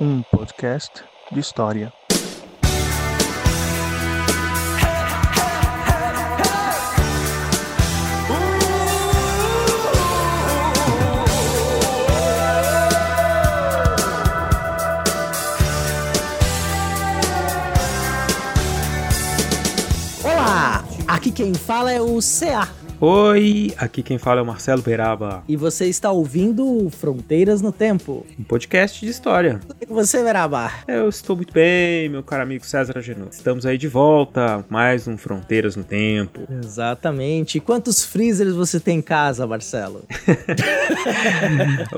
um podcast de história. Olá! Aqui quem fala é o CA. Oi, aqui quem fala é o Marcelo Beraba, E você está ouvindo Fronteiras no Tempo. um podcast de história. E você, Veraba? Eu estou muito bem, meu caro amigo César Agenor. Estamos aí de volta, mais um Fronteiras no Tempo. Exatamente. E quantos freezers você tem em casa, Marcelo?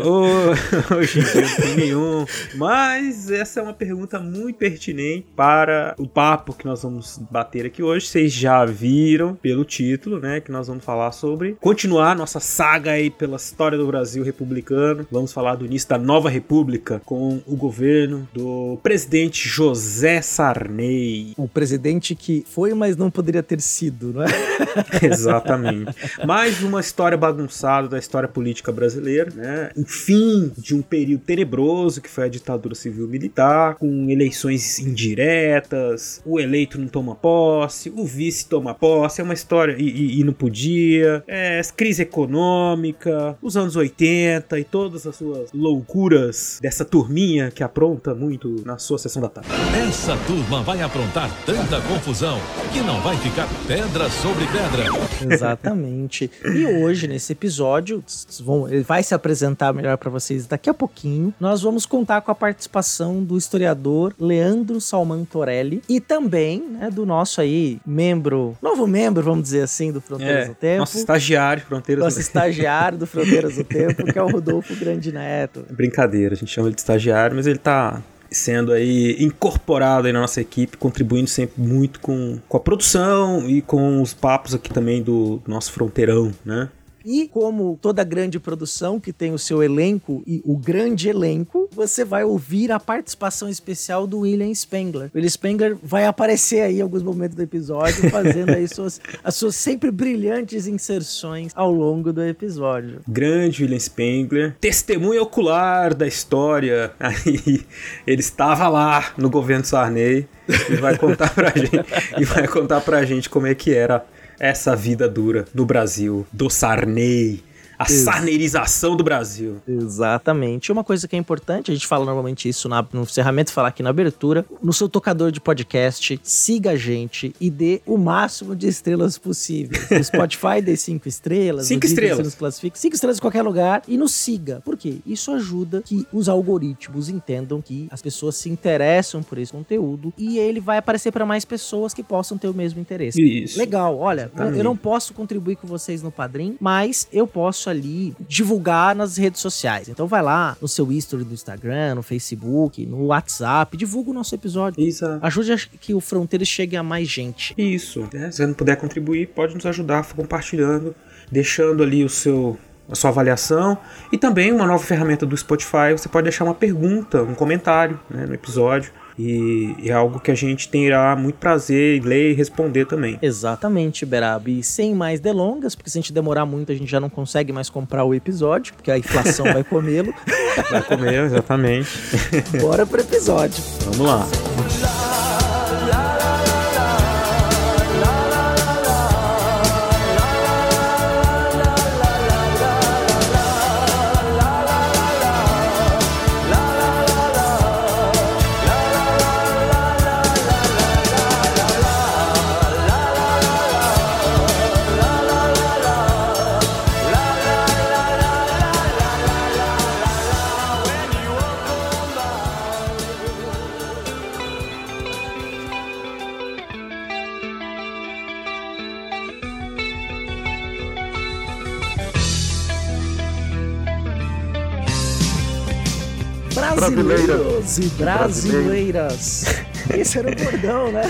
Hoje em dia não tem nenhum, mas essa é uma pergunta muito pertinente para o papo que nós vamos bater aqui hoje. Vocês já viram pelo título, né, que nós vamos falar sobre continuar nossa saga aí pela história do Brasil republicano. Vamos falar do início da nova república com o governo do presidente José Sarney. O presidente que foi, mas não poderia ter sido, não é? Exatamente. Mais uma história bagunçada da história política brasileira, né? O fim de um período tenebroso que foi a ditadura civil-militar, com eleições indiretas, o eleito não toma posse, o vice toma posse, é uma história e, e- e não podia, é, crise econômica, os anos 80 e todas as suas loucuras dessa turminha que apronta muito na sua sessão da tarde. Essa turma vai aprontar tanta confusão que não vai ficar pedra sobre pedra. Exatamente. E hoje, nesse episódio, vão- ele vai se apresentar melhor para vocês daqui a pouquinho. Nós vamos contar com a participação do historiador Leandro Salman Torelli e também né, do nosso aí membro, novo membro, vamos dizer assim, do Fronteiras do Tempo. nosso estagiário, Fronteiras Nosso estagiário do Fronteiras do Tempo, que é o Rodolfo Grande Neto. Brincadeira, a gente chama ele de estagiário, mas ele tá sendo aí incorporado aí na nossa equipe, contribuindo sempre muito com, com a produção e com os papos aqui também do nosso fronteirão, né? E como toda grande produção que tem o seu elenco e o grande elenco, você vai ouvir a participação especial do William Spengler. O William Spengler vai aparecer aí em alguns momentos do episódio, fazendo aí suas, as suas sempre brilhantes inserções ao longo do episódio. Grande William Spengler, testemunha ocular da história. Aí ele estava lá no governo Sarney e vai contar pra gente e vai contar pra gente como é que era essa vida dura no Brasil, do Sarney, a Isso. sarneirização do Brasil. Exatamente. Uma coisa que é importante, a gente fala normalmente isso na- no encerramento, falar aqui na abertura. No seu tocador de podcast, siga a gente e dê o máximo de estrelas possíveis. No Spotify, dê cinco estrelas. Cinco estrelas. Nos classifica. Cinco estrelas em qualquer lugar e nos siga. Por quê? Isso ajuda que os algoritmos entendam que as pessoas se interessam por esse conteúdo e ele vai aparecer para mais pessoas que possam ter o mesmo interesse. Isso. Legal, olha, Exatamente. eu não posso contribuir com vocês no Padrim, mas eu posso ali divulgar nas redes sociais. Então vai lá no seu history do Instagram, no Facebook, no WhatsApp, divulga o nosso episódio. Isso. Ajude a que o Fronteiras chegue a mais gente. Isso. né? Se você não puder contribuir, pode nos ajudar compartilhando, deixando ali o seu a sua avaliação e também uma nova ferramenta do Spotify. Você pode deixar uma pergunta, um comentário né, no episódio. E é algo que a gente terá muito prazer em ler e responder também. Exatamente, Berab. E sem mais delongas, porque se a gente demorar muito, a gente já não consegue mais comprar o episódio, porque a inflação vai comê-lo. Vai comer, exatamente. Bora pro episódio. Vamos lá. Brasileiros! 12 brasileiras. Esse era o bordão, né?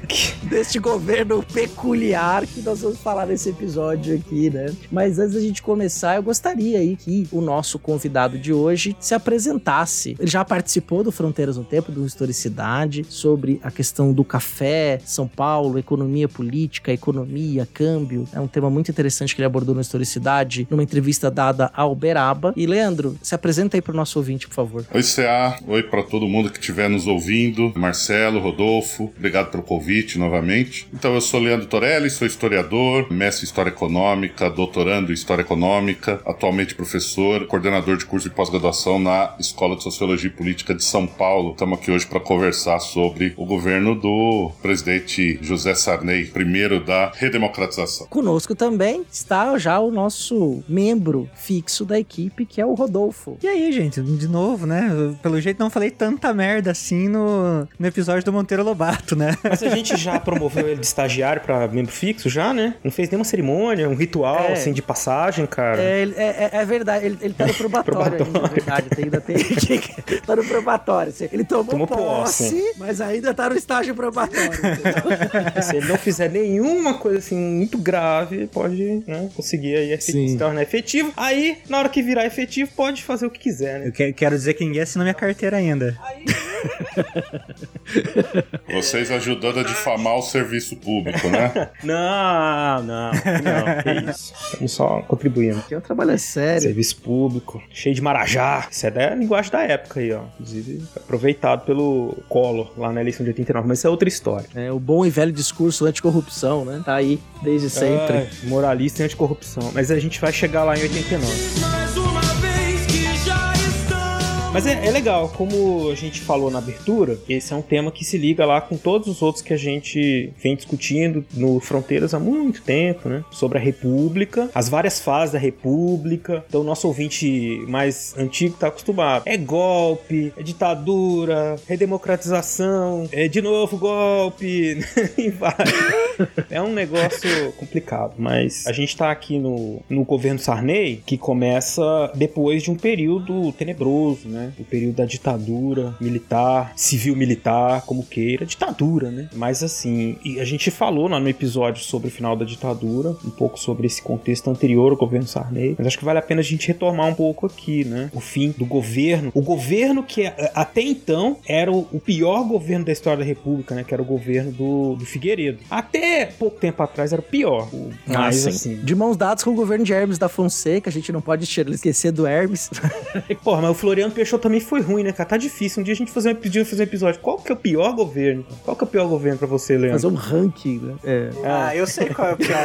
Deste, deste governo peculiar que nós vamos falar nesse episódio aqui, né? Mas antes da gente começar, eu gostaria aí que o nosso convidado de hoje se apresentasse. Ele já participou do Fronteiras no Tempo, do Historicidade, sobre a questão do café, São Paulo, economia política, economia, câmbio. É um tema muito interessante que ele abordou no Historicidade, numa entrevista dada ao Beraba. E Leandro, se apresenta aí para o nosso ouvinte, por favor. Oi, CA. Oi para todo mundo que estiver nos ouvindo. Marcelo, Rodolfo, obrigado pelo convite novamente. Então, eu sou Leandro Torelli, sou historiador, mestre em História Econômica, doutorando em História Econômica, atualmente professor, coordenador de curso de pós-graduação na Escola de Sociologia e Política de São Paulo. Estamos aqui hoje para conversar sobre o governo do presidente José Sarney, primeiro da redemocratização. Conosco também está já o nosso membro fixo da equipe, que é o Rodolfo. E aí, gente, de novo, né? Pelo jeito não falei tanta merda assim no, no episódio do Monteiro Lobato, né? Mas a gente já promoveu ele de estagiário para membro fixo, já, né? Não fez nenhuma cerimônia, um ritual, é. assim, de passagem, cara. É, é, é verdade, ele, ele tá no probatório, probatório. ainda, verdade. Ainda tem, tá no probatório. Ele tomou, tomou posse, posse, mas ainda tá no estágio probatório. Se ele não fizer nenhuma coisa assim muito grave, pode né, conseguir aí se tornar efetivo. Aí, na hora que virar efetivo, pode fazer o que quiser, né? Eu quero dizer que ninguém assinou minha carteira ainda. Aí... Vocês ajudando a difamar o serviço público, né? não, não, não. Que isso. Estamos só contribuindo. Aqui é um trabalho sério. Serviço público, cheio de marajá. Isso é da linguagem da época aí, ó. Inclusive, aproveitado pelo Collor lá na eleição de 89, mas isso é outra história. É, o bom e velho discurso anticorrupção, né? Tá aí desde sempre. É, moralista e anticorrupção. Mas a gente vai chegar lá em 89. Mas é, é, legal, como a gente falou na abertura, esse é um tema que se liga lá com todos os outros que a gente vem discutindo no Fronteiras há muito tempo, né? Sobre a República, as várias fases da República. Então, o nosso ouvinte mais antigo tá acostumado. É golpe, é ditadura, redemocratização, é de novo golpe. É um negócio complicado, mas a gente tá aqui no, no governo Sarney, que começa depois de um período tenebroso, né? Né? O período da ditadura militar, civil-militar, como queira, ditadura, né? Mas assim, a gente falou lá no episódio sobre o final da ditadura, um pouco sobre esse contexto anterior ao governo Sarney, mas acho que vale a pena a gente retomar um pouco aqui, né? O fim do governo, o governo que é, até então era o pior governo da história da República, né? Que era o governo do, do Figueiredo. Até pouco tempo atrás era o pior. O, mas, ah, assim. De mãos dadas com o governo de Hermes da Fonseca, a gente não pode esquecer do Hermes. Porra, mas o Floriano Peixoto também foi ruim, né, cara? Tá difícil. Um dia a gente fazer um, podia fazer um episódio. Qual que é o pior governo? Qual que é o pior governo pra você, Leandro? Fazer um ranking, né? É. Ah, eu sei qual é o pior.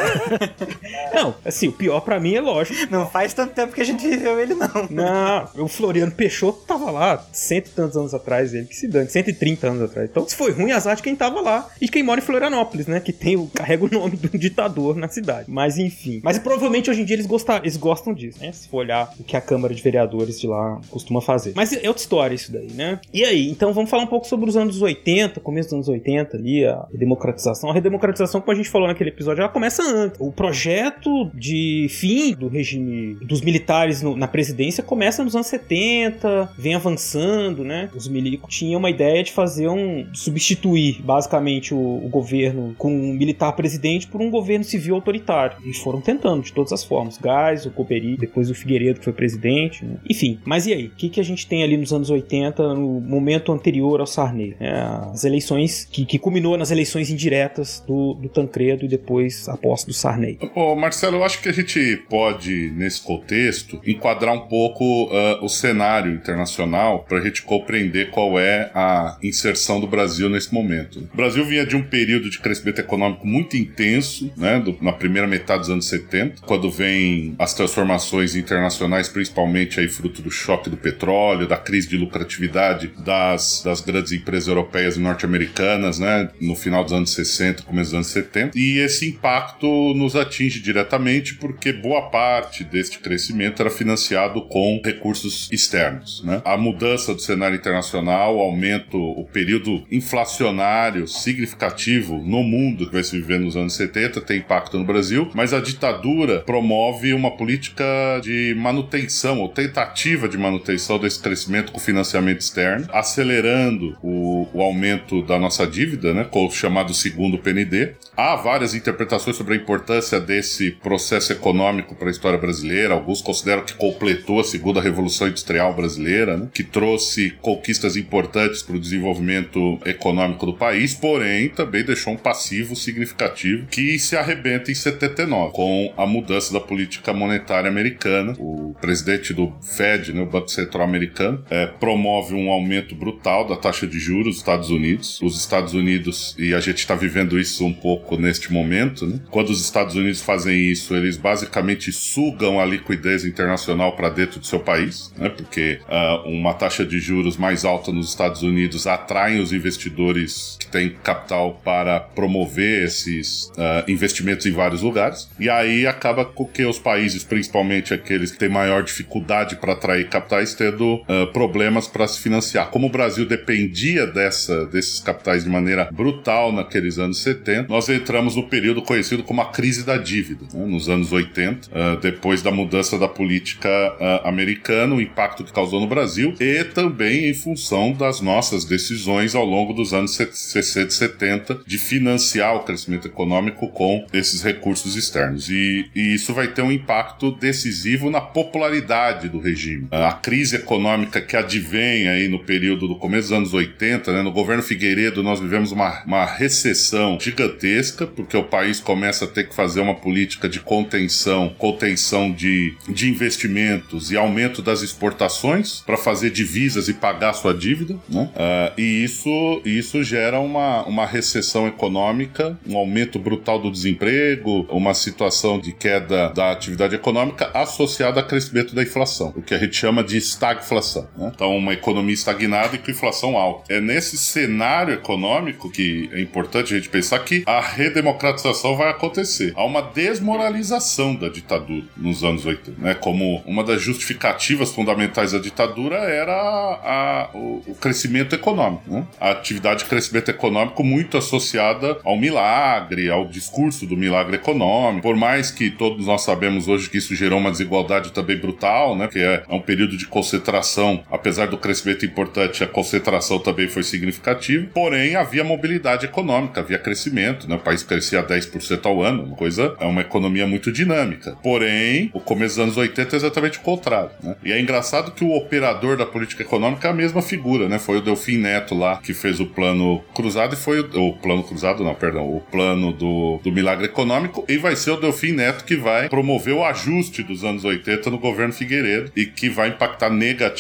não, assim, o pior pra mim é lógico. Não faz tanto tempo que a gente viveu ele, não. Não, o Floriano Peixoto tava lá cento e tantos anos atrás, ele que se dane, 130 anos atrás. Então, se foi ruim, azar de quem tava lá e quem mora em Florianópolis, né? Que tem o, carrega o nome do ditador na cidade. Mas enfim. Mas provavelmente hoje em dia eles, gostam, eles gostam disso, né? Se for olhar o que a Câmara de Vereadores de lá costuma fazer. Mas é outra história isso daí, né? E aí, então vamos falar um pouco sobre os anos 80, começo dos anos 80 ali, a redemocratização. A redemocratização, como a gente falou naquele episódio, ela começa antes. O projeto de fim do regime dos militares no, na presidência começa nos anos 70, vem avançando, né? Os milicos tinham uma ideia de fazer um. substituir basicamente o, o governo com um militar presidente por um governo civil autoritário. E foram tentando de todas as formas. Gás, o Coperi, depois o Figueiredo, que foi presidente, né? Enfim, mas e aí? O que, que a gente tem ali nos anos 80, no momento anterior ao Sarney. É, as eleições que, que culminou nas eleições indiretas do, do Tancredo e depois a posse do Sarney. Ô, Marcelo, eu acho que a gente pode, nesse contexto, enquadrar um pouco uh, o cenário internacional para a gente compreender qual é a inserção do Brasil nesse momento. O Brasil vinha de um período de crescimento econômico muito intenso, né, do, na primeira metade dos anos 70, quando vem as transformações internacionais, principalmente aí fruto do choque do petróleo, da crise de lucratividade das, das grandes empresas europeias e norte-americanas, né, no final dos anos 60, começo dos anos 70. E esse impacto nos atinge diretamente porque boa parte deste crescimento era financiado com recursos externos. Né? A mudança do cenário internacional, o aumento, o período inflacionário significativo no mundo que vai se viver nos anos 70 tem impacto no Brasil, mas a ditadura promove uma política de manutenção ou tentativa de manutenção desse crescimento com financiamento externo, acelerando o, o aumento da nossa dívida, né, com o chamado segundo PND. Há várias interpretações sobre a importância desse processo econômico para a história brasileira. Alguns consideram que completou a segunda revolução industrial brasileira, né, que trouxe conquistas importantes para o desenvolvimento econômico do país, porém também deixou um passivo significativo que se arrebenta em 79 com a mudança da política monetária americana. O presidente do Fed, né, o Banco Central Americano, é, promove um aumento brutal da taxa de juros dos Estados Unidos. Os Estados Unidos, e a gente está vivendo isso um pouco neste momento, né? quando os Estados Unidos fazem isso, eles basicamente sugam a liquidez internacional para dentro do seu país, né? porque uh, uma taxa de juros mais alta nos Estados Unidos atrai os investidores que têm capital para promover esses uh, investimentos em vários lugares. E aí acaba com que os países, principalmente aqueles que têm maior dificuldade para atrair capitais, tendo uh, problemas para se financiar. Como o Brasil dependia dessa, desses capitais de maneira brutal naqueles anos 70, nós entramos no período conhecido como a crise da dívida, né, nos anos 80, uh, depois da mudança da política uh, americana, o impacto que causou no Brasil e também em função das nossas decisões ao longo dos anos 60 e 70 de financiar o crescimento econômico com esses recursos externos. E, e isso vai ter um impacto decisivo na popularidade do regime. A crise econômica que advém aí no período do começo dos anos 80, né, no governo Figueiredo, nós vivemos uma, uma recessão gigantesca, porque o país começa a ter que fazer uma política de contenção, contenção de, de investimentos e aumento das exportações para fazer divisas e pagar sua dívida. Né? Uh, e isso, isso gera uma, uma recessão econômica, um aumento brutal do desemprego, uma situação de queda da atividade econômica associada ao crescimento da inflação, o que a gente chama de estagflação. Né? Então, uma economia estagnada e com inflação alta. É nesse cenário econômico que é importante a gente pensar que a redemocratização vai acontecer. Há uma desmoralização da ditadura nos anos 80, né? Como uma das justificativas fundamentais da ditadura era a, o, o, crescimento econômico, né? A atividade de crescimento econômico muito associada ao milagre, ao discurso do milagre econômico. Por mais que todos nós sabemos hoje que isso gerou uma desigualdade também brutal, né? Que é, é um período de concentração, apesar do crescimento importante, a concentração também foi significativa. Porém, havia mobilidade econômica, havia crescimento, né? O país crescia 10% ao ano, uma coisa, é uma economia muito dinâmica. Porém, o começo dos anos 80 é exatamente o contrário, né? E é engraçado que o operador da política econômica é a mesma figura, né? Foi o Delfim Neto lá que fez o plano cruzado e foi o, o plano cruzado, não, perdão, o plano do, do milagre econômico e vai ser o Delfim Neto que vai promover o ajuste dos anos 80 no governo Figueiredo e que vai impactar negativamente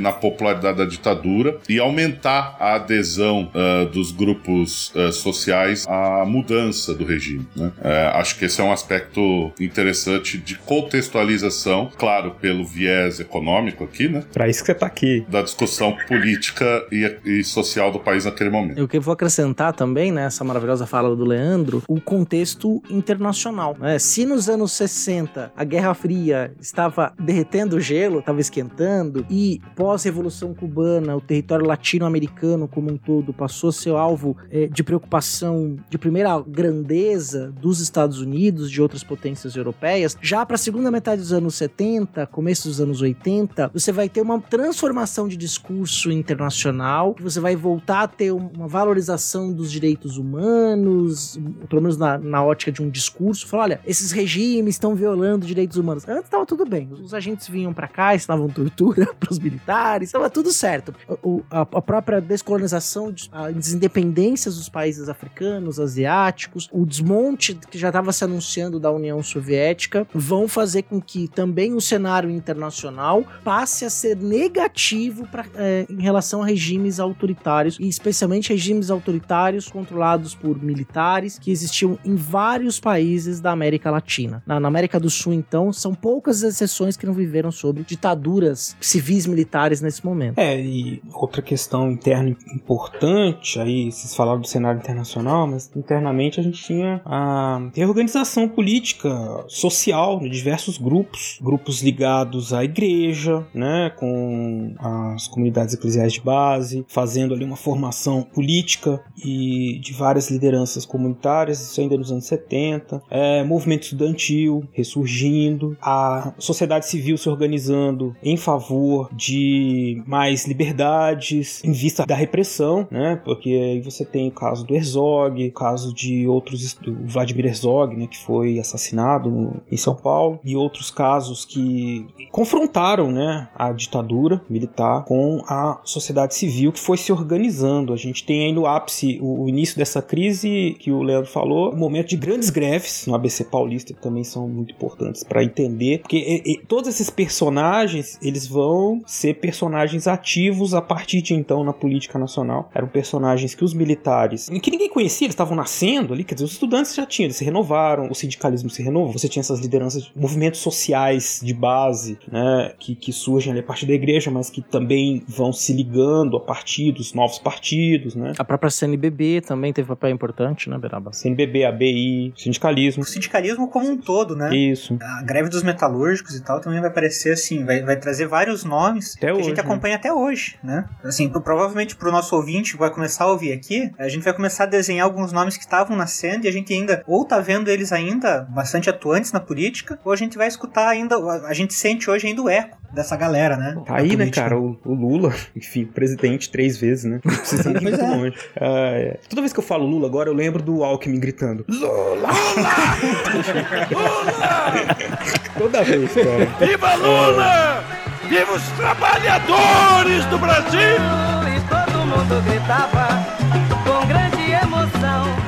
na popularidade da ditadura e aumentar a adesão uh, dos grupos uh, sociais à mudança do regime. Né? Uh, acho que esse é um aspecto interessante de contextualização, claro, pelo viés econômico aqui, né? Para isso que você tá aqui. Da discussão política e, e social do país naquele momento. O que eu vou acrescentar também nessa maravilhosa fala do Leandro, o contexto internacional. Né? Se nos anos 60 a Guerra Fria estava derretendo o gelo, estava esquentando, e pós-revolução cubana, o território latino-americano como um todo passou a ser alvo é, de preocupação de primeira grandeza dos Estados Unidos, de outras potências europeias, já para a segunda metade dos anos 70, começo dos anos 80, você vai ter uma transformação de discurso internacional, você vai voltar a ter uma valorização dos direitos humanos, pelo menos na, na ótica de um discurso, falar, olha, esses regimes estão violando direitos humanos. Antes estava tudo bem, os agentes vinham para cá, estavam tortura para os militares, estava tudo certo. O, a, a, própria descolonização, as independências dos países africanos, asiáticos, o desmonte que já estava se anunciando da União Soviética, vão fazer com que também o cenário internacional passe a ser negativo pra, é, em relação a regimes autoritários, e especialmente regimes autoritários controlados por militares que existiam em vários países da América Latina. Na, na América do Sul, então, são poucas exceções que não viveram sobre ditaduras civis militares nesse momento. É, e outra questão interna importante, aí vocês falaram do cenário internacional, mas internamente a gente tinha a reorganização política, social de diversos grupos, grupos ligados à igreja, né, com as comunidades eclesiais de base, fazendo ali uma formação política e de várias lideranças comunitárias, isso ainda nos anos 70, é, movimento estudantil ressurgindo, a sociedade civil se organizando em favor favor de mais liberdades em vista da repressão, né? Porque aí você tem o caso do Herzog, o caso de outros, do Vladimir Herzog, né, que foi assassinado em São Paulo, e outros casos que confrontaram, né, a ditadura militar com a sociedade civil que foi se organizando. A gente tem aí no ápice o, o início dessa crise que o Leandro falou, um momento de grandes greves no ABC Paulista que também são muito importantes para entender, porque e, e, todos esses personagens eles vão ser personagens ativos a partir de então na política nacional. Eram personagens que os militares, que ninguém conhecia, eles estavam nascendo ali, quer dizer, os estudantes já tinham, eles se renovaram, o sindicalismo se renovou, você tinha essas lideranças, movimentos sociais de base, né, que, que surgem ali a partir da igreja, mas que também vão se ligando a partidos, novos partidos, né. A própria CNBB também teve papel importante, né, Beraba? CNBB, ABI, sindicalismo. O sindicalismo como um todo, né? Isso. A greve dos metalúrgicos e tal também vai aparecer assim, vai, vai trazer vários nomes até que hoje, a gente acompanha né? até hoje, né? Assim, provavelmente pro nosso ouvinte vai começar a ouvir aqui, a gente vai começar a desenhar alguns nomes que estavam nascendo e a gente ainda ou tá vendo eles ainda bastante atuantes na política, ou a gente vai escutar ainda, a gente sente hoje ainda o eco dessa galera, né? Tá aí, né, cara? O, o, Lula, enfim, presidente três vezes, né? Não precisa ir muito é. longe. Ah, é. Toda vez que eu falo Lula agora, eu lembro do Alckmin gritando: Lula! Lula! Toda vez, cara. Viva Lula! É. Viva os trabalhadores do Brasil! E todo mundo gritava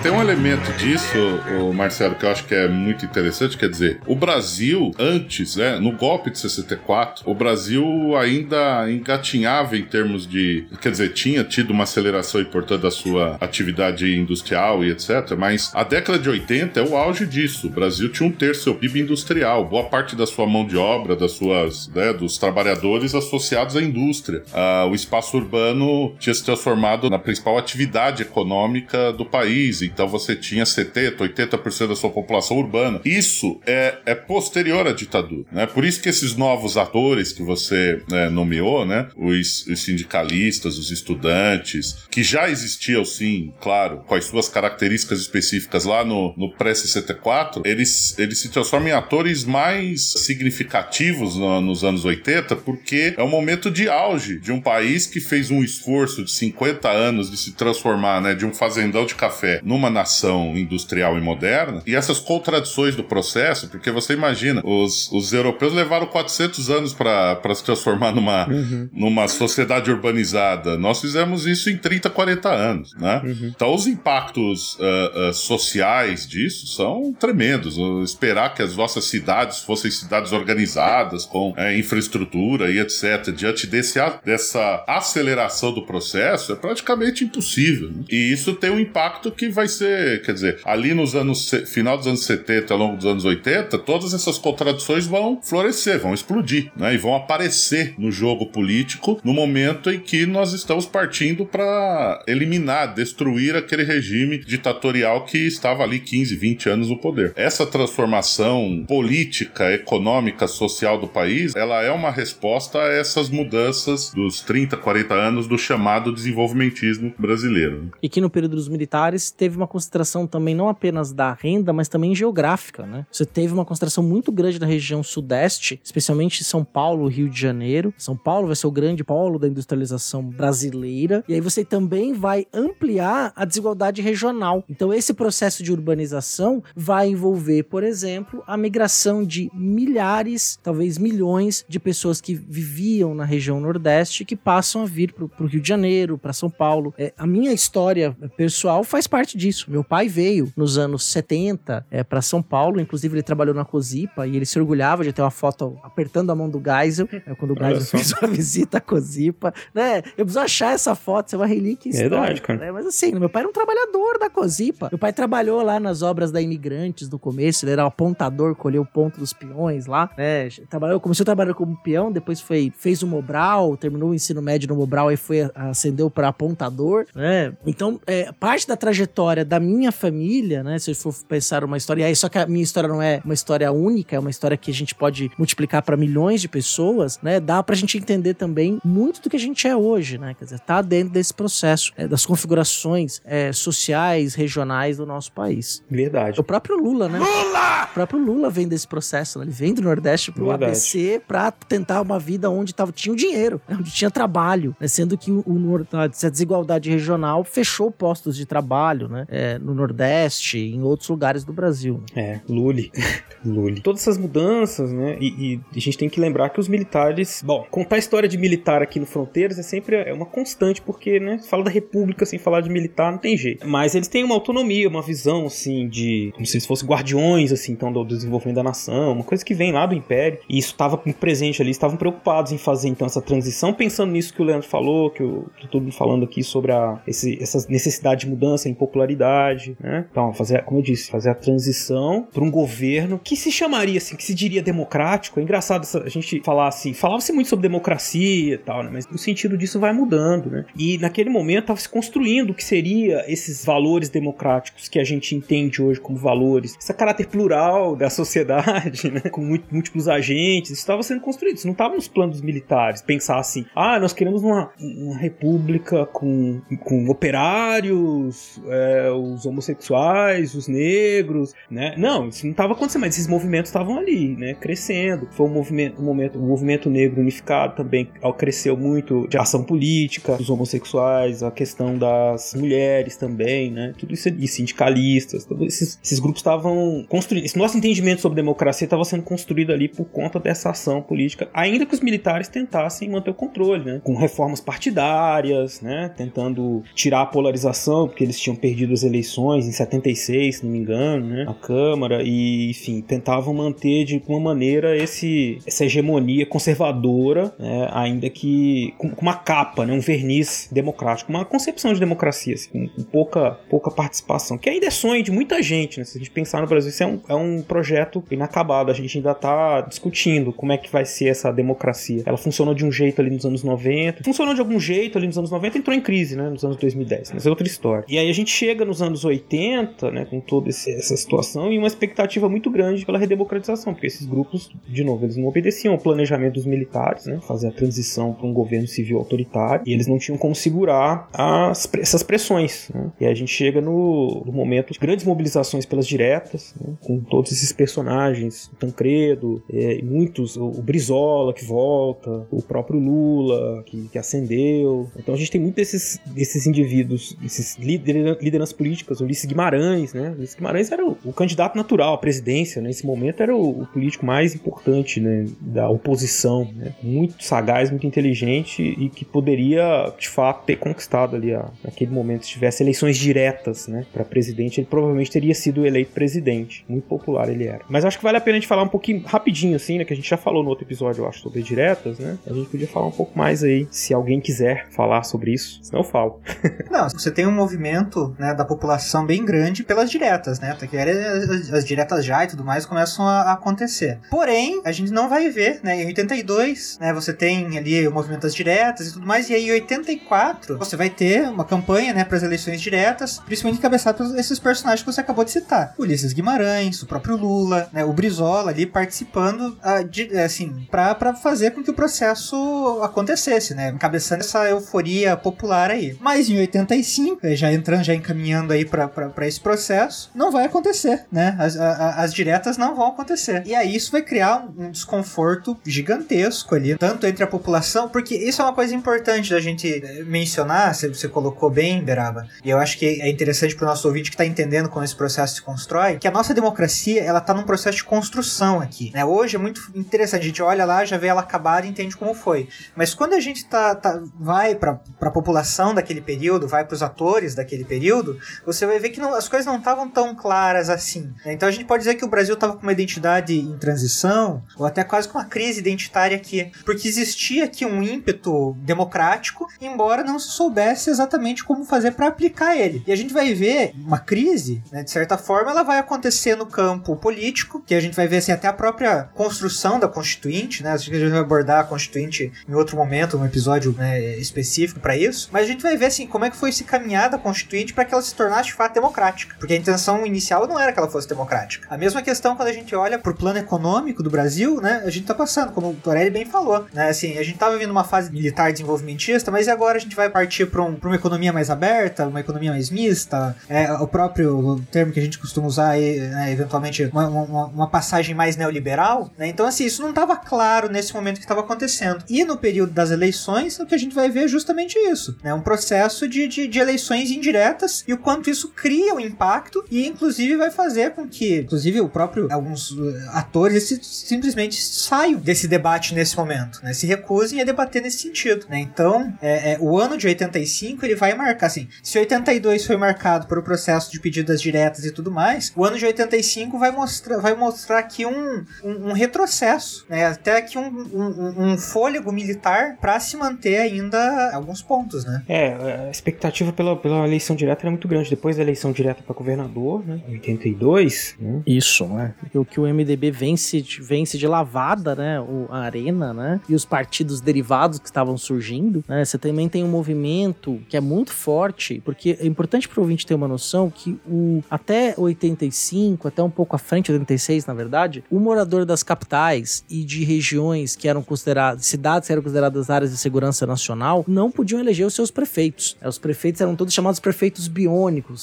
tem um elemento disso, o Marcelo, que eu acho que é muito interessante, quer dizer, o Brasil, antes, né, no golpe de 64, o Brasil ainda engatinhava em termos de. Quer dizer, tinha tido uma aceleração importante da sua atividade industrial e etc. Mas a década de 80 é o auge disso. O Brasil tinha um terço do PIB industrial, boa parte da sua mão de obra, das suas, né, dos trabalhadores associados à indústria. Ah, o espaço urbano tinha se transformado na principal atividade econômica do país. Então você tinha 70%, 80% da sua população urbana. Isso é, é posterior à ditadura, né? Por isso que esses novos atores que você né, nomeou, né? Os, os, sindicalistas, os estudantes, que já existiam sim, claro, com as suas características específicas lá no, no pré-64, eles, eles se transformam em atores mais significativos no, nos anos 80, porque é um momento de auge de um país que fez um esforço de 50 anos de se transformar, né, de um fazendão de café numa uma nação industrial e moderna, e essas contradições do processo, porque você imagina, os, os europeus levaram 400 anos para se transformar numa, uhum. numa sociedade urbanizada. Nós fizemos isso em 30, 40 anos, né? Uhum. Então, os impactos uh, uh, sociais disso são tremendos. esperar que as nossas cidades fossem cidades organizadas, com uh, infraestrutura e etc., diante desse, dessa aceleração do processo, é praticamente impossível. Né? E isso tem um impacto que vai ser, quer dizer, ali nos anos, final dos anos 70, ao longo dos anos 80, todas essas contradições vão florescer, vão explodir, né? E vão aparecer no jogo político no momento em que nós estamos partindo para eliminar, destruir aquele regime ditatorial que estava ali 15, 20 anos no poder. Essa transformação política, econômica, social do país, ela é uma resposta a essas mudanças dos 30, 40 anos do chamado desenvolvimentismo brasileiro. E que no período dos militares teve uma uma concentração também não apenas da renda, mas também geográfica, né? Você teve uma concentração muito grande na região sudeste, especialmente São Paulo, Rio de Janeiro. São Paulo vai ser o grande polo da industrialização brasileira. E aí você também vai ampliar a desigualdade regional. Então esse processo de urbanização vai envolver, por exemplo, a migração de milhares, talvez milhões de pessoas que viviam na região nordeste que passam a vir para o Rio de Janeiro, para São Paulo. É, a minha história pessoal faz parte disso isso. Meu pai veio nos anos 70 é, para São Paulo, inclusive ele trabalhou na Cosipa e ele se orgulhava de ter uma foto apertando a mão do Geisel, é, quando o Geisel fez uma visita à Cosipa, né? Eu preciso achar essa foto, isso é uma relíquia histórica. Verdade, cara. Né? Mas assim, meu pai era um trabalhador da Cosipa. Meu pai trabalhou lá nas obras da Imigrantes no começo, ele era um apontador, colheu o ponto dos peões lá, né? Trabalhou, começou a trabalhar como peão, depois foi, fez o Mobral, terminou o ensino médio no Mobral e foi, ascendeu para apontador, né? Então, é, parte da trajetória da minha família, né, se eu for pensar uma história, e aí só que a minha história não é uma história única, é uma história que a gente pode multiplicar para milhões de pessoas, né, dá pra gente entender também muito do que a gente é hoje, né, quer dizer, tá dentro desse processo, é, das configurações é, sociais, regionais do nosso país. Verdade. O próprio Lula, né? Lula! O próprio Lula vem desse processo, né? ele vem do Nordeste pro Verdade. ABC pra tentar uma vida onde tava, tinha o dinheiro, né, onde tinha trabalho, né, sendo que o, o, a desigualdade regional fechou postos de trabalho, né, é, no Nordeste e em outros lugares do Brasil. É, Lully. Lully. Todas essas mudanças, né? E, e a gente tem que lembrar que os militares. Bom, contar a história de militar aqui no Fronteiras é sempre é uma constante, porque, né? Fala da República sem falar de militar, não tem jeito. Mas eles têm uma autonomia, uma visão, assim, de. Como se eles fossem guardiões, assim, então, do desenvolvimento da nação, uma coisa que vem lá do Império. E isso estava presente ali, estavam preocupados em fazer, então, essa transição, pensando nisso que o Leandro falou, que o que todo falando aqui sobre a, esse, essa necessidade de mudança, impopularidade, né? Então, fazer, como eu disse, fazer a transição para um governo que se chamaria assim, que se diria democrático. É engraçado a gente falar assim, falava-se muito sobre democracia e tal, né? Mas o sentido disso vai mudando, né? E naquele momento estava se construindo o que seria esses valores democráticos que a gente entende hoje como valores, esse caráter plural da sociedade, né? Com múltiplos agentes, isso estava sendo construído. Isso não estava nos planos militares. Pensar assim, ah, nós queremos uma, uma república com, com operários, é, os homossexuais, os negros, né? Não, isso não estava acontecendo, mas esses movimentos estavam ali, né? Crescendo. Foi um movimento, um momento, o movimento negro unificado também cresceu muito de ação política, dos homossexuais, a questão das mulheres também, né? Tudo isso e sindicalistas, todos esses, esses grupos estavam construindo. Esse nosso entendimento sobre democracia estava sendo construído ali por conta dessa ação política, ainda que os militares tentassem manter o controle, né? Com reformas partidárias, né? Tentando tirar a polarização, porque eles tinham perdido as eleições em 76, se não me engano, né? A Câmara, e enfim, tentavam manter de alguma maneira esse, essa hegemonia conservadora, né? ainda que com, com uma capa, né? um verniz democrático, uma concepção de democracia, assim, com, com pouca, pouca participação, que ainda é sonho de muita gente, né? Se a gente pensar no Brasil, isso é um, é um projeto inacabado, a gente ainda está discutindo como é que vai ser essa democracia. Ela funcionou de um jeito ali nos anos 90, funcionou de algum jeito ali nos anos 90 entrou em crise, né? Nos anos 2010, mas é outra história. E aí a gente chega nos anos 80, né? Com toda essa situação e uma expectativa muito grande pela redemocratização, porque esses grupos, de novo, eles não obedeciam ao planejamento dos militares, né? Fazer a transição para um governo civil autoritário e eles não tinham como segurar as, essas pressões, né? E a gente chega no, no momento de grandes mobilizações pelas diretas, né? com todos esses personagens, o Tancredo, é, muitos, o, o Brizola que volta, o próprio Lula que, que ascendeu. Então a gente tem muito desses, desses indivíduos, esses lideranças políticas, o Ulisses Guimarães, né? Ulisses Guimarães era o, o candidato natural à presidência, né? Nesse momento era o, o político mais importante, né? Da oposição, né? Muito sagaz, muito inteligente e que poderia, de fato, ter conquistado ali a, naquele momento, se tivesse eleições diretas, né? Para presidente, ele provavelmente teria sido eleito presidente. Muito popular ele era. Mas acho que vale a pena a gente falar um pouquinho rapidinho, assim, né? Que a gente já falou no outro episódio, eu acho, sobre diretas, né? A gente podia falar um pouco mais aí, se alguém quiser falar sobre isso. Senão eu falo. Não, você tem um movimento né, da população bem grande pelas diretas, né? Porque as, as diretas já e tudo mais começam a, a acontecer. Porém, a gente não vai ver, né? Em 82, né, você tem ali o movimento das diretas e tudo mais, e aí em 84 você vai ter uma campanha, né, para as eleições diretas, principalmente encabeçada por esses personagens que você acabou de citar. Ulisses Guimarães, o próprio Lula, né, o Brizola ali participando, ah, de- assim, pra fazer com que o processo acontecesse, né? Encabeçando essa euforia popular aí. Mas em 85, eh, já entrando, já encaminhando aí pra, pra, pra esse processo, não vai acontecer, né? As, a- a- as diretas não vão acontecer. E aí isso vai criar um, desconforto gigantesco ali, tanto entre a população, porque isso é uma coisa importante da gente eh, mencionar, você, você colocou bem, Beraba, e eu acho que é interessante pro nosso ouvinte que tá entendendo como esse processo se constrói, que a nossa democracia, ela tá num processo de construção aqui, né? Hoje é muito interessante, a gente olha lá, já vê ela acabada e entende como foi. Mas quando a gente tá, tá- vai pra, pra população daquele período, vai pros atores daquele período, você vai ver que não- as coisas não estavam tão claras assim. né? Então a gente pode dizer que o Brasil tava com uma identidade em transição, ou até quase com uma crise identitária aqui. Porque existia aqui um ímpeto democrático, embora não se soubesse exatamente como fazer para aplicar ele. E a gente vai ver uma crise, né, de certa forma, ela vai acontecer no campo político, que a gente vai ver assim, até a própria construção da Constituinte, né? A gente vai abordar a Constituinte em outro momento, um episódio né, específico para isso. Mas a gente vai ver assim como é que foi se caminhada a Constituinte para que ela se tornasse de fato democrática. Porque a intenção inicial não era que ela fosse democrática. A mesma questão quando a gente olha pro plano econômico do Brasil, né? A gente tá passando, como o Torelli bem falou, né? Assim, a gente tava vivendo uma fase militar desenvolvimentista, mas agora a gente vai partir pra, um, pra uma economia mais aberta, uma economia mais mista, é, o próprio termo que a gente costuma usar aí, né, eventualmente, uma, uma, uma, passagem mais neoliberal, né? Então, assim, isso não estava claro nesse momento que estava acontecendo. E no período das eleições, o que a gente vai ver é justamente isso, né? Um processo de, de, de eleições indiretas e o quanto isso cria um impacto e, inclusive, vai fazer com que, inclusive, o próprio, alguns uh, atores simplesmente saiam desse debate nesse momento, né? Se recusem a debater nesse sentido, né? Então, é, é, o ano de 85, ele vai marcar, assim, se 82 foi marcado por o processo de pedidas diretas e tudo mais, o ano de 85 vai mostrar, vai mostrar aqui um, um, um retrocesso, né? Até aqui um, um, um fôlego militar para se manter ainda alguns pontos, né? É, a expectativa pela, pela eleição direta era muito grande. Depois da eleição direta para governador, né? 82. Né? Isso, né? O que o MDB vence, vence de lavada, né? O, a Arena, né? E os partidos derivados que estavam surgindo, né? Você também tem um movimento que é muito forte, porque é importante para o ouvinte ter uma noção que o até 85, até um pouco à frente, 86 na verdade, o morador das capitais e de regiões que eram consideradas, cidades que eram consideradas áreas de segurança nacional, não podiam eleger os seus prefeitos. Os prefeitos eram todos chamados prefeitos biônicos,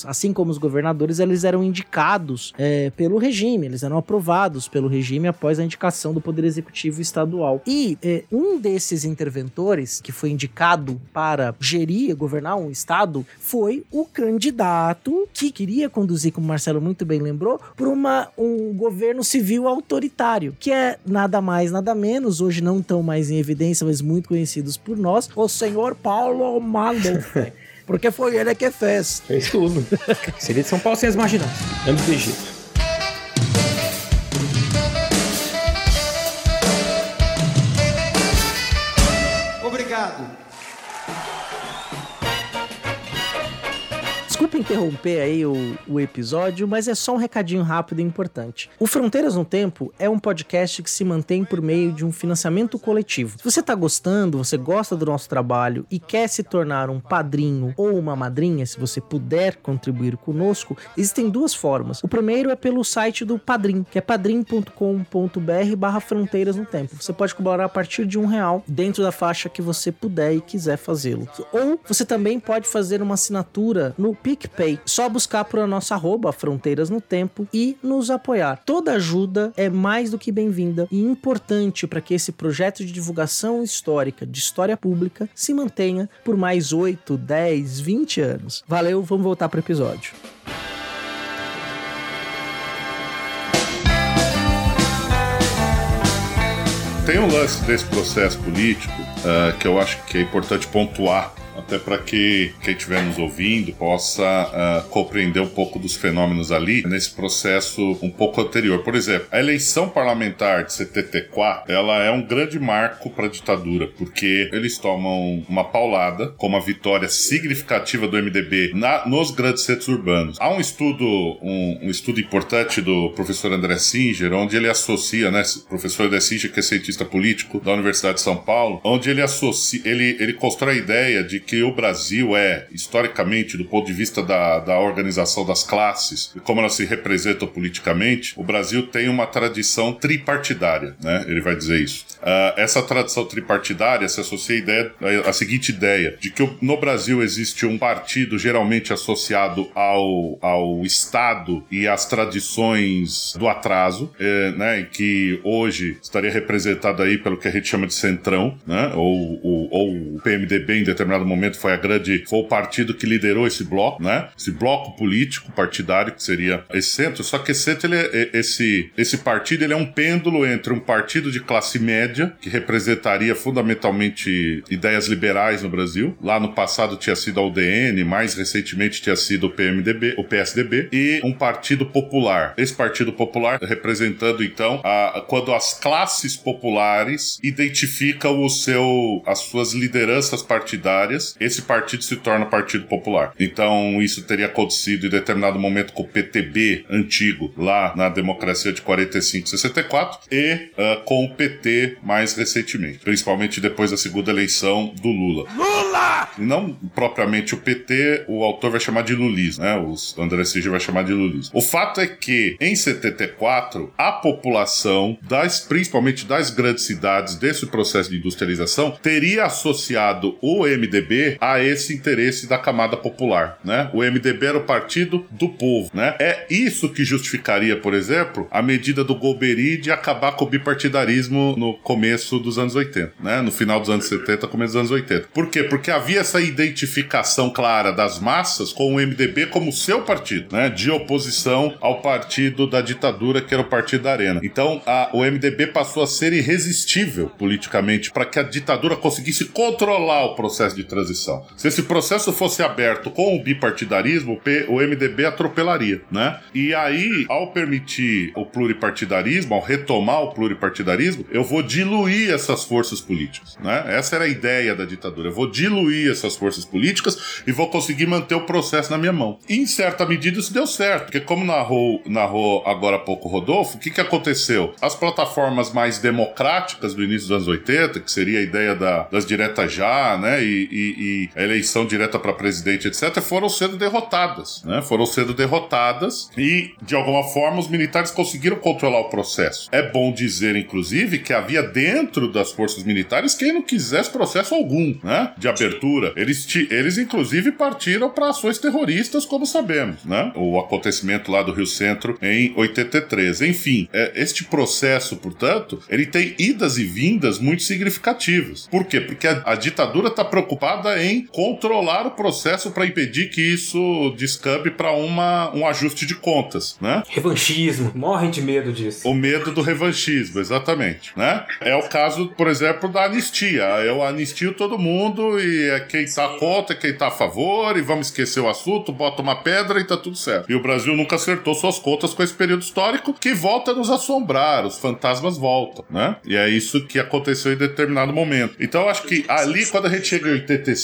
assim como os governadores, eles eram indicados é, pelo regime, eles eram aprovados pelo regime após a indicação do Poder Executivo Estadual. E é, um desses interventores, que foi indicado para gerir, governar um estado, foi o candidato que queria conduzir, como o Marcelo muito bem lembrou, por uma, um governo civil autoritário, que é nada mais, nada menos, hoje não tão mais em evidência, mas muito conhecidos por nós, o senhor Paulo Maluf. Porque foi ele que fez. Fez tudo. Seria de São Paulo sem as marginais. Ambos do Egito. Interromper aí o, o, episódio, mas é só um recadinho rápido e importante. O Fronteiras no Tempo é um podcast que se mantém por meio de um financiamento coletivo. Se você tá gostando, você gosta do nosso trabalho e quer se tornar um padrinho ou uma madrinha, se você puder contribuir conosco, existem duas formas. O primeiro é pelo site do Padrim, que é padrim.com.br barra Fronteiras no Tempo. Você pode colaborar a partir de um real dentro da faixa que você puder e quiser fazê-lo. Ou você também pode fazer uma assinatura no PicPay. Só buscar por a nossa arroba Fronteiras no Tempo e nos apoiar. Toda ajuda é mais do que bem-vinda e importante para que esse projeto de divulgação histórica, de história pública, se mantenha por mais 8, 10, 20 anos. Valeu, vamos voltar para o episódio. Tem um lance desse processo político uh, que eu acho que é importante pontuar até para que quem estiver nos ouvindo possa uh, compreender um pouco dos fenômenos ali nesse processo um pouco anterior. Por exemplo, a eleição parlamentar de 74 ela é um grande marco para a ditadura, porque eles tomam uma paulada com uma vitória significativa do MDB na, nos grandes centros urbanos. Há um estudo, um, um, estudo importante do professor André Singer, onde ele associa, né, professor André Singer, que é cientista político da Universidade de São Paulo, onde ele associa, ele, ele constrói a ideia de que o Brasil é, historicamente, do ponto de vista da, da organização das classes e como elas se representam politicamente, o Brasil tem uma tradição tripartidária, né? Ele vai dizer isso. Uh, essa tradição tripartidária se associa à, ideia, à seguinte ideia, de que no Brasil existe um partido geralmente associado ao, ao Estado e às tradições do atraso, eh, né? Que hoje estaria representado aí pelo que a gente chama de centrão, né? Ou, ou o PMDB em determinado momento momento foi a grande, foi o partido que liderou esse bloco, né? Esse bloco político partidário que seria esse centro. Só que esse centro, ele é, esse, esse partido, ele é um pêndulo entre um partido de classe média que representaria fundamentalmente ideias liberais no Brasil. Lá no passado tinha sido a UDN, mais recentemente tinha sido o PMDB, o PSDB e um partido popular. Esse partido popular representando então a, quando as classes populares identificam o seu, as suas lideranças partidárias esse partido se torna Partido Popular. Então, isso teria acontecido em determinado momento com o PTB antigo, lá na democracia de 45 64, e uh, com o PT mais recentemente, principalmente depois da segunda eleição do Lula. Lula! Não propriamente o PT, o autor vai chamar de lulismo, né? O André Sige vai chamar de lulismo. O fato é que, em 74, a população, das, principalmente das grandes cidades, desse processo de industrialização, teria associado o MDB a esse interesse da camada popular, né? O MDB era o partido do povo, né? É isso que justificaria, por exemplo, a medida do Golbery de acabar com o bipartidarismo no começo dos anos 80, né? No final dos anos 70, começo dos anos 80. Por quê? Porque havia essa identificação clara das massas com o MDB como seu partido, né? De oposição ao partido da ditadura, que era o Partido da Arena. Então, a, o MDB passou a ser irresistível politicamente para que a ditadura conseguisse controlar o processo de transição. Se esse processo fosse aberto com o bipartidarismo, o MDB atropelaria, né? E aí, ao permitir o pluripartidarismo, ao retomar o pluripartidarismo, eu vou diluir essas forças políticas, né? Essa era a ideia da ditadura. Eu vou diluir essas forças políticas e vou conseguir manter o processo na minha mão. E, em certa medida isso deu certo, porque como narrou, narrou agora há pouco Rodolfo, o que, que aconteceu? As plataformas mais democráticas do início dos anos 80, que seria a ideia da, das diretas já, né, e, e, e a eleição direta para presidente, etc., foram sendo derrotadas, né? Foram sendo derrotadas e, de alguma forma, os militares conseguiram controlar o processo. É bom dizer, inclusive, que havia dentro das forças militares quem não quisesse processo algum, né? De abertura. Eles, eles inclusive, partiram para ações terroristas, como sabemos, né? O acontecimento lá do Rio Centro em 83. Enfim, é, este processo, portanto, ele tem idas e vindas muito significativas. Por quê? Porque a, a ditadura está preocupada em controlar o processo para impedir que isso descambe para um ajuste de contas, né? Revanchismo. Morrem de medo disso. O medo do revanchismo, exatamente, né? É o caso, por exemplo, da anistia. Eu anistio todo mundo e é quem tá contra, quem tá a favor, e vamos esquecer o assunto, bota uma pedra e tá tudo certo. E o Brasil nunca acertou suas contas com esse período histórico que volta a nos assombrar, os fantasmas voltam, né? E é isso que aconteceu em determinado momento. Então eu acho que ali, quando a gente chega em 85,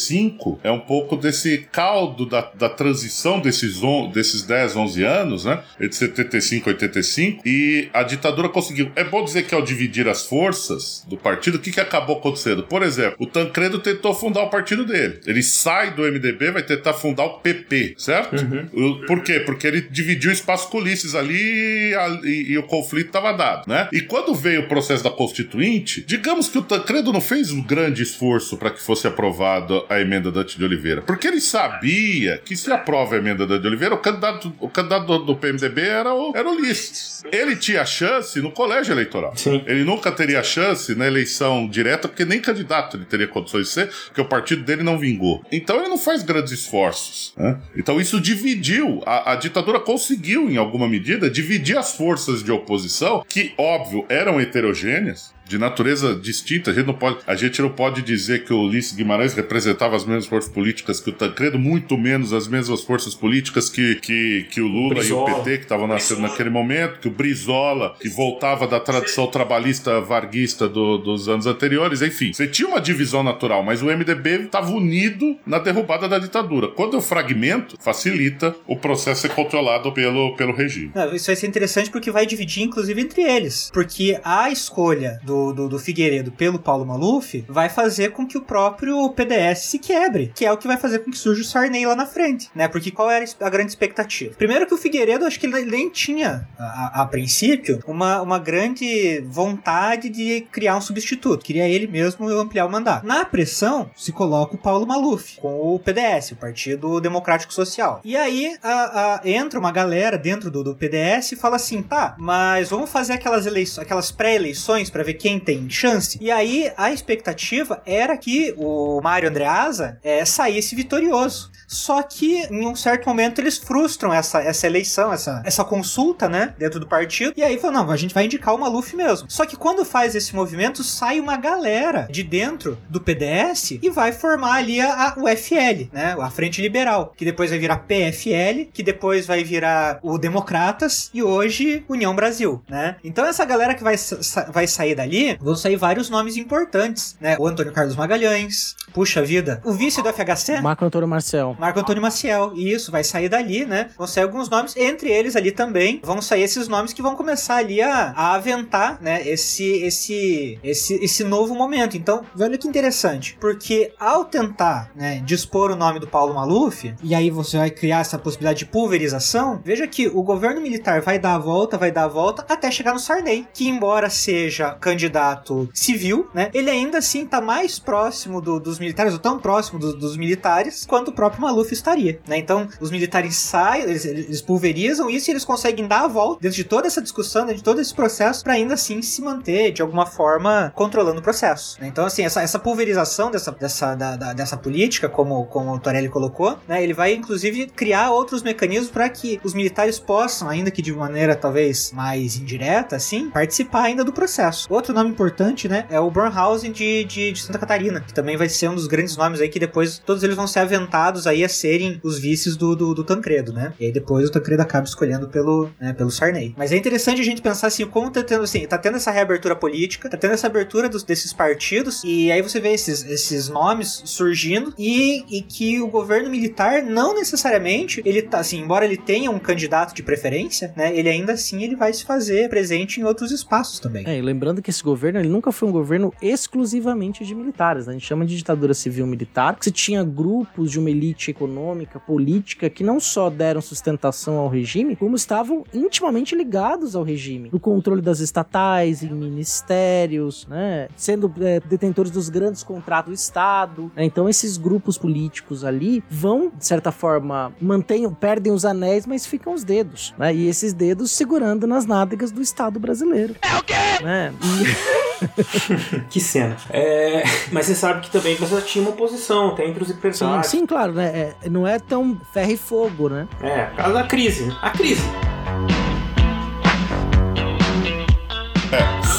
é um pouco desse caldo da, da transição desses, on, desses 10, 11 anos, né? De 75 a 85, e a ditadura conseguiu. É bom dizer que ao dividir as forças do partido, o que, que acabou acontecendo? Por exemplo, o Tancredo tentou fundar o partido dele. Ele sai do MDB, vai tentar fundar o PP, certo? Uhum. Por quê? Porque ele dividiu o espaço com Ulisses ali e, e o conflito estava dado, né? E quando veio o processo da Constituinte, digamos que o Tancredo não fez um grande esforço para que fosse aprovado a emenda da de Oliveira, porque ele sabia que se aprova a emenda da de Oliveira, o candidato, o candidato do, do PMDB era o, era o Ulisses. Ele tinha chance no colégio eleitoral. Sim. Ele nunca teria chance na eleição direta, porque nem candidato ele teria condições de ser, porque o partido dele não vingou. Então ele não faz grandes esforços. Né? Então isso dividiu. A, a ditadura conseguiu, em alguma medida, dividir as forças de oposição, que, óbvio, eram heterogêneas, de natureza distinta. A gente não pode, a gente não pode dizer que o Ulisses Guimarães representava as mesmas forças políticas que o Tancredo, muito menos as mesmas forças políticas que, que, que o Lula Brizola. e o PT, que estavam nascendo naquele momento, que o Brizola, que voltava da tradição trabalhista varguista do, dos anos anteriores. Enfim, você tinha uma divisão natural, mas o MDB estava unido na derrubada da ditadura. Quando eu fragmento, facilita o processo ser controlado pelo, pelo regime. Não, isso vai ser interessante porque vai dividir, inclusive, entre eles. Porque a escolha do, do, do Figueiredo pelo Paulo Maluf vai fazer com que o próprio PDS se quebre, que é o que vai fazer com que surja o Sarney lá na frente, né? Porque qual era a grande expectativa? Primeiro que o Figueiredo, acho que ele nem tinha, a, a princípio, uma, uma grande vontade de criar um substituto. Queria ele mesmo ampliar o mandato. Na pressão, se coloca o Paulo Maluf com o PDS, o Partido Democrático Social. E aí a, a, entra uma galera dentro do, do PDS e fala assim: tá, mas vamos fazer aquelas eleições, aquelas pré-eleições para ver quem tem chance. E aí a expectativa era que o Mário Andreasa é, saísse vitorioso. Só que em um certo momento eles frustram essa, essa eleição, essa, essa consulta, né, dentro do partido. E aí falam, não, a gente vai indicar o Maluf mesmo. Só que quando faz esse movimento, sai uma galera de dentro do PDS e vai formar ali a, a, o FL, né, a Frente Liberal, que depois vai virar PFL, que depois vai virar o Democratas e hoje União Brasil, né? Então essa galera que vai, sa vai sair dali, vão sair vários nomes importantes, né? O Antônio Carlos Magalhães, puxa vida, o vice do FHC, Marco Antônio Marcel. Marco Antônio Maciel, isso, vai sair dali, né? Vão sair alguns nomes, entre eles ali também vão sair esses nomes que vão começar ali a, a aventar, né? Esse, esse, esse, esse novo momento. Então, olha que interessante, porque ao tentar, né, dispor o nome do Paulo Maluf, e aí você vai criar essa possibilidade de pulverização, veja que o governo militar vai dar a volta, vai dar a volta, até chegar no Sarney, que embora seja candidato civil, né, ele ainda assim tá mais próximo do, dos militares, ou tão próximo do, dos militares, quanto o próprio Maluf estaria, né? Então, os militares saem, eles, eles pulverizam isso e eles conseguem dar a volta dentro de toda essa discussão, dentro de todo esse processo, para ainda assim se manter, de alguma forma, controlando o processo. Né? Então, assim, essa, essa pulverização dessa, dessa, da, da, dessa política, como, como o Torelli colocou, né, ele vai, inclusive, criar outros mecanismos para que os militares possam, ainda que de maneira talvez mais indireta, assim, participar ainda do processo. Outro nome importante, né, é o Bornhausen de, de, de Santa Catarina, que também vai ser um dos grandes nomes aí que depois todos eles vão ser aventados aí a serem os vices do, do, do Tancredo, né? E aí depois o Tancredo acaba escolhendo pelo, né, pelo Sarney. Mas é interessante a gente pensar assim, como tá tendo, assim, tá tendo essa reabertura política, tá tendo essa abertura dos, desses partidos, e aí você vê esses, esses nomes surgindo, e, e que o governo militar não necessariamente, ele tá, assim, embora ele tenha um candidato de preferência, né, ele ainda assim ele vai se fazer presente em outros espaços também. É, e lembrando que esse governo, ele nunca foi um governo exclusivamente de militares, né? a gente chama de ditadura civil-militar, você tinha grupos de uma elite econômica, política, que não só deram sustentação ao regime, como estavam intimamente ligados ao regime, no controle das estatais, em ministérios, né, sendo é, detentores dos grandes contratos do Estado. Né? Então esses grupos políticos ali vão, de certa forma, mantenham, perdem os anéis, mas ficam os dedos, né? E esses dedos segurando nas nádegas do Estado brasileiro. É o quê? Né? E... que cena. É, mas você sabe que também você tinha uma oposição, até entre os Sim, empresários. sim, claro, né? É, não é tão ferro e fogo, né? É, por causa da crise. né? A crise.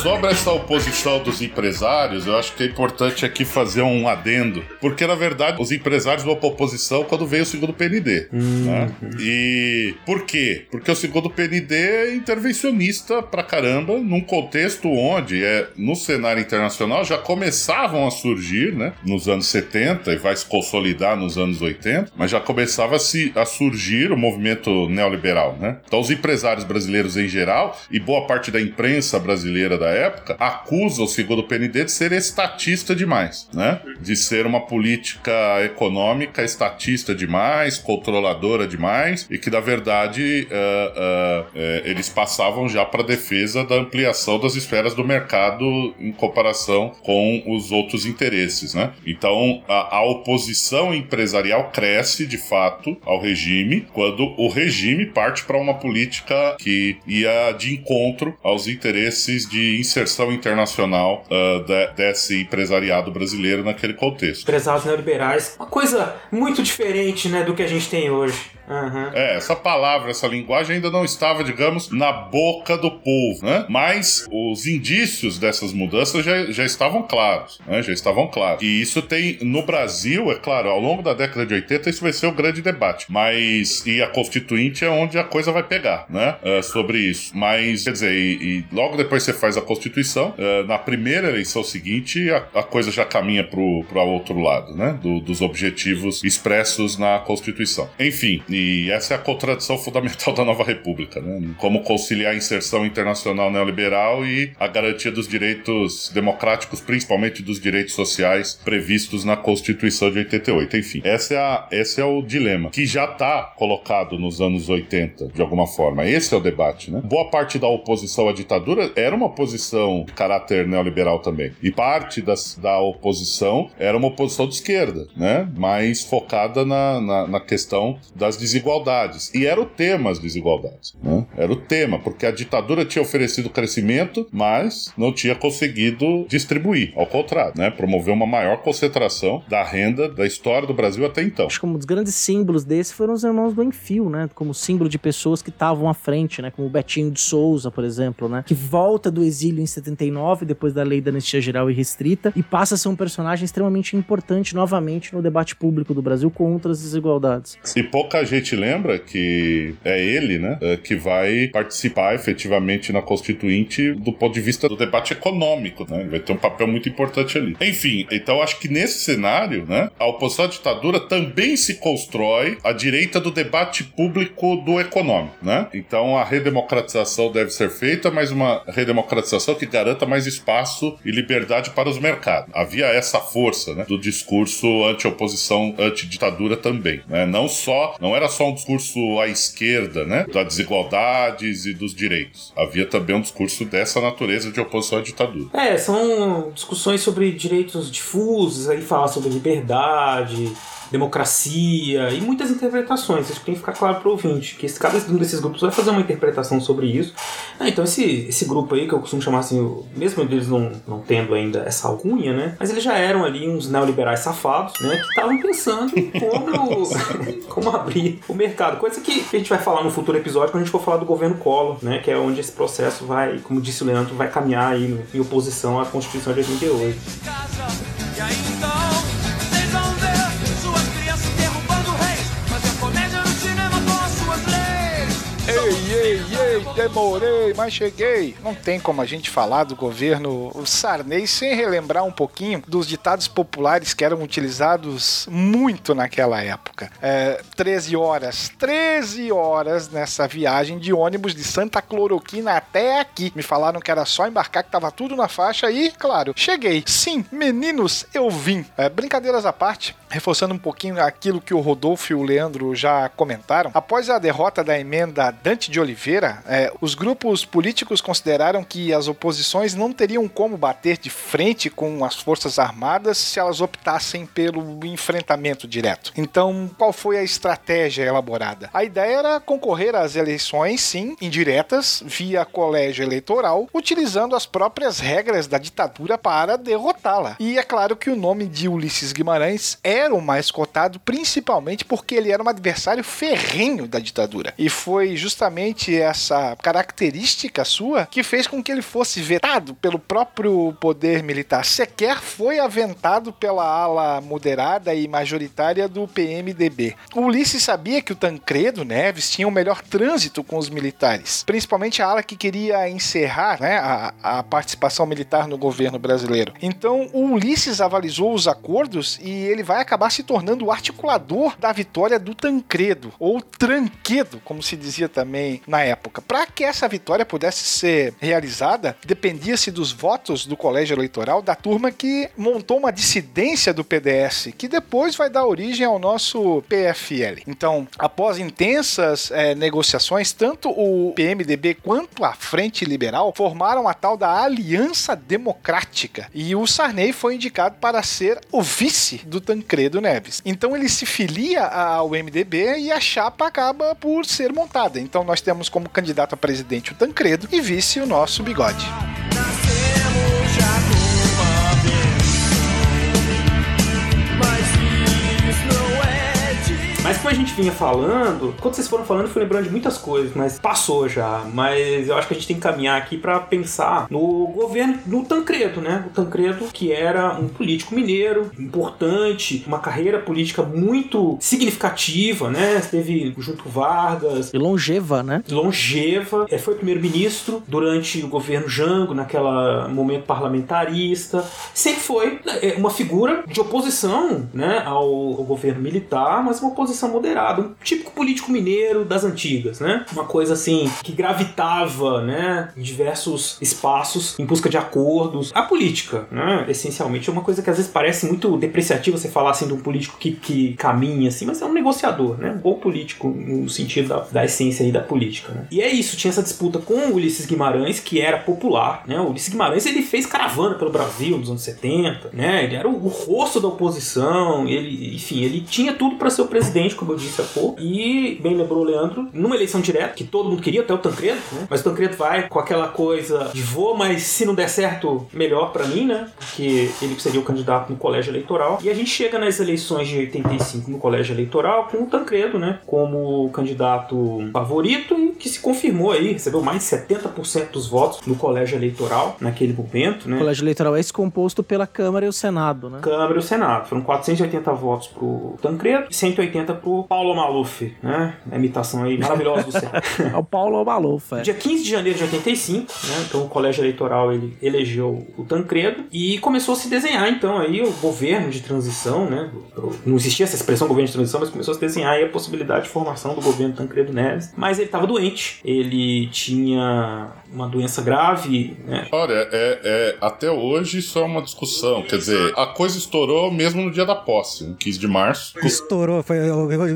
Sobre essa oposição dos empresários, eu acho que é importante aqui fazer um adendo, porque na verdade os empresários vão pra oposição quando veio o segundo PND. Né? E por quê? Porque o segundo PND é intervencionista pra caramba, num contexto onde é, no cenário internacional já começavam a surgir, né, nos anos 70 e vai se consolidar nos anos 80, mas já começava a, se, a surgir o movimento neoliberal, né? Então os empresários brasileiros em geral e boa parte da imprensa brasileira da época acusa o segundo PND de ser estatista demais, né? De ser uma política econômica estatista demais, controladora demais e que na verdade eh, eh, eles passavam já para defesa da ampliação das esferas do mercado em comparação com os outros interesses, né? Então a, a oposição empresarial cresce de fato ao regime quando o regime parte para uma política que ia de encontro aos interesses de inserção internacional de- desse empresariado brasileiro naquele contexto. Empresários neoliberais. Uma coisa muito diferente, né, do que a gente tem hoje. Aham. É, essa palavra, essa linguagem ainda não estava, digamos, na boca do povo, né? Mas os indícios dessas mudanças já, já estavam claros, né? Já estavam claros. E isso tem, no Brasil, é claro, ao longo da década de 80, isso vai ser o grande debate. Mas, e a Constituinte é onde a coisa vai pegar, né? É, sobre isso. Mas, quer dizer, e, e logo depois você faz a Constituição, é, na primeira eleição seguinte, a, a coisa já caminha pro, pro outro lado, né? Do- dos objetivos expressos na Constituição. Enfim, essa é a contradição fundamental da nova república, né? Como conciliar a inserção internacional neoliberal e a garantia dos direitos democráticos, principalmente dos direitos sociais previstos na Constituição de 88. Enfim, essa é a, esse é o dilema, que já está colocado nos anos 80, de alguma forma. Esse é o debate, né? Boa parte da oposição à ditadura era uma oposição de caráter neoliberal também. E parte das, da oposição era uma oposição de esquerda, né? Mais focada na, na, na questão das desigualdades. E era o tema as desigualdades. Né? Era o tema, porque a ditadura tinha oferecido crescimento, mas não tinha conseguido distribuir. Ao contrário, né? promoveu uma maior concentração da renda da história do Brasil até então. Acho que um dos grandes símbolos desse foram os irmãos do Enfio, né? Como símbolo de pessoas que estavam à frente, né? Como o Betinho de Souza, por exemplo, né? Que volta do exílio em 79, depois da lei da anistia geral e restrita, e passa a ser um personagem extremamente importante novamente no debate público do Brasil contra as desigualdades. E pouca gente lembra que é ele, né? é, Que vai participar efetivamente na Constituinte do ponto de vista do debate econômico, né? Vai ter um papel muito importante ali. Enfim, então acho que nesse cenário, né? A oposição à ditadura também se constrói à direita do debate público do econômico, né? Então a redemocratização deve ser feita, mas uma redemocratização que garanta mais espaço e liberdade para os mercados. Havia essa força, né? Do discurso anti-oposição, anti-ditadura também, né? Não só, não era só um discurso à esquerda, né? Das desigualdades e dos direitos. Havia também um discurso dessa natureza de oposição à ditadura. É, são discussões sobre direitos difusos, aí fala sobre liberdade, democracia e muitas interpretações. Isso tem que ficar claro para o ouvinte, que esse, cada um desses grupos vai fazer uma interpretação sobre isso. Ah, então esse, esse grupo aí, que eu costumo chamar assim, mesmo eles não, não tendo ainda essa alcunha, né? Mas eles já eram ali uns neoliberais safados, né? Que estavam pensando como, como abrir o mercado. Coisa que a gente vai falar no futuro episódio quando a gente for falar do governo Collor, né? Que é onde esse processo vai, como disse o Leandro, vai caminhar aí em oposição à Constituição de 88. E aí Ei, ei, ei, demorei, mas cheguei. Não tem como a gente falar do governo Sarney sem relembrar um pouquinho dos ditados populares que eram utilizados muito naquela época. É, 13 horas, 13 horas nessa viagem de ônibus de Santa Cloroquina até aqui. Me falaram que era só embarcar, que tava tudo na faixa e, claro, cheguei. Sim, meninos, eu vim. É, brincadeiras à parte, reforçando um pouquinho aquilo que o Rodolfo e o Leandro já comentaram, após a derrota da emenda Dante de Oliveira, é, os grupos políticos consideraram que as oposições não teriam como bater de frente com as Forças Armadas se elas optassem pelo enfrentamento direto. Então, qual foi a estratégia elaborada? A ideia era concorrer às eleições, sim, indiretas, via colégio eleitoral, utilizando as próprias regras da ditadura para derrotá-la. E é claro que o nome de Ulisses Guimarães era o mais cotado, principalmente porque ele era um adversário ferrenho da ditadura. E foi justamente essa característica sua que fez com que ele fosse vetado pelo próprio poder militar. Sequer foi aventado pela ala moderada e majoritária do PMDB. O Ulisses sabia que o Tancredo Neves tinha o melhor trânsito com os militares, principalmente a ala que queria encerrar né, a, a participação militar no governo brasileiro. Então o Ulisses avalizou os acordos e ele vai acabar se tornando o articulador da vitória do Tancredo, ou Tranquedo, como se dizia também na época. Para que essa vitória pudesse ser realizada, dependia-se dos votos do colégio eleitoral da turma que montou uma dissidência do PDS, que depois vai dar origem ao nosso PFL. Então, após intensas eh, negociações, tanto o PMDB quanto a Frente Liberal formaram a tal da Aliança Democrática e o Sarney foi indicado para ser o vice do Tancredo Neves. Então ele se filia ao MDB e a chapa acaba por ser montada. Então nós temos como candidato a presidente o Tancredo e vice o nosso Bigode. Como a gente vinha falando, quando vocês foram falando, eu fui lembrando de muitas coisas, mas passou já. Mas eu acho que a gente tem que caminhar aqui pra pensar no governo, no Tancredo, né? O Tancredo, que era um político mineiro, importante, uma carreira política muito significativa, né? Teve junto Vargas, E longeva, né? longeva, é, foi primeiro-ministro durante o governo Jango, naquela momento parlamentarista, sempre foi é, uma figura de oposição né, ao, ao governo militar, mas uma oposição moderada, um típico político mineiro das antigas, né? Uma coisa assim que gravitava, né, em diversos espaços em busca de acordos. A política, né, essencialmente é uma coisa que às vezes parece muito depreciativa você falar assim de um político que, que caminha assim, mas é um negociador, né? Um bom político no sentido da, da essência aí da política, né? E é isso, tinha essa disputa com o Ulisses Guimarães, que era popular, né? O Ulisses Guimarães, ele fez caravana pelo Brasil nos anos 70, né? Ele era o, o rosto da oposição, ele, enfim, ele tinha tudo para ser o presidente como eu disse há pouco. E, bem lembrou o Leandro, numa eleição direta, que todo mundo queria, até o Tancredo, né? Mas o Tancredo vai com aquela coisa de vou, mas se não der certo, melhor pra mim, né? Porque ele seria o candidato no colégio eleitoral. E a gente chega nas eleições de 85 no colégio eleitoral com o Tancredo, né? Como candidato favorito e que se confirmou aí, recebeu mais de 70% dos votos no colégio eleitoral naquele momento, né? O colégio eleitoral é esse composto pela Câmara e o Senado, né? Câmara e o Senado. Foram 480 votos pro Tancredo e 180 pro Paulo Maluf, né? A imitação aí maravilhosa do Senado. É o Paulo Maluf, é. Dia 15 de janeiro de 85, né? Então o colégio eleitoral ele elegeu o Tancredo e começou a se desenhar então aí o governo de transição, né? Não existia essa expressão governo de transição, mas começou a se desenhar aí a possibilidade de formação do governo Tancredo Neves. Mas ele estava doente, ele tinha uma doença grave, né? Olha, é, é- até hoje isso é uma discussão. Quer dizer, a coisa estourou mesmo no dia da posse, no 15 de março. Estourou. Foi,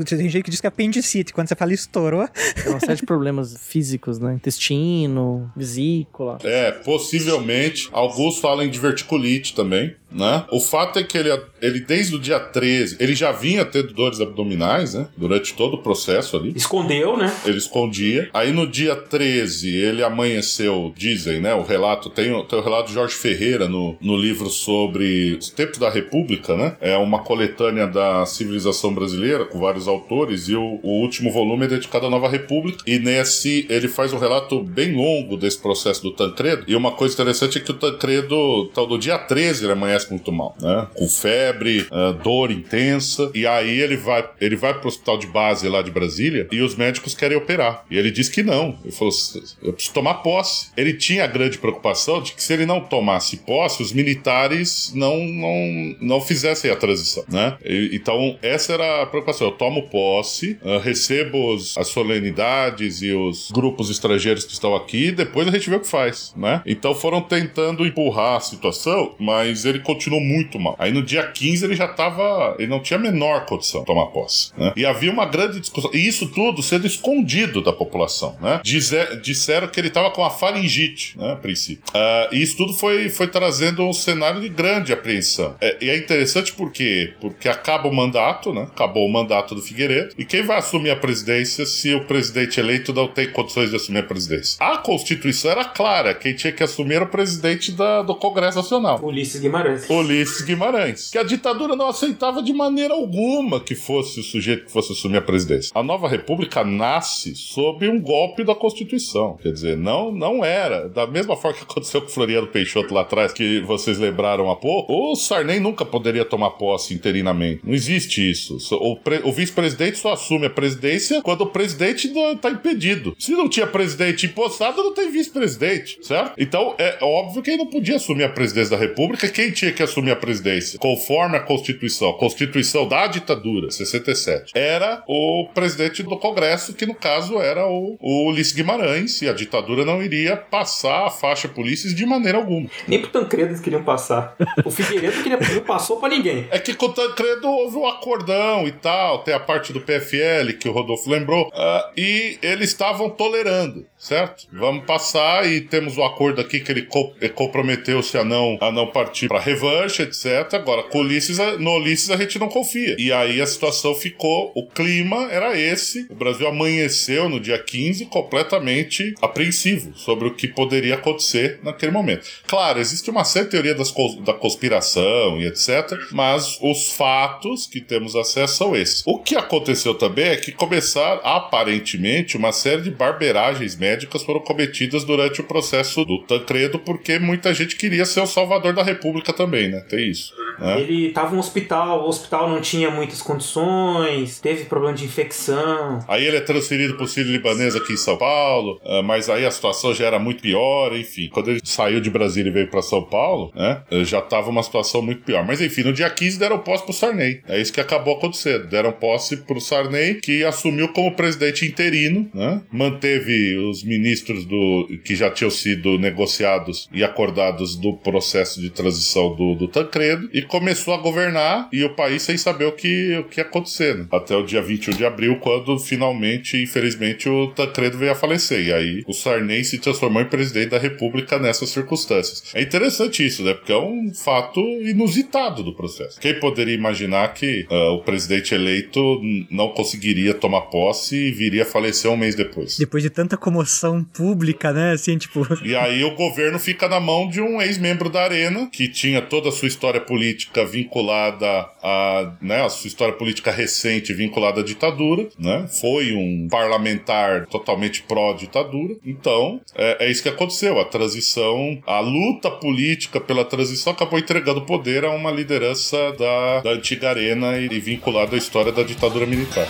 tem gente que diz que é apendicite. Quando você fala estourou. Tem uma série de problemas físicos, né? Intestino, vesícula. É, possivelmente. Alguns falam de verticulite também, né? O fato é que ele, ele desde o dia 13, ele já vinha tendo dores abdominais, né? Durante todo o processo ali. Escondeu, né? Ele escondia. Aí no dia 13, ele amanheceu, dizem, né? O relato, tem, o- tem o relato de Jorge Ferreira no, no livro sobre os tempos da República, né? É uma coletânea da civilização brasileira, com vários autores, e o, o último volume é dedicado à Nova República. E nesse, ele faz um relato bem longo desse processo do Tancredo. E uma coisa interessante é que o Tancredo, tal do dia 13, ele amanhece muito mal, né? Com febre, ah, dor intensa. E aí ele vai, ele vai pro hospital de base lá de Brasília e os médicos querem operar. E ele diz que não. Ele falou: eu preciso tomar posse. Ele tinha a grande preocupação de que se ele não tomasse posse, os militares não, não, não fizessem a transição, né? E- então, essa era a preocupação. Eu tomo posse, ah, recebo os- as solenidades e os grupos estrangeiros que estão aqui, e depois a gente vê o que faz, né? Então foram tentando empurrar a situação, mas ele continuou muito mal. Aí no dia 15 ele já tava. Ele não tinha a menor condição de tomar posse. Né? E havia uma grande discussão. E isso tudo sendo escondido da população, né? Dize- disseram que ele tava com a faringite, né? A princípio. Ah, e isso tudo foi, foi trazendo um cenário de grande apreensão. É, e é interessante por quê? Porque acaba o mandato, né? Acabou o mandato do Figueiredo. E quem vai assumir a presidência se o presidente eleito não tem condições de assumir a presidência? A Constituição era clara. Quem tinha que assumir era o presidente da- do Congresso Nacional. Ulisses Guimarães. Ulisses Guimarães. Que a ditadura não aceitava de maneira alguma que fosse o sujeito que fosse assumir a presidência. A nova república nasce sob um golpe da Constituição. Quer dizer, não, não era. Da mesma forma que aconteceu com Floriano Peixoto lá atrás, que vocês lembraram há pouco, o Sarney nunca poderia tomar posse interinamente. Não existe isso. So- O, o vice-presidente só assume a presidência quando o presidente está impedido. Se não tinha presidente impostado, não tem vice-presidente, certo? Então, é óbvio que ele não podia assumir a presidência da República. Quem tinha que assumir a presidência, conforme a Constituição, a Constituição da ditadura, 67, era o presidente do Congresso, que no caso era o, o Ulisses Guimarães, e a ditadura não iria passar a faixa polícia de maneira alguma. Nem pro Tancredo eles queriam passar. O Figueiredo queria, não passou pra ninguém. É que com o Tancredo houve um acordão e tal, tem a parte do PFL que o Rodolfo lembrou, ah, e eles estavam tolerando, certo? Vamos passar e temos o acordo aqui que ele co- comprometeu-se a não, a não partir para revanche, etc. Agora, com Ulisses, no Ulisses a gente não confia. E aí a situação ficou, o clima era esse, o Brasil amanheceu no dia 15 completamente apreensivo sobre o que poderia acontecer naquele momento. Claro, existe uma certa teoria das da conspiração e etc, mas os fatos que temos acesso são esses. O que aconteceu também é que começaram, aparentemente, uma série de barberagens médicas foram cometidas durante o processo do Tancredo, porque muita gente queria ser o salvador da República também, né? Tem isso. né? Ele tava no hospital, o hospital não tinha muitas condições, teve problema de infecção. Aí ele é transferido pro Sírio Libanês aqui em São Paulo, ah, mas aí a situação já era muito pior, enfim. Quando ele saiu de Brasília e veio para São Paulo, né, eh, já tava uma situação muito pior. Mas enfim, no dia 15 deram posse pro Sarney. É isso que acabou acontecendo. Deram posse pro Sarney, que assumiu como presidente interino, né, manteve os ministros do que já tinham sido negociados e acordados do processo de transição do, do Tancredo e começou a governar e o país sem saber o que, o que ia acontecer. né? Até o dia 21 de abril, quando finalmente, infelizmente, o Tancredo veio a falecer. E aí o Sarney se transformou em presidente da República nessas circunstâncias. É interessante isso, né? Porque é um fato inusitado do processo. Quem poderia imaginar que ah, o presidente eleito não conseguiria tomar posse e viria a falecer um mês depois? Depois de tanta comoção pública, né? Assim, tipo. E aí o governo fica na mão de um ex-membro da Arena, que tinha toda a sua história política vinculada a, né, a sua história política recente vinculada à ditadura, né? Foi um parlamentar totalmente pró-ditadura. Então, é, é isso que aconteceu. A transição, a luta política pela transição acabou entregando poder a uma liderança da, da antiga Arena e vinculada à história da ditadura militar.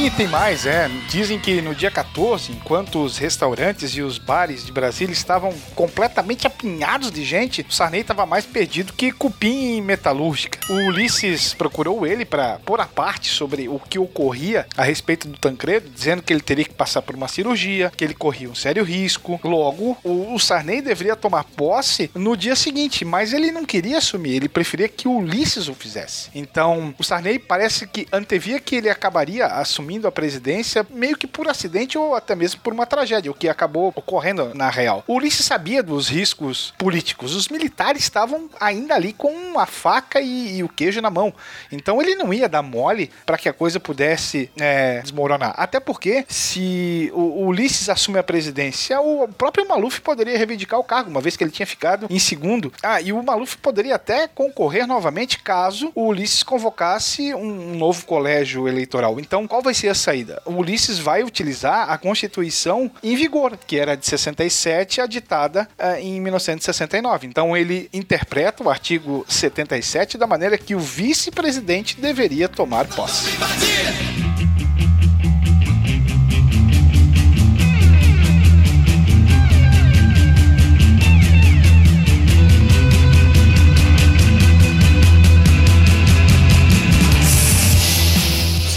E tem mais, é. Dizem que no dia 14, enquanto os restaurantes e os bares de Brasília estavam completamente apinhados de gente, o Sarney estava mais perdido que cupim em metalúrgica. O Ulisses procurou ele para pôr a parte sobre o que ocorria a respeito do Tancredo, dizendo que ele teria que passar por uma cirurgia, que ele corria um sério risco. Logo, o, o Sarney deveria tomar posse no dia seguinte, mas ele não queria assumir, ele preferia que o Ulisses o fizesse. Então, o Sarney parece que antevia que ele acabaria assumindo a presidência meio que por acidente ou até mesmo por uma tragédia, o que acabou ocorrendo na real. O Ulisses sabia dos riscos políticos. Os militares estavam ainda ali com a faca e, e o queijo na mão. Então ele não ia dar mole para que a coisa pudesse é, desmoronar. Até porque, se o, o Ulisses assume a presidência, o próprio Maluf poderia reivindicar o cargo, uma vez que ele tinha ficado em segundo. Ah, e o Maluf poderia até concorrer novamente caso o Ulisses convocasse um, um novo colégio eleitoral. Então, qual vai ser a saída? O Ulisses vai utilizar a Constituição em vigor, que era de 67, a ditada eh, em 1969. Então, ele interpreta o artigo 77 da maneira que o vice-presidente deveria tomar posse.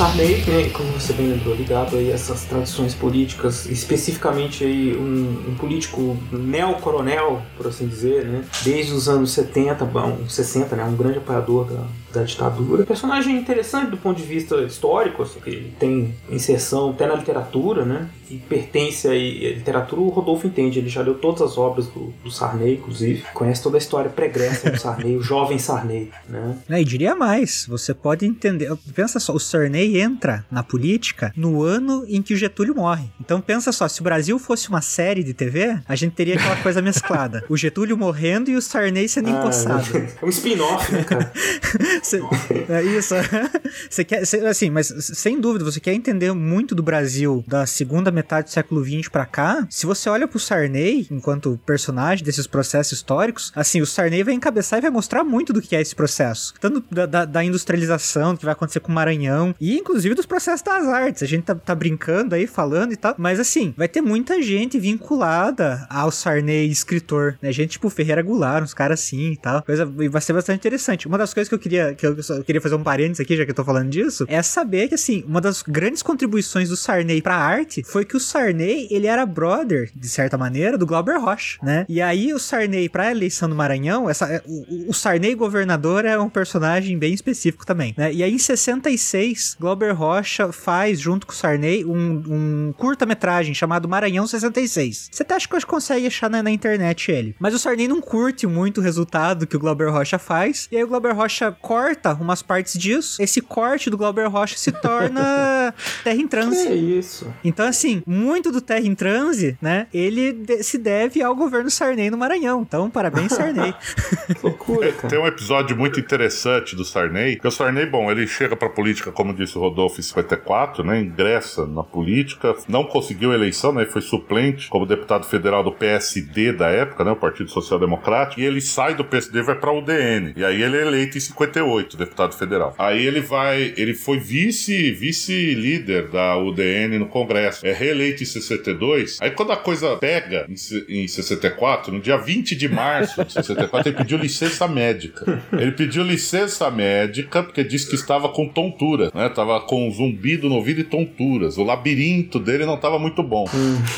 Sarney, como você bem lembrou, ligado aí a essas tradições políticas, especificamente aí um, um político neo-coronel, por assim dizer, né, desde os anos 70, bom, 60, né, um grande apoiador da, da ditadura. Personagem interessante do ponto de vista histórico, assim, que ele tem inserção até na literatura, né, e pertence aí, a literatura o Rodolfo entende, ele já leu todas as obras do, do Sarney, inclusive, conhece toda a história pregressa do Sarney, o jovem Sarney, né. Né, e diria mais, você pode entender. Pensa só, o Sarney entra na política no ano em que o Getúlio morre. Então pensa só, se o Brasil fosse uma série de TV, a gente teria aquela coisa mesclada. O Getúlio morrendo e o Sarney sendo Ah, empossado. É um spin-off, né, cara? Cê- é isso. Você quer, cê- assim, mas sem dúvida, você quer entender muito do Brasil da segunda metade do século XX pra cá? Se você olha pro Sarney enquanto personagem desses processos históricos, assim, o Sarney vai encabeçar e vai mostrar muito do que é esse processo, tanto da, da- da industrialização, do que vai acontecer com o Maranhão e inclusive dos processos das artes. A gente tá, tá brincando aí, falando e tal, mas assim, vai ter muita gente vinculada ao Sarney escritor, né? Gente tipo Ferreira Goulart, uns caras assim e tal. Coisa, vai ser bastante interessante. Uma das coisas que eu queria, que eu, eu queria fazer um parênteses aqui, já que eu tô falando disso, é saber que, assim, uma das grandes contribuições do Sarney pra arte foi que o Sarney, ele era brother, de certa maneira, do Glauber Rocha, né? E aí o Sarney, pra eleição do Maranhão, essa, é, o, o Sarney governador é um personagem bem específico também, né? E aí em 66, Glauber Rocha faz, junto com o Sarney, um, um curta-metragem chamado Maranhão 66. Você até acha que consegue achar na, na internet ele. Mas o Sarney não curte muito o resultado que o Glauber Rocha faz, e aí o Glauber Rocha corta umas partes disso. Esse corte do Glauber Rocha se torna Terra em Transe. Que isso? Então, assim, muito do Terra em Transe, né? Ele de- se deve ao governo Sarney no Maranhão. Então, parabéns, Sarney. Loucura, cara. Tem um episódio muito interessante do Sarney, que o Sarney, bom, ele chega pra política, como disse o Rodolfo, em 54, né? Ingressa na política, não conseguiu eleição, né? Foi suplente como deputado federal do PSD da época, né? O Partido Social Democrático, e ele sai do PSD e vai pra UDN. E aí ele é eleito em 58. 68, deputado federal. Aí ele vai, ele foi vice, vice-líder da UDN no Congresso. É reeleito em 62. Aí quando a coisa pega em, em 64, no dia 20 de março de 64, ele pediu licença médica. Ele pediu licença médica porque disse que estava com tontura, né? Tava com zumbido no ouvido e tonturas. O labirinto dele não estava muito bom.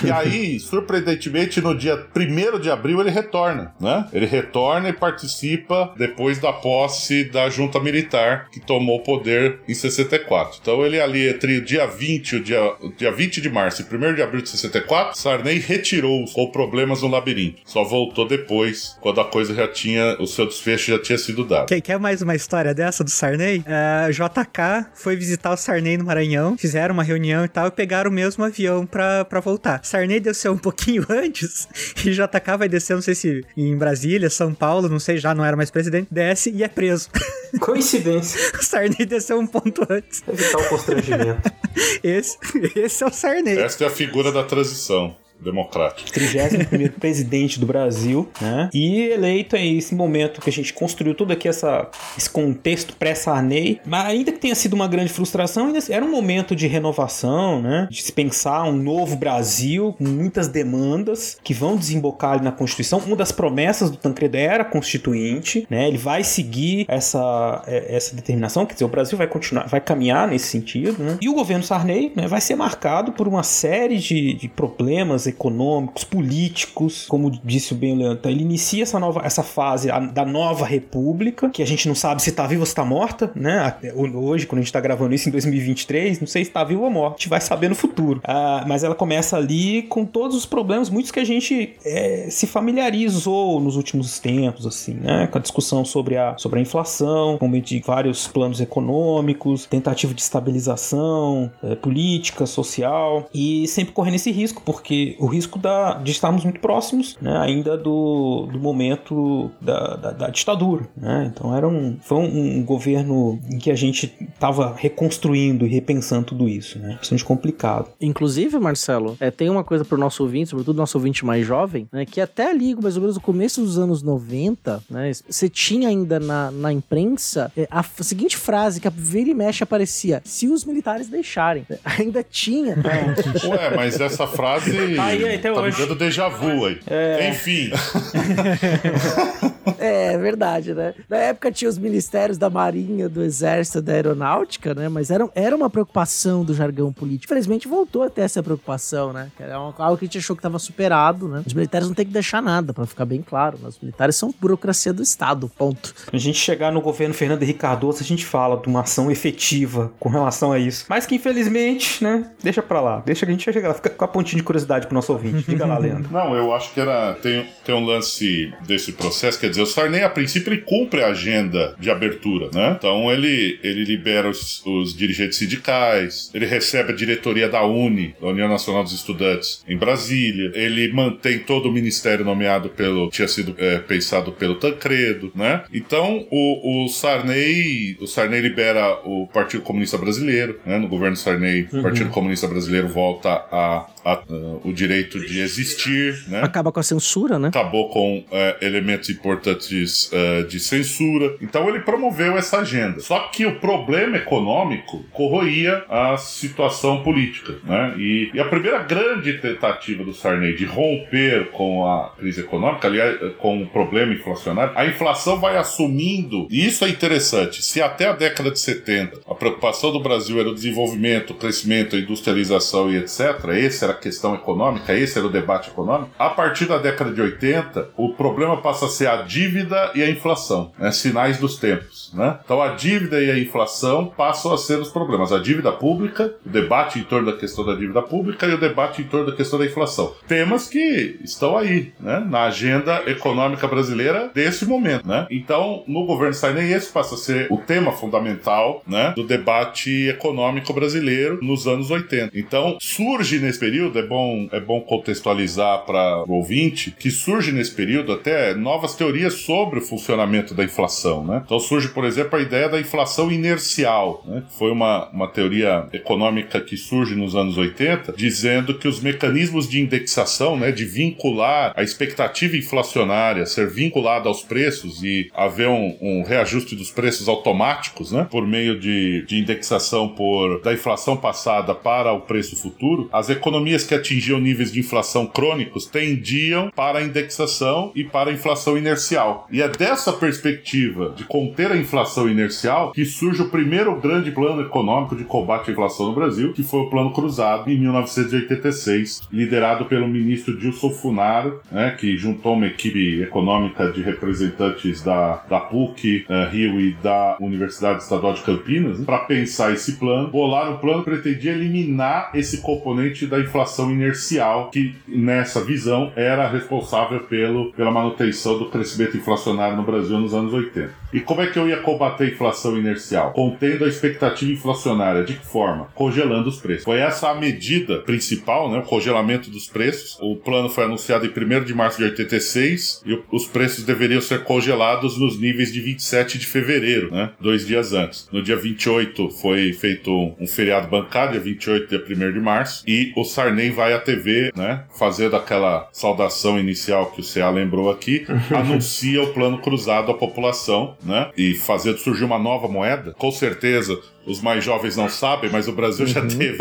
E aí, surpreendentemente, no dia 1 de abril ele retorna, né? Ele retorna e participa depois da posse da junta militar que tomou o poder em 64. Então ele ali entre o dia 20 e o dia, dia 20 de março e 1 de abril de 64, Sarney retirou-os com problemas no labirinto. Só voltou depois, quando a coisa já tinha, o seu desfecho já tinha sido dado. Quer, quer mais uma história dessa do Sarney? É, JK foi visitar o Sarney no Maranhão, fizeram uma reunião e tal, e pegaram o mesmo avião pra, pra voltar. Sarney desceu um pouquinho antes, e JK vai descer, não sei se em Brasília, São Paulo, não sei, já não era mais presidente, desce e é preso. Coincidência. o Sarney desceu um ponto antes. Evitar o constrangimento. Esse, esse é o Sarney. Esta é a figura da transição democrática. 31 presidente do Brasil, né? E eleito em esse momento que a gente construiu todo aqui essa, esse contexto pré-Sarney, mas ainda que tenha sido uma grande frustração, ainda era um momento de renovação, né? De se pensar um novo Brasil com muitas demandas que vão desembocar ali na Constituição. Uma das promessas do Tancredo era constituinte, né? Ele vai seguir essa, é, essa determinação, quer dizer, o Brasil vai continuar, vai caminhar nesse sentido, né? E o governo Sarney né, vai ser marcado por uma série de, de problemas econômicos, políticos, como disse bem o Leandro. Então, ele inicia essa, nova, essa fase da nova república, que a gente não sabe se tá viva ou se tá morta, né? Até Hoje, quando a gente tá gravando isso em 2023, não sei se tá viva ou morta. A gente vai saber no futuro. Ah, mas ela começa ali com todos os problemas, muitos que a gente é, se familiarizou nos últimos tempos, assim, né? Com a discussão sobre a, sobre a inflação, com de vários planos econômicos, tentativa de estabilização eh, política, social, e sempre correndo esse risco, porque o risco da, de estarmos muito próximos né, ainda do, do momento da, da, da ditadura. Né? Então era um, foi um, um governo em que a gente estava reconstruindo e repensando tudo isso. Né? Bastante complicado. Inclusive, Marcelo, é, tem uma coisa pro nosso ouvinte, sobretudo nosso ouvinte mais jovem, né, que até ali, mais ou menos no começo dos anos 90, né, você tinha ainda na, na imprensa é, a seguinte frase que a vira e mexe aparecia: se os militares deixarem. Ainda tinha. Ué, mas essa frase aí até tá hoje. me dando déjà vu aí. É. Enfim. É verdade, né? Na época tinha os ministérios da Marinha, do Exército, da Aeronáutica, né? Mas era, era uma preocupação do jargão político. Infelizmente voltou a ter essa preocupação, né? Que era uma- algo que a gente achou que estava superado, né? Os militares não tem que deixar nada, pra ficar bem claro. né? Os militares são burocracia do Estado, ponto. Quando a gente chegar no governo Fernando Henrique Cardoso, a gente fala de uma ação efetiva com relação a isso. Mas que infelizmente, né? Deixa pra lá. Deixa que a gente chega lá. Fica com a pontinha de curiosidade pro nosso ouvinte. Diga lá, Leandro. Não, eu acho que era. Tem, tem um lance desse processo, quer dizer, o Sarney, a princípio, ele cumpre a agenda de abertura, né? Então ele, ele libera os, os dirigentes sindicais, ele recebe a diretoria da UNE, da União Nacional dos Estudantes, em Brasília, ele mantém todo o ministério nomeado pelo. tinha sido é, pensado pelo Tancredo, né? Então o, o Sarney. O Sarney libera o Partido Comunista Brasileiro, né? No governo Sarney, o Uhum. Partido Comunista Brasileiro volta a, a- a- o direito de existir, né? Acaba com a censura, né? Acabou com é, elementos importantes é, de censura. Então ele promoveu essa agenda. Só que o problema econômico corroía a situação política. Né? E, e a primeira grande tentativa do Sarney de romper com a crise econômica, aliás, com o problema inflacionário, a inflação vai assumindo, e isso é interessante, se até a década de 70 a preocupação do Brasil era o desenvolvimento, o crescimento, a industrialização e etc., essa era a questão econômica, esse era o debate econômico, a partir da década de 80, o problema passa a ser a dívida e a inflação, né? sinais dos tempos. Né? Então a dívida e a inflação passam a ser os problemas. A dívida pública, o debate em torno da questão da dívida pública e o debate em torno da questão da inflação. Temas que estão aí, né? na agenda econômica brasileira desse momento. Né? Então, no governo Sarney, esse passa a ser o tema fundamental né? do debate econômico brasileiro nos anos 80. Então, surge nesse período, é bom, é bom contextualizar para o ouvinte, que surge nesse período até novas teorias sobre o funcionamento da inflação, né? Então surge, por exemplo, a ideia da inflação inercial, né? Que foi uma, uma teoria econômica que surge nos anos 80, dizendo que os mecanismos de indexação, né, de vincular a expectativa inflacionária, ser vinculada aos preços e haver um, um reajuste dos preços automáticos, né, por meio de, de indexação por da inflação passada para o preço futuro, as economias que atingiam níveis de inflação crônicos tendiam para a indexação e para a inflação inercial. E é dessa perspectiva de conter a inflação inercial que surge o primeiro grande plano econômico de combate à inflação no Brasil, que foi o Plano Cruzado em 1986, liderado pelo ministro Dilson Funaro, né, que juntou uma equipe econômica de representantes da, da PUC, eh, Rio e da Universidade Estadual de Campinas, para pensar esse plano. Bolar o plano pretendia eliminar esse componente da inflação inercial, que nessa visão era responsável pelo, pela manutenção do crescimento inflacionário no Brasil nos anos 80. E como é que eu ia combater a inflação inercial? Contendo a expectativa inflacionária. De que forma? Congelando os preços. Foi essa a medida principal, né? O congelamento dos preços. O plano foi anunciado em 1 de março de 86 e os preços deveriam ser congelados nos níveis de 27 de fevereiro, né? Dois dias antes. No dia 28 foi feito um feriado bancário, dia 28 dia 1 de março, e o Sarney vai à TV, né? Fazendo aquela saudação inicial que o CA lembrou aqui, anuncia o plano cruzado à população, né? E fazendo surgir uma nova moeda. Com certeza, os mais jovens não sabem, mas o Brasil já teve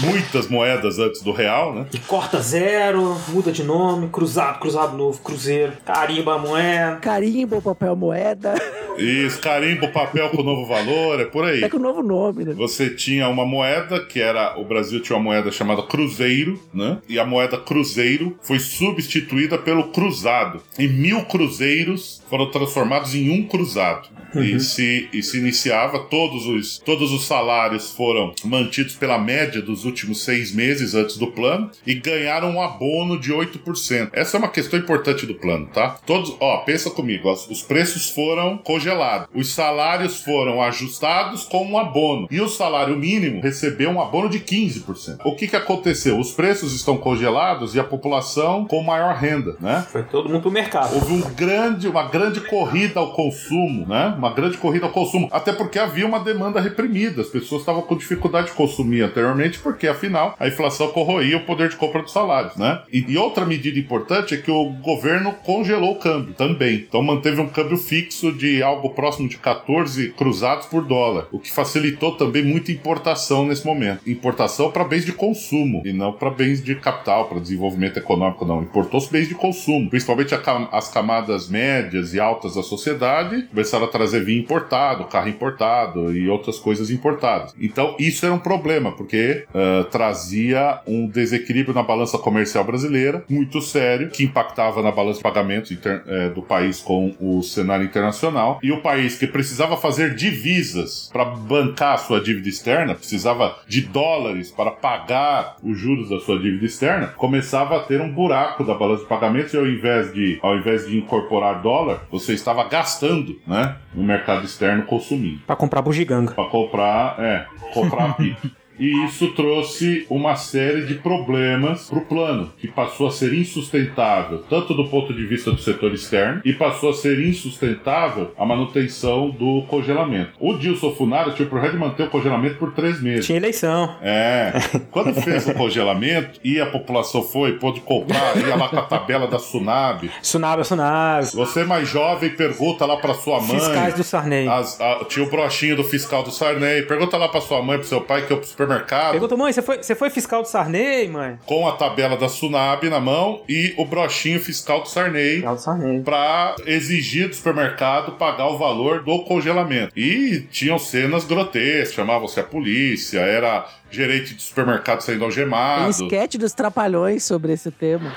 muitas moedas antes do real, né? Corta zero, muda de nome, cruzado, cruzado novo, cruzeiro, carimba a moeda. Carimbo, papel moeda. Isso, carimbo, papel com novo valor, é por aí. É com novo nome, né? Você tinha uma moeda que era. O Brasil tinha uma moeda chamada Cruzeiro, né? E a moeda Cruzeiro foi substituída pelo Cruzado. E mil cruzeiros foram transformados em um cruzado. E, se, e se iniciava, todos os, todos os salários foram mantidos pela média dos últimos seis meses antes do plano e ganharam um abono de 8%. Essa é uma questão importante do plano, tá? Todos, ó, pensa comigo, ó, os preços foram congelados, os salários foram ajustados com um abono e o salário mínimo recebeu um abono de 15%. O que que aconteceu? Os preços estão congelados e a população com maior renda, né? Foi todo mundo pro mercado. Houve um grande, uma grande corrida ao consumo, né? Uma grande corrida ao consumo. Até porque havia uma demanda reprimida. As pessoas estavam com dificuldade de consumir anteriormente, porque afinal a inflação corroía o poder de compra dos salários, né? E, e outra medida importante é que o governo congelou o câmbio também. Então manteve um câmbio fixo de algo próximo de 14 cruzados por dólar, o que facilitou também muita importação nesse momento. Importação para bens de consumo e não para bens de capital, para desenvolvimento econômico, não. Importou-se bens de consumo, principalmente a as camadas médias e altas da sociedade começaram a trazer vinho importado, carro importado e outras coisas importadas. Então isso era um problema, porque ah, trazia um desequilíbrio na balança comercial brasileira muito sério, que impactava na balança de pagamentos eh, do país com o cenário internacional. E o país que precisava fazer divisas para bancar a sua dívida externa, precisava de dólares para pagar os juros da sua dívida externa, começava a ter um buraco da balança de pagamentos e ao invés de, ao invés de incorporar dólar, você estava gastando, né, no mercado externo consumindo. Pra comprar bugiganga. Para comprar, é, comprar PIB. E isso trouxe uma série de problemas para o plano, que passou a ser insustentável, tanto do ponto de vista do setor externo, e passou a ser insustentável a manutenção do congelamento. O Dilson Funaro tinha o projeto de manter o congelamento por três meses. Tinha eleição. É. Quando fez o congelamento e a população foi, pôde comprar, ia lá com a tabela da Sunab. Sunab, Sunab. Você mais jovem, pergunta lá pra sua mãe. Fiscais do Sarney. As- a- tinha o brochinho do fiscal do Sarney. Pergunta lá pra sua mãe, pro seu pai, que é o supermercado. Pergunta, mãe, você foi, você foi fiscal do Sarney, mãe? Com a tabela da Sunab na mão e o brochinho fiscal do Sarney. Fiscal do Sarney. Pra exigir do supermercado pagar o valor do congelamento. E tinham cenas grotescas, chamavam-se a polícia, era gerente de supermercado sendo Tem algemado. esquete dos trapalhões sobre esse tema.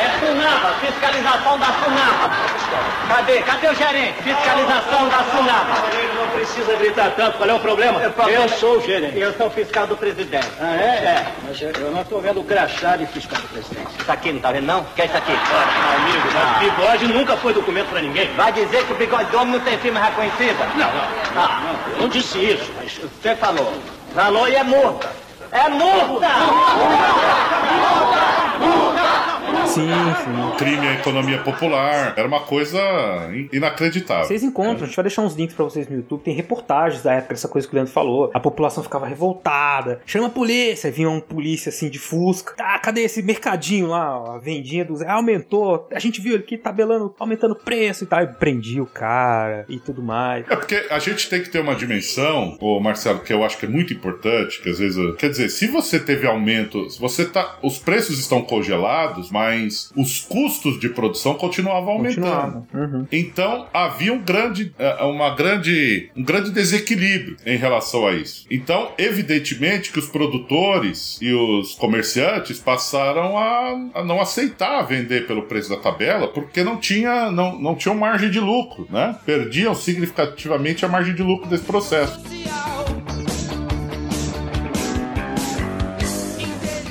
É Sunapa, fiscalização da Sunapa. Cadê? Cadê o gerente? Fiscalização da Sunapa. Não precisa gritar tanto, qual é o problema? Eu sou o gerente. Eu sou o fiscal do presidente. Ah, é? É. Mas eu- eu não estou vendo o crachá de fiscal do presidente. Isso aqui não tá vendo, não? Quer isso aqui? amigo, mas bigode nunca foi documento pra ninguém. Vai dizer que o bigode de homem não tem firma reconhecida? Não, não. Ah, não, eu não disse isso, mas você falou. Falou e é multa. É multa! Sim, sim. Crime à economia popular. Era uma coisa in- inacreditável. Vocês encontram, a gente vai deixar uns links pra vocês no YouTube. Tem reportagens da época, essa coisa que o Leandro falou. A população ficava revoltada. Chama a polícia. Vinha um polícia assim de Fusca. Ah, cadê esse mercadinho lá? A vendinha dos. Ah, aumentou. A gente viu ele aqui tabelando, aumentando o preço e tal. E prendia o cara e tudo mais. É porque a gente tem que ter uma dimensão, ô Marcelo, que eu acho que é muito importante, que às vezes. Quer dizer, se você teve aumento, se você tá. Os preços estão congelados, mas os custos de produção continuavam aumentando. Continuava. Uhum. Então havia um grande, eh, uma grande, um grande desequilíbrio em relação a isso. Então, evidentemente que os produtores e os comerciantes passaram a, a não aceitar vender pelo preço da tabela, porque não tinha, não, não tinham margem de lucro, né? Perdiam significativamente a margem de lucro desse processo.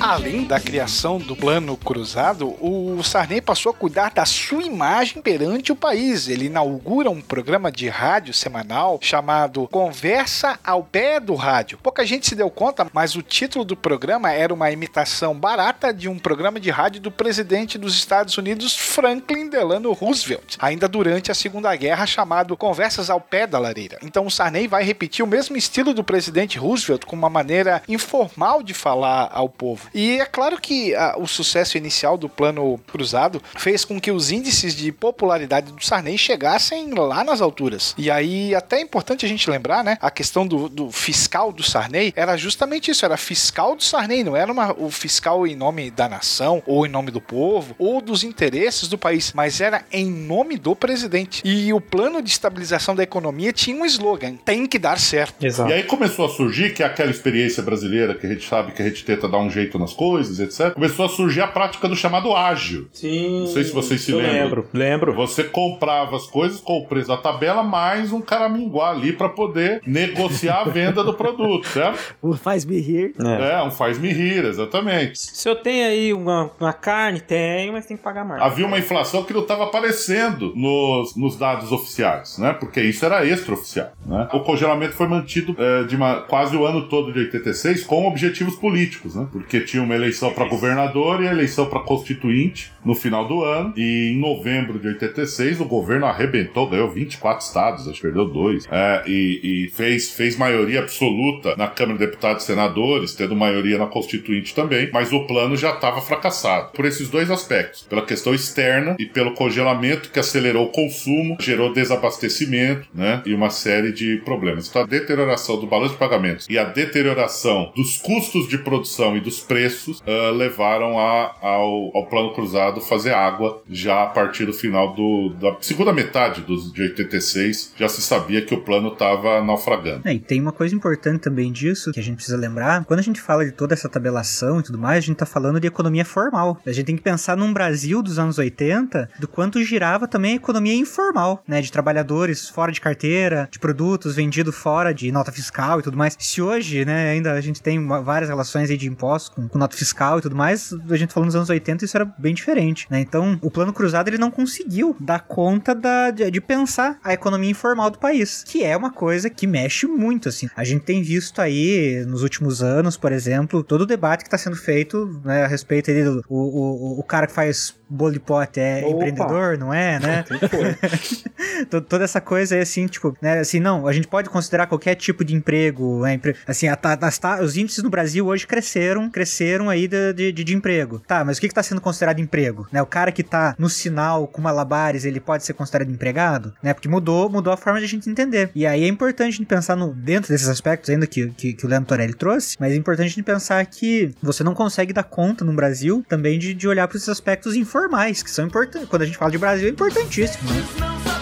Além da criação do plano cruzado, o Sarney passou a cuidar da sua imagem perante o país. Ele inaugura um programa de rádio semanal chamado Conversa ao Pé do Rádio. Pouca gente se deu conta, mas o título do programa era uma imitação barata de um programa de rádio do presidente dos Estados Unidos, Franklin Delano Roosevelt, ainda durante a Segunda Guerra, chamado Conversas ao Pé da Lareira. Então o Sarney vai repetir o mesmo estilo do presidente Roosevelt com uma maneira informal de falar ao povo. E é claro que ah, o sucesso inicial do plano cruzado fez com que os índices de popularidade do Sarney chegassem lá nas alturas. E aí, até é importante a gente lembrar, né? A questão do, do fiscal do Sarney era justamente isso: era fiscal do Sarney, não era uma- o fiscal em nome da nação, ou em nome do povo, ou dos interesses do país, mas era em nome do presidente. E o plano de estabilização da economia tinha um slogan: tem que dar certo. E aí começou a surgir, que é aquela experiência brasileira que a gente sabe que a gente tenta dar um jeito nas coisas, etc. Começou a surgir a prática do chamado ágil. Sim. Não sei se vocês se lembram. lembro, lembro. Você comprava as coisas com o preço da tabela, mais um caraminguá ali para poder negociar a venda do produto, certo? O faz-me rir. É, um faz-me rir, exatamente. Se eu tenho aí uma, uma carne, tenho, mas tem que pagar mais. Havia uma inflação que não estava aparecendo nos, nos dados oficiais, né? Porque isso era extraoficial, né? O congelamento foi mantido eh, de uma- quase o ano todo de 86 com objetivos políticos, né? Porque tinha uma eleição para governador e a eleição para constituinte no final do ano. E em novembro de 86 o governo arrebentou, ganhou 24 estados, acho que perdeu dois. É, e e fez, fez maioria absoluta na Câmara de Deputados e Senadores, tendo maioria na constituinte também, mas o plano já estava fracassado. Por esses dois aspectos, pela questão externa e pelo congelamento que acelerou o consumo, gerou desabastecimento, né? E uma série de problemas. Então a deterioração do balanço de pagamentos e a deterioração dos custos de produção e dos preços ah, levaram a- ao, ao plano cruzado fazer água já a partir do final do, da segunda metade dos, de 86. Já se sabia que o plano estava naufragando. É, e tem uma coisa importante também disso que a gente precisa lembrar. Quando a gente fala de toda essa tabelação e tudo mais, a gente tá falando de economia formal. A gente tem que pensar num Brasil dos anos 80, do quanto girava também a economia informal, né? De trabalhadores fora de carteira, de produtos vendidos fora de nota fiscal e tudo mais. Se hoje, né, ainda a gente tem várias relações aí de impostos com, com nota fiscal e tudo mais, a gente falando nos anos 80, isso era bem diferente, né? Então, o plano cruzado ele não conseguiu dar conta da, de, de pensar a economia informal do país, que é uma coisa que mexe muito, assim. A gente tem visto aí, nos últimos anos, por exemplo, todo o debate que está sendo feito, né, a respeito aí do o, o, o cara que faz bolo de pote é Opa. empreendedor, não é, né? To- toda essa coisa aí, assim, tipo, né, assim, não, a gente pode considerar qualquer tipo de emprego, né, empre- assim, a as ta- os índices no Brasil hoje cresceram, cresceram aí de, de- de emprego. Tá, mas o que está sendo considerado emprego? Né, o cara que tá no sinal com malabares, ele pode ser considerado empregado? Né, porque mudou, mudou a forma de a gente entender. E aí é importante a gente pensar no, dentro desses aspectos ainda que, que, que o Leandro Torelli trouxe, mas é importante a gente pensar que você não consegue dar conta no Brasil também de, de olhar para esses aspectos informais, que são importantes. Quando a gente fala de Brasil, é importantíssimo, né?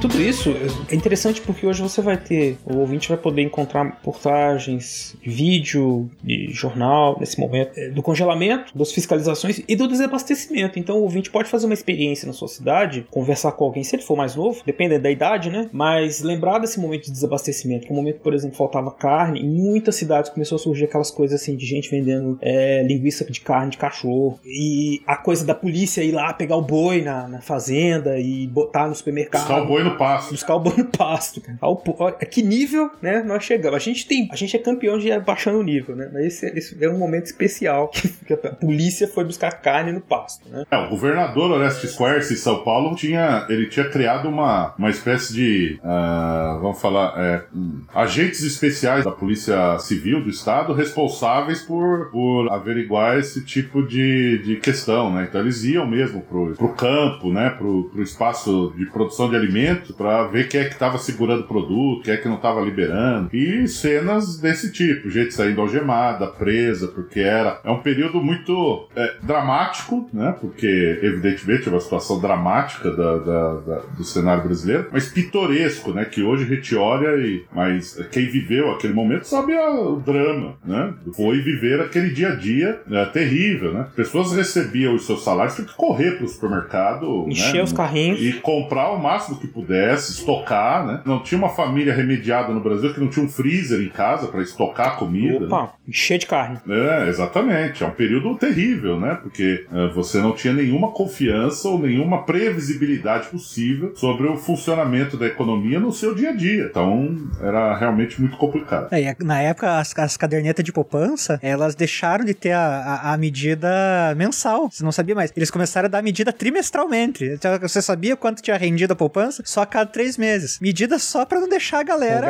Tudo isso é interessante porque hoje você vai ter, o ouvinte vai poder encontrar portagens, vídeo jornal nesse momento é, do congelamento, das fiscalizações e do desabastecimento. Então o ouvinte pode fazer uma experiência na sua cidade, conversar com alguém, se ele for mais novo, dependendo da idade, né? Mas lembrar desse momento de desabastecimento, que é um momento, por exemplo, faltava carne, em muitas cidades começou a surgir aquelas coisas assim de gente vendendo é, linguiça de carne de cachorro e a coisa da polícia ir lá pegar o boi na, na fazenda e botar no supermercado. O boi no pasto. Buscar o boi no pasto. Ao po- olha, que nível, né? Nós chegamos. A gente tem. A gente é campeão de ir baixando o nível, né? Mas esse, esse é um momento especial que, que a polícia foi buscar carne no pasto, né? É, o governador Orestes Quercia em São Paulo tinha, ele tinha criado uma, uma espécie de, ah, vamos falar, é, hum, agentes especiais da Polícia Civil do Estado responsáveis por, por averiguar esse tipo de, de questão, né? Então eles iam mesmo pro, pro campo, né? Pro, pro espaço de produção de alimentos para ver quem é que estava segurando o produto, quem é que não estava liberando. E cenas desse tipo, gente saindo algemada, presa, porque era. É um período muito é, dramático, né? Porque, evidentemente, é uma situação dramática da, da- da- do cenário brasileiro, mas pitoresco, né? Que hoje a gente olha e. Mas quem viveu aquele momento sabe a- o drama, né? Foi viver aquele dia a dia né, terrível, né? As pessoas recebiam os seus salários, tinham que correr pro supermercado. Encher né? os carrinhos. E comprar o máximo que pudesse, estocar, né? Não tinha uma família remediada no Brasil que não tinha um freezer em casa para estocar comida. né? Opa, encher de carne. É, exatamente. É um período terrível, né? Porque é, você não tinha nenhuma confiança ou nenhuma previsibilidade possível sobre o funcionamento da economia no seu dia a dia. Então, era realmente muito complicado. É, a- na época, as, as cadernetas de poupança, elas deixaram de ter a, a, a medida mensal. Você não sabia mais. Eles começaram a dar medida trimestralmente. Então, Você sabia quanto tinha rendido a poupança? Só a cada três meses. Medida só pra não deixar a galera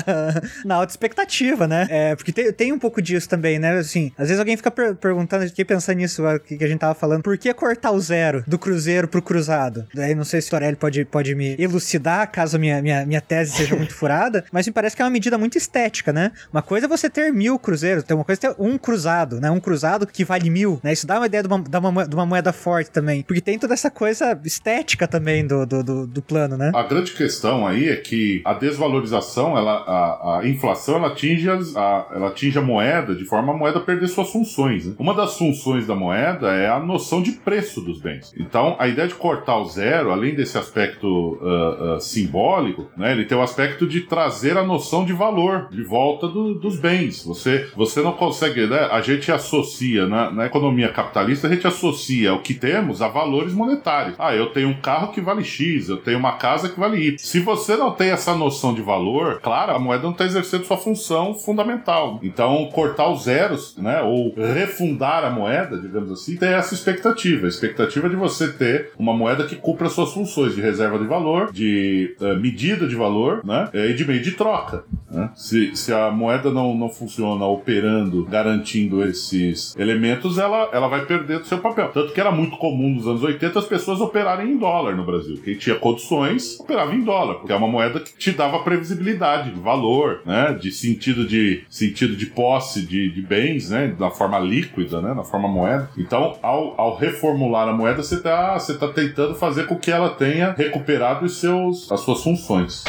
na alta expectativa, né? É, porque tem, tem um pouco disso também, né? Assim, às vezes alguém fica per- perguntando, eu fiquei pensando nisso, o que, que a gente tava falando, por que cortar o zero do cruzeiro pro cruzado? Daí não sei se o Torelli pode, pode me elucidar, caso a minha, minha, minha tese seja muito furada, mas me parece que é uma medida muito estética, né? Uma coisa é você ter mil cruzeiros, tem uma coisa é ter um cruzado, né? Um cruzado que vale mil, né? Isso dá uma ideia de uma, dá uma, moe- de uma moeda forte também, porque tem toda essa coisa estética também do, do, do, do plano, né? A grande questão aí é que a desvalorização, ela, a, a inflação, ela atinge, as- a, ela atinge a moeda de forma a moeda perder suas funções. né? Uma das funções da moeda é a noção de preço dos bens. Então, a ideia de cortar o zero, além desse aspecto ah, ah, simbólico, né, ele tem o aspecto de trazer a noção de valor de volta do- dos bens. Você, você não consegue, né? A gente associa na, na economia capitalista, a gente associa o que temos a valores monetários. Ah, eu tenho um carro que vale X, eu tenho uma casa que vale Y. Se você não tem essa noção de valor, claro, a moeda não está exercendo sua função fundamental. Então, cortar os zeros, né? Ou refundar a moeda, digamos assim, tem essa expectativa. A expectativa de você ter uma moeda que cumpra suas funções de reserva de valor, de eh, medida de valor, né? eh, E de meio de troca. né? Se, se a moeda não, não funciona operando, garantindo esses elementos, ela, ela vai perder do seu papel. Tanto que era muito comum nos anos 80 as pessoas operarem em dólar no Brasil. Quem tinha condições operava em dólar, porque é uma moeda que te dava previsibilidade de valor, né? De sentido de sentido de posse de, de bens, né? Na forma líquida, né? Na forma moeda. Então, ao, ao reformular a moeda, você está você tá tentando fazer com que ela tenha recuperado os seus, as suas funções.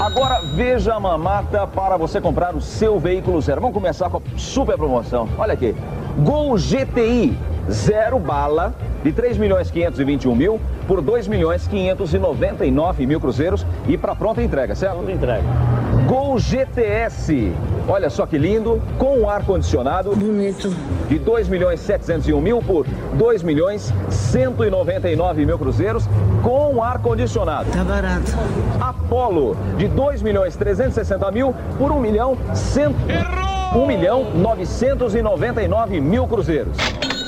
Agora veja a mamata para você comprar o seu veículo zero. Vamos começar com a super promoção. Olha aqui. Gol GTI zero bala de 3 milhões 521 mil por 2 milhões 599 mil cruzeiros e para pronta entrega, certo? Pronta entrega. Gol GTS, olha só que lindo, com ar condicionado. Bonito. De 2 milhões 701 mil por 2 milhões 199 mil cruzeiros com ar condicionado. Tá barato. Apollo de 2 milhões 360 mil por 1 milhão 100 1 milhão 999 mil cruzeiros.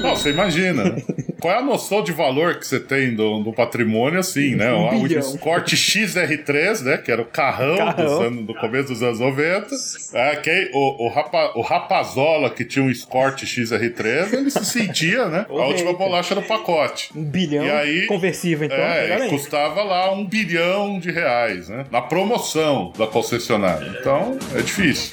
Não, você imagina. Qual é a noção de valor que você tem do, do patrimônio assim, né? Um o bilhão. Escort XR3, né? Que era o carrão, Carrão. Dos anos- do começo dos anos 90. É, que, o, o, Rapa- o Rapazola, que tinha um Escort XR3, ele se sentia, né? A última bolacha do pacote. Um bilhão E aí, conversível, então. É, e custava lá um bilhão de reais, né? Na promoção da concessionária. Então, é difícil.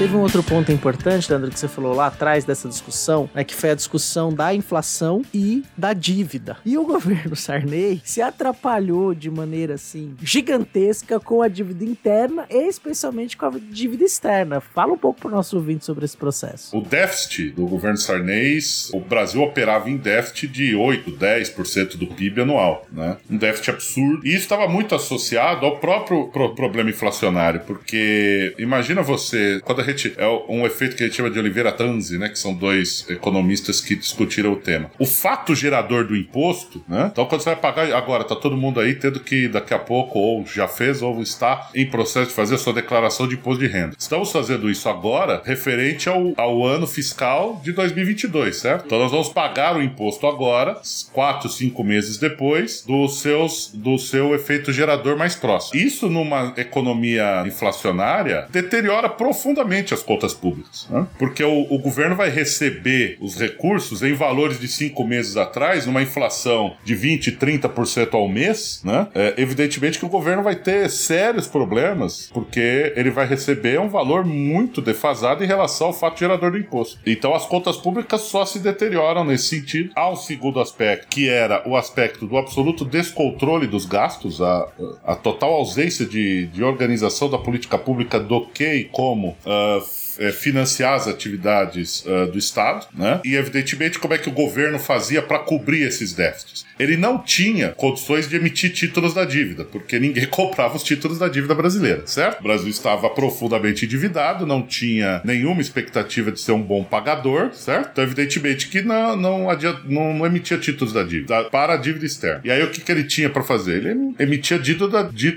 Teve um outro ponto importante, Leandro, que você falou lá atrás dessa discussão, né, que foi a discussão da inflação e da dívida. E o governo Sarney se atrapalhou de maneira assim gigantesca com a dívida interna e especialmente com a dívida externa. Fala um pouco para o nosso ouvinte sobre esse processo. O déficit do governo Sarney, o Brasil operava em déficit de 8, 10% do PIB anual, né? Um déficit absurdo. E isso estava muito associado ao próprio pro- problema inflacionário, porque imagina você, quando a gente é um efeito que a gente chama de Oliveira Tanzi, né, que são dois economistas que discutiram o tema. O fato gerador do imposto, né? Então quando você vai pagar agora, tá todo mundo aí tendo que daqui a pouco ou já fez ou está em processo de fazer a sua declaração de imposto de renda. Estamos fazendo isso agora referente ao, ao ano fiscal de 2022, certo? Então nós vamos pagar o imposto agora, quatro, cinco meses depois dos seus do seu efeito gerador mais próximo. Isso numa economia inflacionária deteriora profundamente as contas públicas, né? porque o, o governo vai receber os recursos em valores de cinco meses atrás, numa inflação de 20, 30% ao mês, né? É, evidentemente que o governo vai ter sérios problemas, porque ele vai receber um valor muito defasado em relação ao fato gerador do imposto. Então as contas públicas só se deterioram nesse sentido. Há um segundo aspecto, que era o aspecto do absoluto descontrole dos gastos, a, a total ausência de, de organização da política pública do que e como ah, of é, financiar as atividades ah, do Estado, né? E evidentemente como é que o governo fazia para cobrir esses déficits. Ele não tinha condições de emitir títulos da dívida, porque ninguém comprava os títulos da dívida brasileira, certo? O Brasil estava profundamente endividado, não tinha nenhuma expectativa de ser um bom pagador, certo? Então, evidentemente que não, não, adianta, não, não emitia títulos da dívida para a dívida externa. E aí o que, que ele tinha para fazer? Ele emitia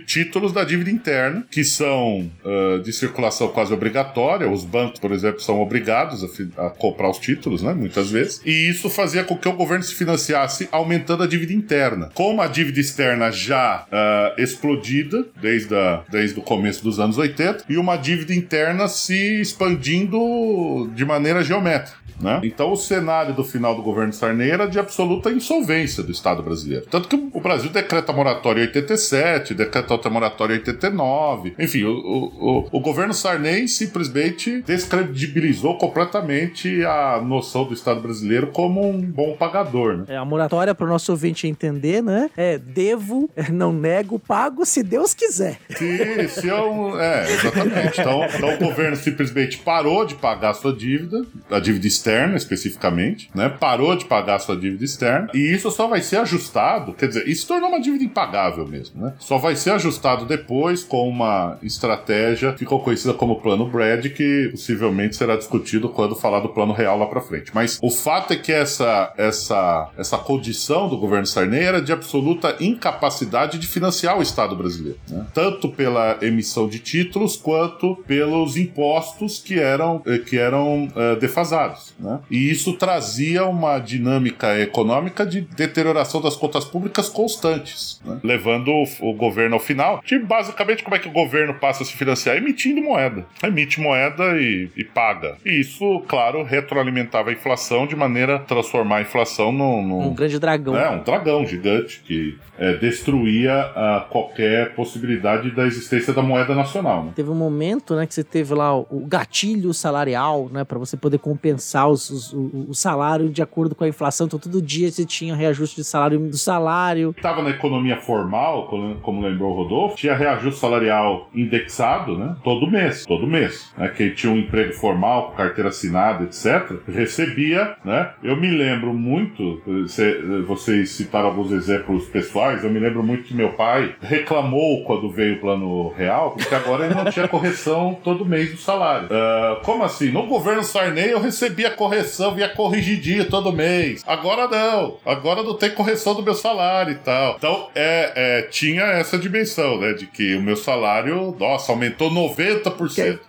títulos da dívida interna, que são ah, de circulação quase obrigatória. Os bancos, por exemplo, são obrigados a, a comprar os títulos, né? Muitas vezes. E isso fazia com que o governo se financiasse aumentando a dívida interna. Como a dívida externa já ah, explodida desde, a, desde o começo dos anos 80 e uma dívida interna se expandindo de maneira geométrica. Né? Então, o cenário do final do governo Sarney era de absoluta insolvência do Estado brasileiro. Tanto que o Brasil decreta moratória em 87, decreta outra moratória em 89. Enfim, o, o, o, o governo Sarney simplesmente descredibilizou completamente a noção do Estado brasileiro como um bom pagador. Né? É, a moratória para o nosso ouvinte entender, né? É devo, é, não nego, pago se Deus quiser. Se, se eu, é, exatamente. Então, então o governo simplesmente parou de pagar a sua dívida, a dívida externa especificamente, né? Parou de pagar a sua dívida externa e isso só vai ser ajustado, quer dizer, isso tornou uma dívida impagável mesmo, né? Só vai ser ajustado depois com uma estratégia que ficou conhecida como Plano Brad, que possivelmente será discutido quando falar do Plano Real lá pra frente. Mas o fato é que essa, essa, essa condição do governo Sarney era de absoluta incapacidade de financiar o Estado brasileiro, né? tanto pela emissão de títulos quanto pelos impostos que eram, eh, que eram eh, defasados. Né? E isso trazia uma dinâmica econômica de deterioração das contas públicas constantes, né? levando o, o governo ao final. De basicamente, como é que o governo passa a se financiar? Emitindo moeda. Emite moeda e, e paga. E isso, claro, retroalimentava a inflação de maneira a transformar a inflação num, num- Um grande dragão. é, um dragão gigante que é, destruía ah, qualquer possibilidade da existência da moeda nacional. Né? Teve um momento, né, que você teve lá o gatilho salarial, né, para você poder compensar os, os- o, o salário de acordo com a inflação. Então, todo dia você tinha reajuste de salário do salário. Estava na economia formal, como, como lembrou o Rodolfo, tinha reajuste salarial indexado, né? Todo mês, todo mês. Né? Que tinha um emprego formal, com carteira assinada, etc., recebia, né? Eu me lembro muito, cê- vocês citaram alguns exemplos pessoais, eu me lembro muito que meu pai reclamou quando veio o plano real, porque agora ele não tinha correção todo mês do salário. Ah, como assim? No governo Sarney eu recebia correção, via corrigidinho todo mês. Agora não. Agora não tem correção do meu salário e tal. Então, é, é, tinha essa dimensão, né? De que o meu salário, nossa, aumentou 90%.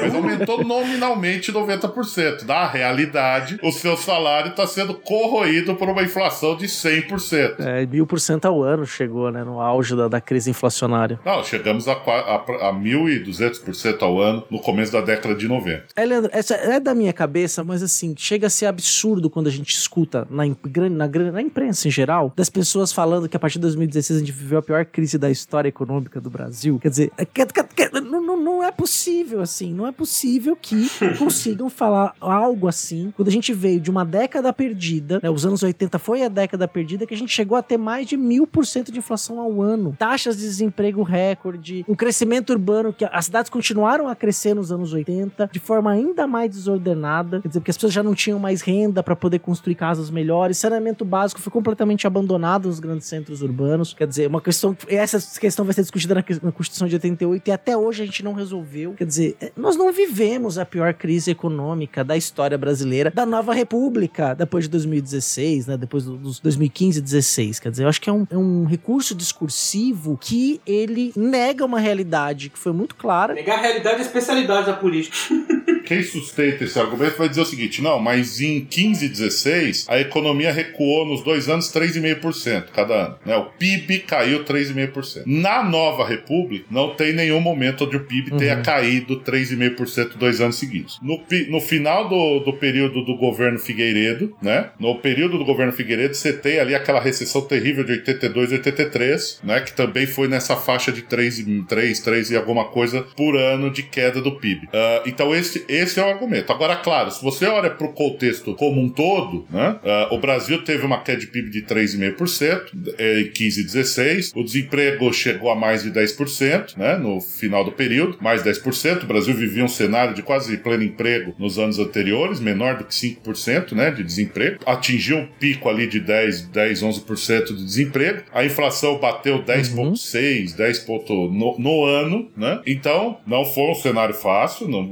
Mas aumentou nominalmente 90%. Na realidade, o seu salário está sendo corroído por uma inflação de 100%. É, mil por cento ao ano chegou, né? No auge da, da crise inflacionária. Não, chegamos a, a, a 1.200% ao ano no começo da década de 90. É, Leandro, essa é da minha cabeça, mas assim, chega a ser absurdo quando a gente escuta na, na, na imprensa em geral, das pessoas falando que a partir de 2016 a gente viveu a pior crise da história econômica do Brasil. Quer dizer, é que- que- não, não- não é possível assim, não é possível que consigam falar algo assim. Quando a gente veio de uma década perdida, né, os anos 80 foi a década perdida que a gente chegou a ter mais de mil por cento de inflação ao ano, taxas de desemprego recorde, um crescimento urbano que as cidades continuaram a crescer nos anos 80 de forma ainda mais desordenada, quer dizer, porque as pessoas já não tinham mais renda para poder construir casas melhores, saneamento básico foi completamente abandonado nos grandes centros urbanos, quer dizer, uma questão, essa questão vai ser discutida na, na Constituição de 88 e até hoje a gente não resolveu, quer dizer, é, nós não vivemos a pior crise econômica da história brasileira, da nova república, depois de 2016, né, depois do- dos 2015 e 16, quer dizer, eu acho que é um, é um recurso discursivo que ele nega uma realidade que foi muito clara, Negar a realidade a especialidade da política. Quem sustenta esse argumento vai dizer o seguinte: não, mas em 15 e 16 a economia recuou nos dois anos 3,5% cada ano. Né? O PIB caiu 3,5%. Na nova república, não tem nenhum momento onde o PIB tenha caído 3,5% dois anos seguidos. No, no final do, do período do governo Figueiredo, né? No período do governo Figueiredo, você tem ali aquela recessão terrível de 82 e 83, né? Que também foi nessa faixa de 3, e- 3, 3 e alguma coisa por ano de queda do PIB. Ah, então, esse, esse é o argumento. Agora, claro, se você olha para o contexto como um todo, né? ah, o Brasil teve uma queda de PIB de 3,5% eh, em 15 e 16, o desemprego chegou a mais de 10%, né? No final do período, mais 10%. O Brasil vivia um cenário de quase pleno emprego nos anos anteriores, menor do que 5%, né? De desemprego. Atingiu um pico ali de 10, 10 11% de desemprego. A inflação bateu 10,6%, 10 ponto no, no ano, né? Então, não foi um cenário fácil, não,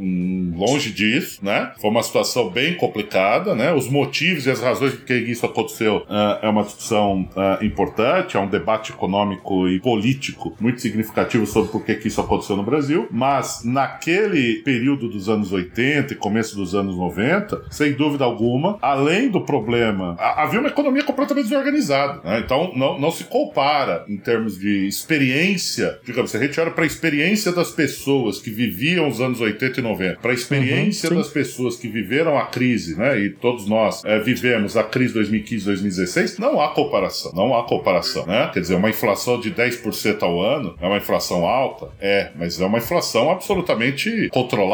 longe disso, né? Foi uma situação bem complicada, né? Os motivos e as razões por que isso aconteceu ah, é uma discussão ah, importante, é um debate econômico e político muito significativo sobre por que isso aconteceu no Brasil, mas naquele período dos anos 80 e começo dos anos 90, sem dúvida alguma, além do problema, ha- havia uma economia completamente desorganizada, né? Então, não, não se compara em termos de experiência, digamos, se a gente olha para a experiência das pessoas que viviam os anos 80 e 90, para a experiência sim. das pessoas que viveram a crise, né? E todos nós eh, vivemos a crise 2015-2016, não há comparação, não há comparação, né? Quer dizer, uma inflação de 10% ao ano é uma inflação alta? É, mas é uma inflação absolutamente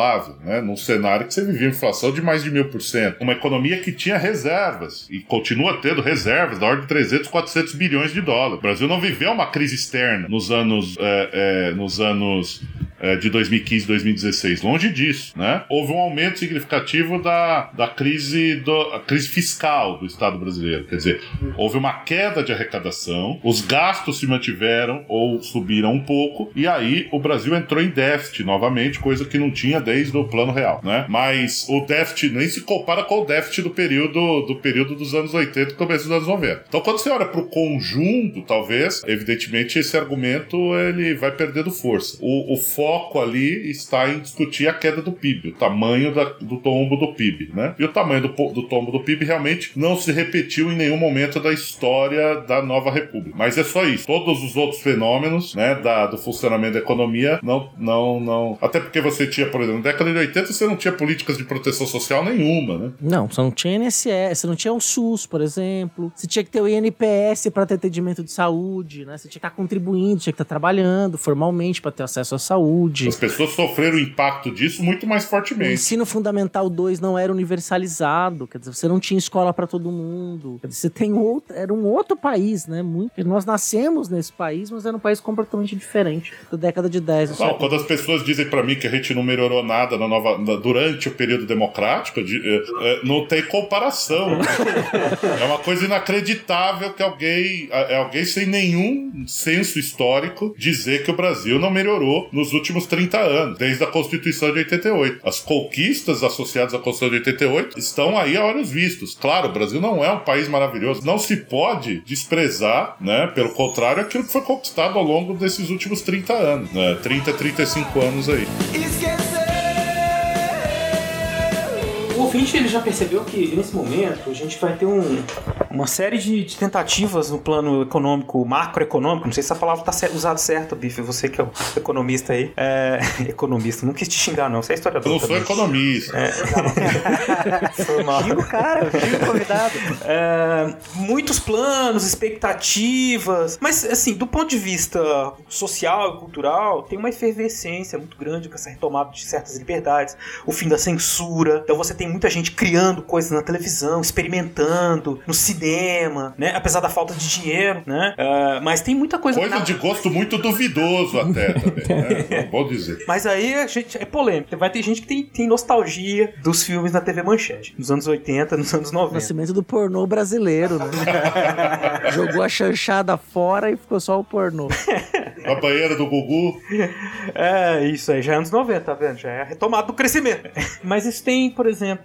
controlável, né? Num cenário que você vivia inflação de mais de mil por cento. Uma economia que tinha reservas e continua tendo reservas da ordem de 300, 400 bilhões de dólares. O Brasil não viveu uma crise externa nos anos, eh, eh, nos anos eh, de 2015 2016. Longe disso, né? Houve um aumento significativo da, da crise, do, crise fiscal do Estado brasileiro. Quer dizer, houve uma queda de arrecadação, os gastos se mantiveram ou subiram um pouco, e aí o Brasil entrou em déficit novamente, coisa que não tinha desde o plano real, né? Mas o déficit nem se compara com o déficit do período, do período dos anos 80 e começo dos anos 90. Então, quando você olha para o conjunto, talvez, evidentemente, esse argumento ele vai perdendo força. O, o foco ali está em discutir a queda do PIB, o tamanho da- do tombo do PIB, né? E o tamanho do, do tombo do PIB realmente não se repetiu em nenhum momento da história da nova república. Mas é só isso. Todos os outros fenômenos, né, da, do funcionamento da economia, não, não, não. Até porque você tinha, por exemplo, década de 80 você não tinha políticas de proteção social nenhuma, né? Não, você não tinha INSS, você não tinha o SUS, por exemplo. Você tinha que ter o INPS para ter atendimento de saúde, né? Você tinha que estar contribuindo, tinha que estar trabalhando formalmente para ter acesso à saúde. As pessoas sofreram o impacto disso muito mais O fortemente. ensino fundamental 2 não era universalizado, quer dizer, você não tinha escola para todo mundo. Quer dizer, você tem outro, era um outro país, né? Muito, nós nascemos nesse país, mas era um país completamente diferente da década de 10. do Não, quando as pessoas dizem pra mim que a gente não melhorou nada na nova, na- durante o período democrático, de- é, não tem comparação. é uma coisa inacreditável que alguém, é alguém sem nenhum senso histórico dizer que o Brasil não melhorou nos últimos 30 anos, desde a Constituição de 88. As conquistas associadas à Constituição de 88 estão aí a olhos vistos. Claro, o Brasil não é um país maravilhoso, não se pode desprezar, né? Pelo contrário, aquilo que foi conquistado ao longo desses últimos 30 anos, né? 30, 35 anos aí. O ouvinte ele já percebeu que nesse momento a gente vai ter um- uma série de, de tentativas no plano econômico, macroeconômico. Não sei se a palavra está usada certa, Bife. Você que é o economista aí. É, economista, não quis te xingar, não. Você é historiador. Eu não sou também. economista. Foi mal. Digo, cara, digo convidado. É, muitos planos, expectativas, mas assim, do ponto de vista social e cultural, tem uma efervescência muito grande com essa retomada de certas liberdades, o fim da censura. Então você tem muita gente criando coisas na televisão, experimentando, no cinema, né? Apesar da falta de dinheiro, né? É, mas tem muita coisa. Coisa na- de gosto muito duvidoso até também, né? Vou dizer. Mas aí a gente é polêmico. Vai ter gente que tem, tem nostalgia dos filmes na TV Manchete, nos anos 80, nos anos 90. Nascimento do pornô brasileiro, né? Jogou a chanchada fora e ficou só o pornô. A banheira do Gugu. É, isso aí já é anos 90, tá vendo? Já é a retomada do crescimento. Mas isso tem, por exemplo,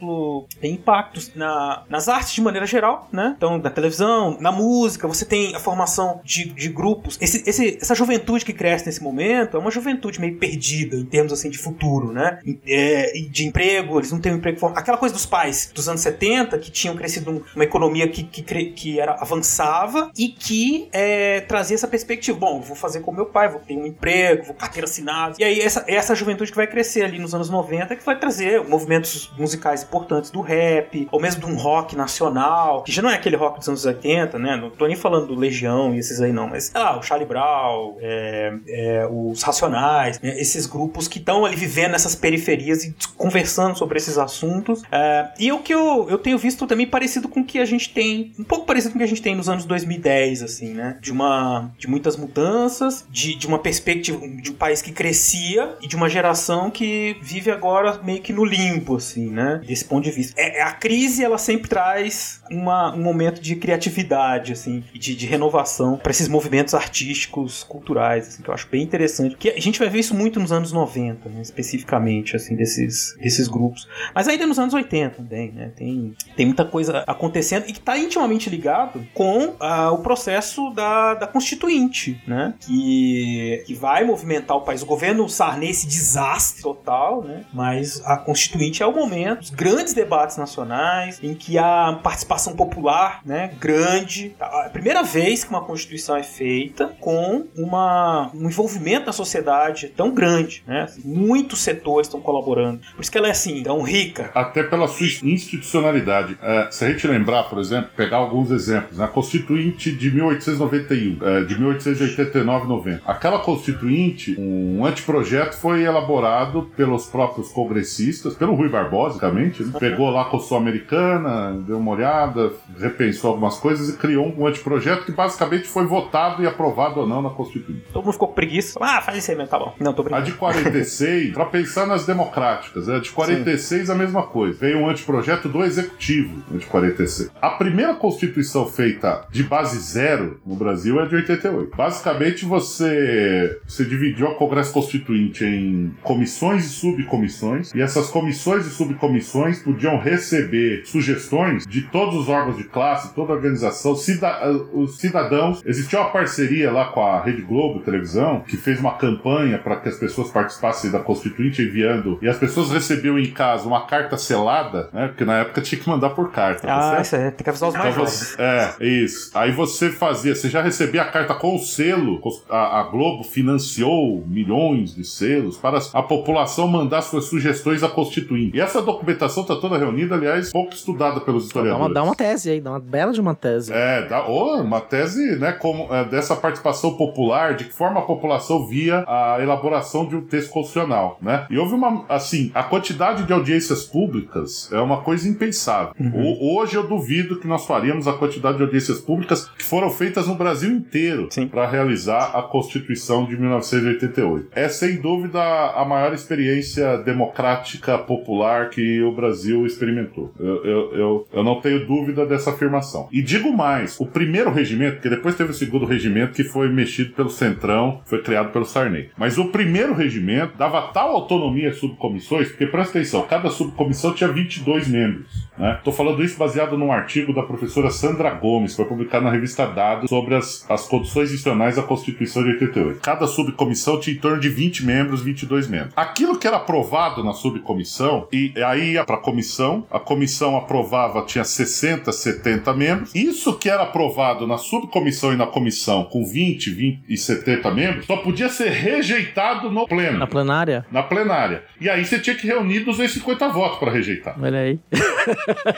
tem impactos na, nas artes de maneira geral, né? Então, na televisão, na música, você tem a formação de, de grupos. Esse, esse- essa juventude que cresce nesse momento é uma juventude meio perdida em termos assim de futuro, né? É, de emprego, eles não têm um emprego formal. Aquela coisa dos pais dos anos 70 que tinham crescido um- uma economia que, que, que era avançava e que é, trazia essa perspectiva. Bom, vou fazer como meu pai, vou ter um emprego, vou carteira assinada. E aí, essa, essa juventude que vai crescer ali nos anos 90 que vai trazer movimentos musicais importantes do rap, ou mesmo de um rock nacional, que já não é aquele rock dos anos 80, né? Não tô nem falando do Legião e esses aí não, mas sei lá, o Charlie Brown, é, é, os Racionais, né? esses grupos que estão ali vivendo nessas periferias e conversando sobre esses assuntos. É, e o que eu, eu tenho visto também parecido com o que a gente tem, um pouco parecido com o que a gente tem nos anos 2010, assim, né? De uma de muitas mudanças, de, de uma perspectiva de um país que crescia e de uma geração que vive agora meio que no limbo, assim, né? Desse ponto de vista. É, a crise, ela sempre traz uma, um momento de criatividade, assim, de, de renovação para esses movimentos artísticos, culturais, assim, que eu acho bem interessante. Que a gente vai ver isso muito nos anos 90, né, especificamente, assim, desses, desses grupos. Mas ainda nos anos 80 também, né? Tem, tem muita coisa acontecendo e que está intimamente ligado com ah, o processo da, da Constituinte, né? Que, que vai movimentar o país. O governo Sarney, esse desastre total, né? Mas a Constituinte é o momento, grandes debates nacionais, em que a participação popular, né? Grande. A primeira vez que uma Constituição é feita com uma, um envolvimento da sociedade tão grande, né? Muitos setores estão colaborando. Por isso que ela é assim, tão rica. Até pela sua institucionalidade. É, se a gente lembrar, por exemplo, pegar alguns exemplos, na Constituinte de 1891, é, de 1889 90. Aquela Constituinte, um anteprojeto foi elaborado pelos próprios congressistas, pelo Rui Barbosa, né? Pegou lá a Constituição Americana, deu uma olhada, repensou algumas coisas e criou um anteprojeto que basicamente foi votado e aprovado ou não na Constituinte. Todo mundo ficou com preguiça. Ah, faz isso aí mesmo, tá bom. Não, tô A brincando. de 46, pra pensar nas democráticas, a de 46 a mesma coisa. Veio um anteprojeto do executivo, a de 46. A primeira constituição feita de base zero no Brasil é de 88. Basicamente, você, você dividiu a Congresso Constituinte em comissões e subcomissões, e essas comissões e subcomissões podiam receber sugestões de todos os órgãos de classe, toda a organização, cida- os cidadãos. Existia uma parceria lá com a Rede Globo Televisão, que fez uma campanha para que as pessoas participassem da Constituinte enviando, e as pessoas recebiam em casa uma carta selada, né? Porque na época tinha que mandar por carta. tá Ah, certo? isso aí, tem que avisar os mais Então jovens. você- é, isso. Aí você fazia, você já recebia a carta com o selo, a, a Globo financiou milhões de selos para a população mandar suas sugestões à Constituinte. E essa documentação está toda reunida, aliás, pouco estudada pelos Dá historiadores. uma, dá uma tese aí, dá uma bela de uma tese. É, dá, oh, uma tese né, como, é, dessa participação popular, de que forma a população via a elaboração de um texto constitucional. Né? E houve uma. Assim, a quantidade de audiências públicas é uma coisa impensável. O- hoje eu duvido que nós faríamos a quantidade de audiências públicas que foram feitas no Brasil inteiro para realizar a Constituição de 1988. É sem dúvida a maior experiência democrática popular que o Brasil experimentou. Eu, eu, eu, eu não tenho dúvida dessa afirmação. E digo mais: o primeiro regimento, porque depois teve o segundo regimento que foi mexido pelo Centrão, foi criado pelo Sarney. Mas o primeiro regimento dava tal autonomia às subcomissões, porque presta atenção, cada subcomissão tinha 22 membros. Né? Tô falando isso baseado num artigo da professora Sandra Gomes, que foi publicado na revista Dados, sobre as, as condições institucionais da Constituição de 88. Cada subcomissão tinha em torno de 20 membros, 22 membros. Aquilo que era aprovado na subcomissão, e aí ia para a comissão, a comissão aprovava, tinha 60, 70 membros. Isso que era aprovado na subcomissão e na comissão com 20, 20 e 70 membros, só podia ser rejeitado no pleno. Na plenária? Na plenária. E aí você tinha que reunir 250 votos para rejeitar. Olha aí.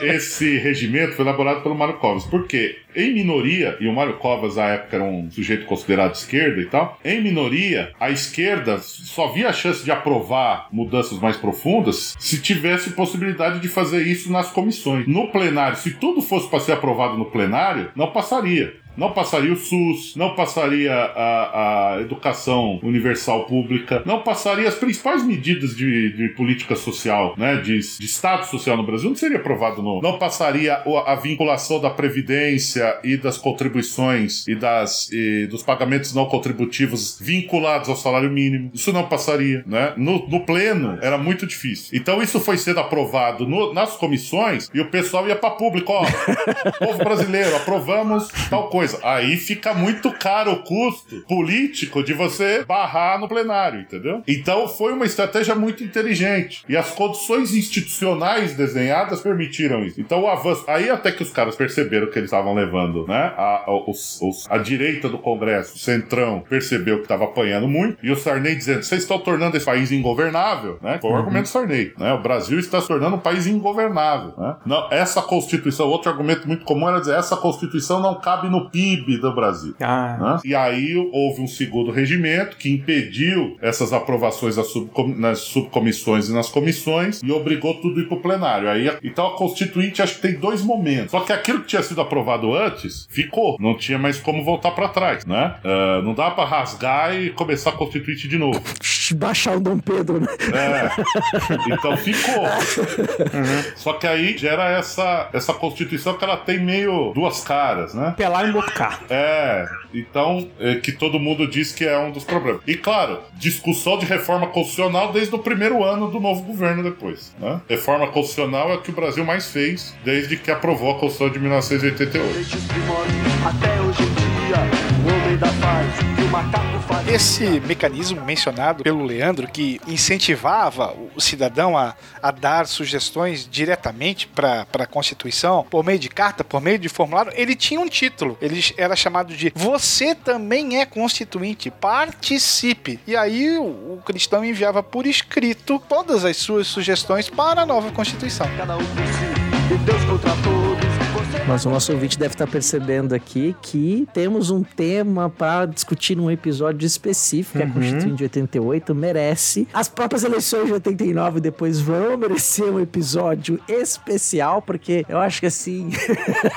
Esse regimento foi elaborado pelo Mário Covas. Em minoria, e o Mário Covas, à época, era um sujeito considerado de esquerda e tal, em minoria, a esquerda só via a chance de aprovar mudanças mais profundas se tivesse possibilidade de fazer isso nas comissões. No plenário, se tudo fosse para ser aprovado no plenário, não passaria. Não passaria o SUS, não passaria a, a educação universal pública, não passaria as principais medidas de, de política social, né, de, de Estado social no Brasil, não seria aprovado no. Não passaria o- a vinculação da Previdência e das contribuições e, das, e dos pagamentos não contributivos vinculados ao salário mínimo. Isso não passaria, né? No, no pleno era muito difícil. Então isso foi sendo aprovado no- nas comissões e o pessoal ia para público, ó, povo brasileiro, aprovamos tal coisa. Aí fica muito caro o custo político de você barrar no plenário, entendeu? Então foi uma estratégia muito inteligente. E as condições institucionais desenhadas permitiram isso. Então o avanço. Aí até que os caras perceberam que eles estavam levando, né? A, a- os- os- a direita do Congresso, o Centrão, percebeu que estava apanhando muito. E o Sarney dizendo: vocês estão tornando esse país ingovernável, né? Foi o Uhum. argumento do Sarney, né? O Brasil está se tornando um país ingovernável, né? Não, essa Constituição, outro argumento muito comum era dizer: essa Constituição não cabe no PIB do Brasil. né? E aí houve um segundo regimento que impediu essas aprovações subcom- nas subcomissões e nas comissões e obrigou tudo a ir pro plenário. Aí, então a Constituinte acho que tem dois momentos. Só que aquilo que tinha sido aprovado antes ficou. Não tinha mais como voltar para trás, né? Ah, não dá para rasgar e começar a Constituinte de novo. Baixar o Dom Pedro, né? É. Então ficou. Só que aí gera essa, essa Constituição que ela tem meio duas caras, né? Pelar e É. Então, é, que todo mundo diz que é um dos problemas. E claro, discussão de reforma constitucional desde o primeiro ano do novo governo depois. Né? Reforma constitucional é o que o Brasil mais fez desde que aprovou a Constituição de 1988. Até hoje em dia, Esse mecanismo mencionado pelo Leandro, que incentivava o cidadão a, a dar sugestões diretamente para a Constituição, por meio de carta, por meio de formulário, ele tinha um título. Ele era chamado de Você também é constituinte, participe. E aí o, o cristão enviava por escrito todas as suas sugestões para a nova Constituição. Cada um por si, e Deus contra todos. Mas o nosso ouvinte deve estar percebendo aqui que temos um tema para discutir num episódio específico, que a Uhum. Constituinte de 88 merece. As próprias eleições de 89 depois vão merecer um episódio especial, porque eu acho que assim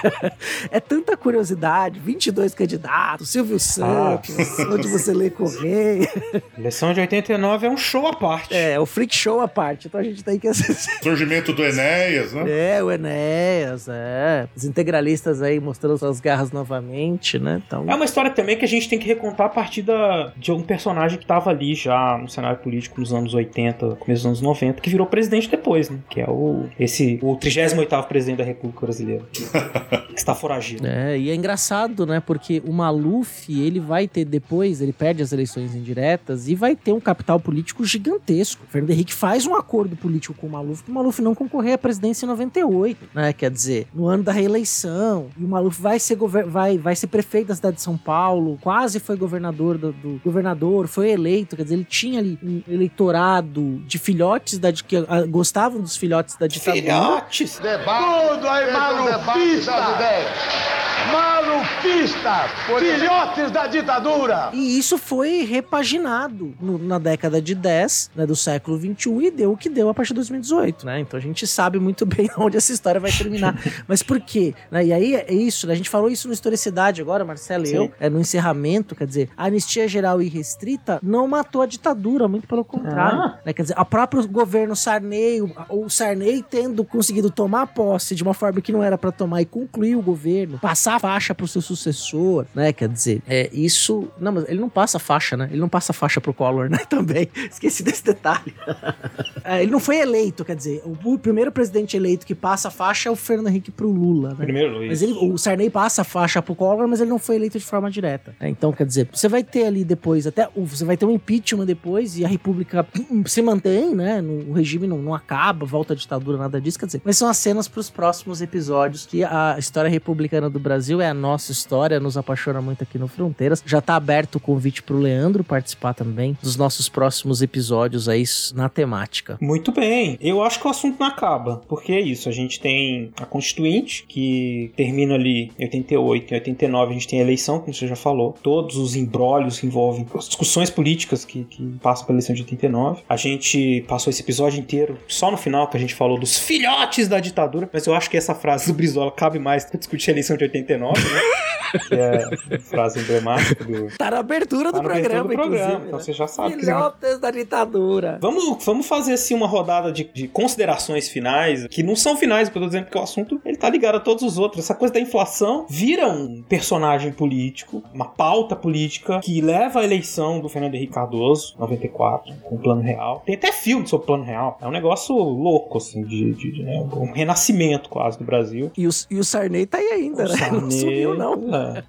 é tanta curiosidade, 22 candidatos, Silvio Santos, onde você lê Correia. Eleição de 89 é um show à parte. É, o freak show à parte. Então a gente tem que assistir. Surgimento do Enéas, né? É, o Enéas, é. Os integralistas aí mostrando suas garras novamente, né? Então, É uma história também que a gente tem que recontar a partir da, de um personagem que estava ali já no cenário político nos anos 80, começo dos anos 90, que virou presidente depois, né? Que é o esse o 38º presidente da República Brasileira. que está foragido. É, e é engraçado, né? Porque o Maluf, ele vai ter depois, ele perde as eleições indiretas e vai ter um capital político gigantesco. O Fernando Henrique faz um acordo político com o Maluf, o Maluf não concorrer à presidência em 98, né? Quer dizer, no ano da reeleição. Eleição, e o Maluf vai ser, vai, vai ser prefeito da cidade de São Paulo, quase foi governador do, do- governador, foi eleito, quer dizer, ele tinha ali um eleitorado de filhotes da, que ah, gostavam dos filhotes da ditadura. Filhotes! Tudo aí, malufista! Malufista! Filhotes da ditadura! E isso foi repaginado no- na década de 10, né, do século 21 e deu o que deu a partir de 2018, né? Então a gente sabe muito bem onde essa história vai terminar. Mas por quê? Né? E aí é isso, né? A gente falou isso no Historicidade agora, Marcelo e Sim. eu, é, no encerramento, quer dizer, a anistia geral e restrita não matou a ditadura, muito pelo contrário. Ah. né? Quer dizer, o próprio governo Sarney, o, o Sarney tendo conseguido tomar posse de uma forma que não era pra tomar e concluir o governo, passar a faixa pro seu sucessor, né? Quer dizer, é isso. Não, mas ele não passa faixa, né? Ele não passa faixa pro Collor, né? Também. Esqueci desse detalhe. É, ele não foi eleito, quer dizer, o, primeiro presidente eleito que passa a faixa é o Fernando Henrique pro Lula, né? Primeiro Luiz. Mas ele, o Sarney passa a faixa pro Collor, mas ele não foi eleito de forma direta. né? Então, quer dizer, você vai ter ali depois, até você vai ter um impeachment depois e a República hum, se mantém, né? No, o regime não, não acaba, volta à ditadura, nada disso. Quer dizer, mas são as cenas pros próximos episódios que a história republicana do Brasil é a nossa história, nos apaixona muito aqui no Fronteiras. Já tá aberto o convite pro Leandro participar também dos nossos próximos episódios aí na temática. Muito bem. Eu acho que o assunto não acaba, porque é isso. A gente tem a Constituinte, que termina ali em 88, em 89 a gente tem a eleição, como você já falou. Todos os embrólios que envolvem as discussões políticas que, que passam pela eleição de 89. A gente passou esse episódio inteiro só no final que a gente falou dos filhotes da ditadura, mas eu acho que essa frase do Brizola cabe mais pra discutir a eleição de 89, né? que é a frase emblemática do, Tá na abertura Tá do na abertura programa, do programa, então né? você já sabe que- Filhotes da ditadura. Vamos, vamos fazer assim uma rodada de, de considerações finais, que não são finais, porque eu tô dizendo porque o assunto ele tá ligado a todos os outros. Essa coisa da inflação vira um personagem político, uma pauta política que leva à eleição do Fernando Henrique Cardoso, 94, com o plano real. Tem até filme sobre o plano real. É um negócio louco, assim, de, de- de, né, um renascimento quase do Brasil. E o, e o Sarney tá aí ainda, né? Não sumiu, não. é.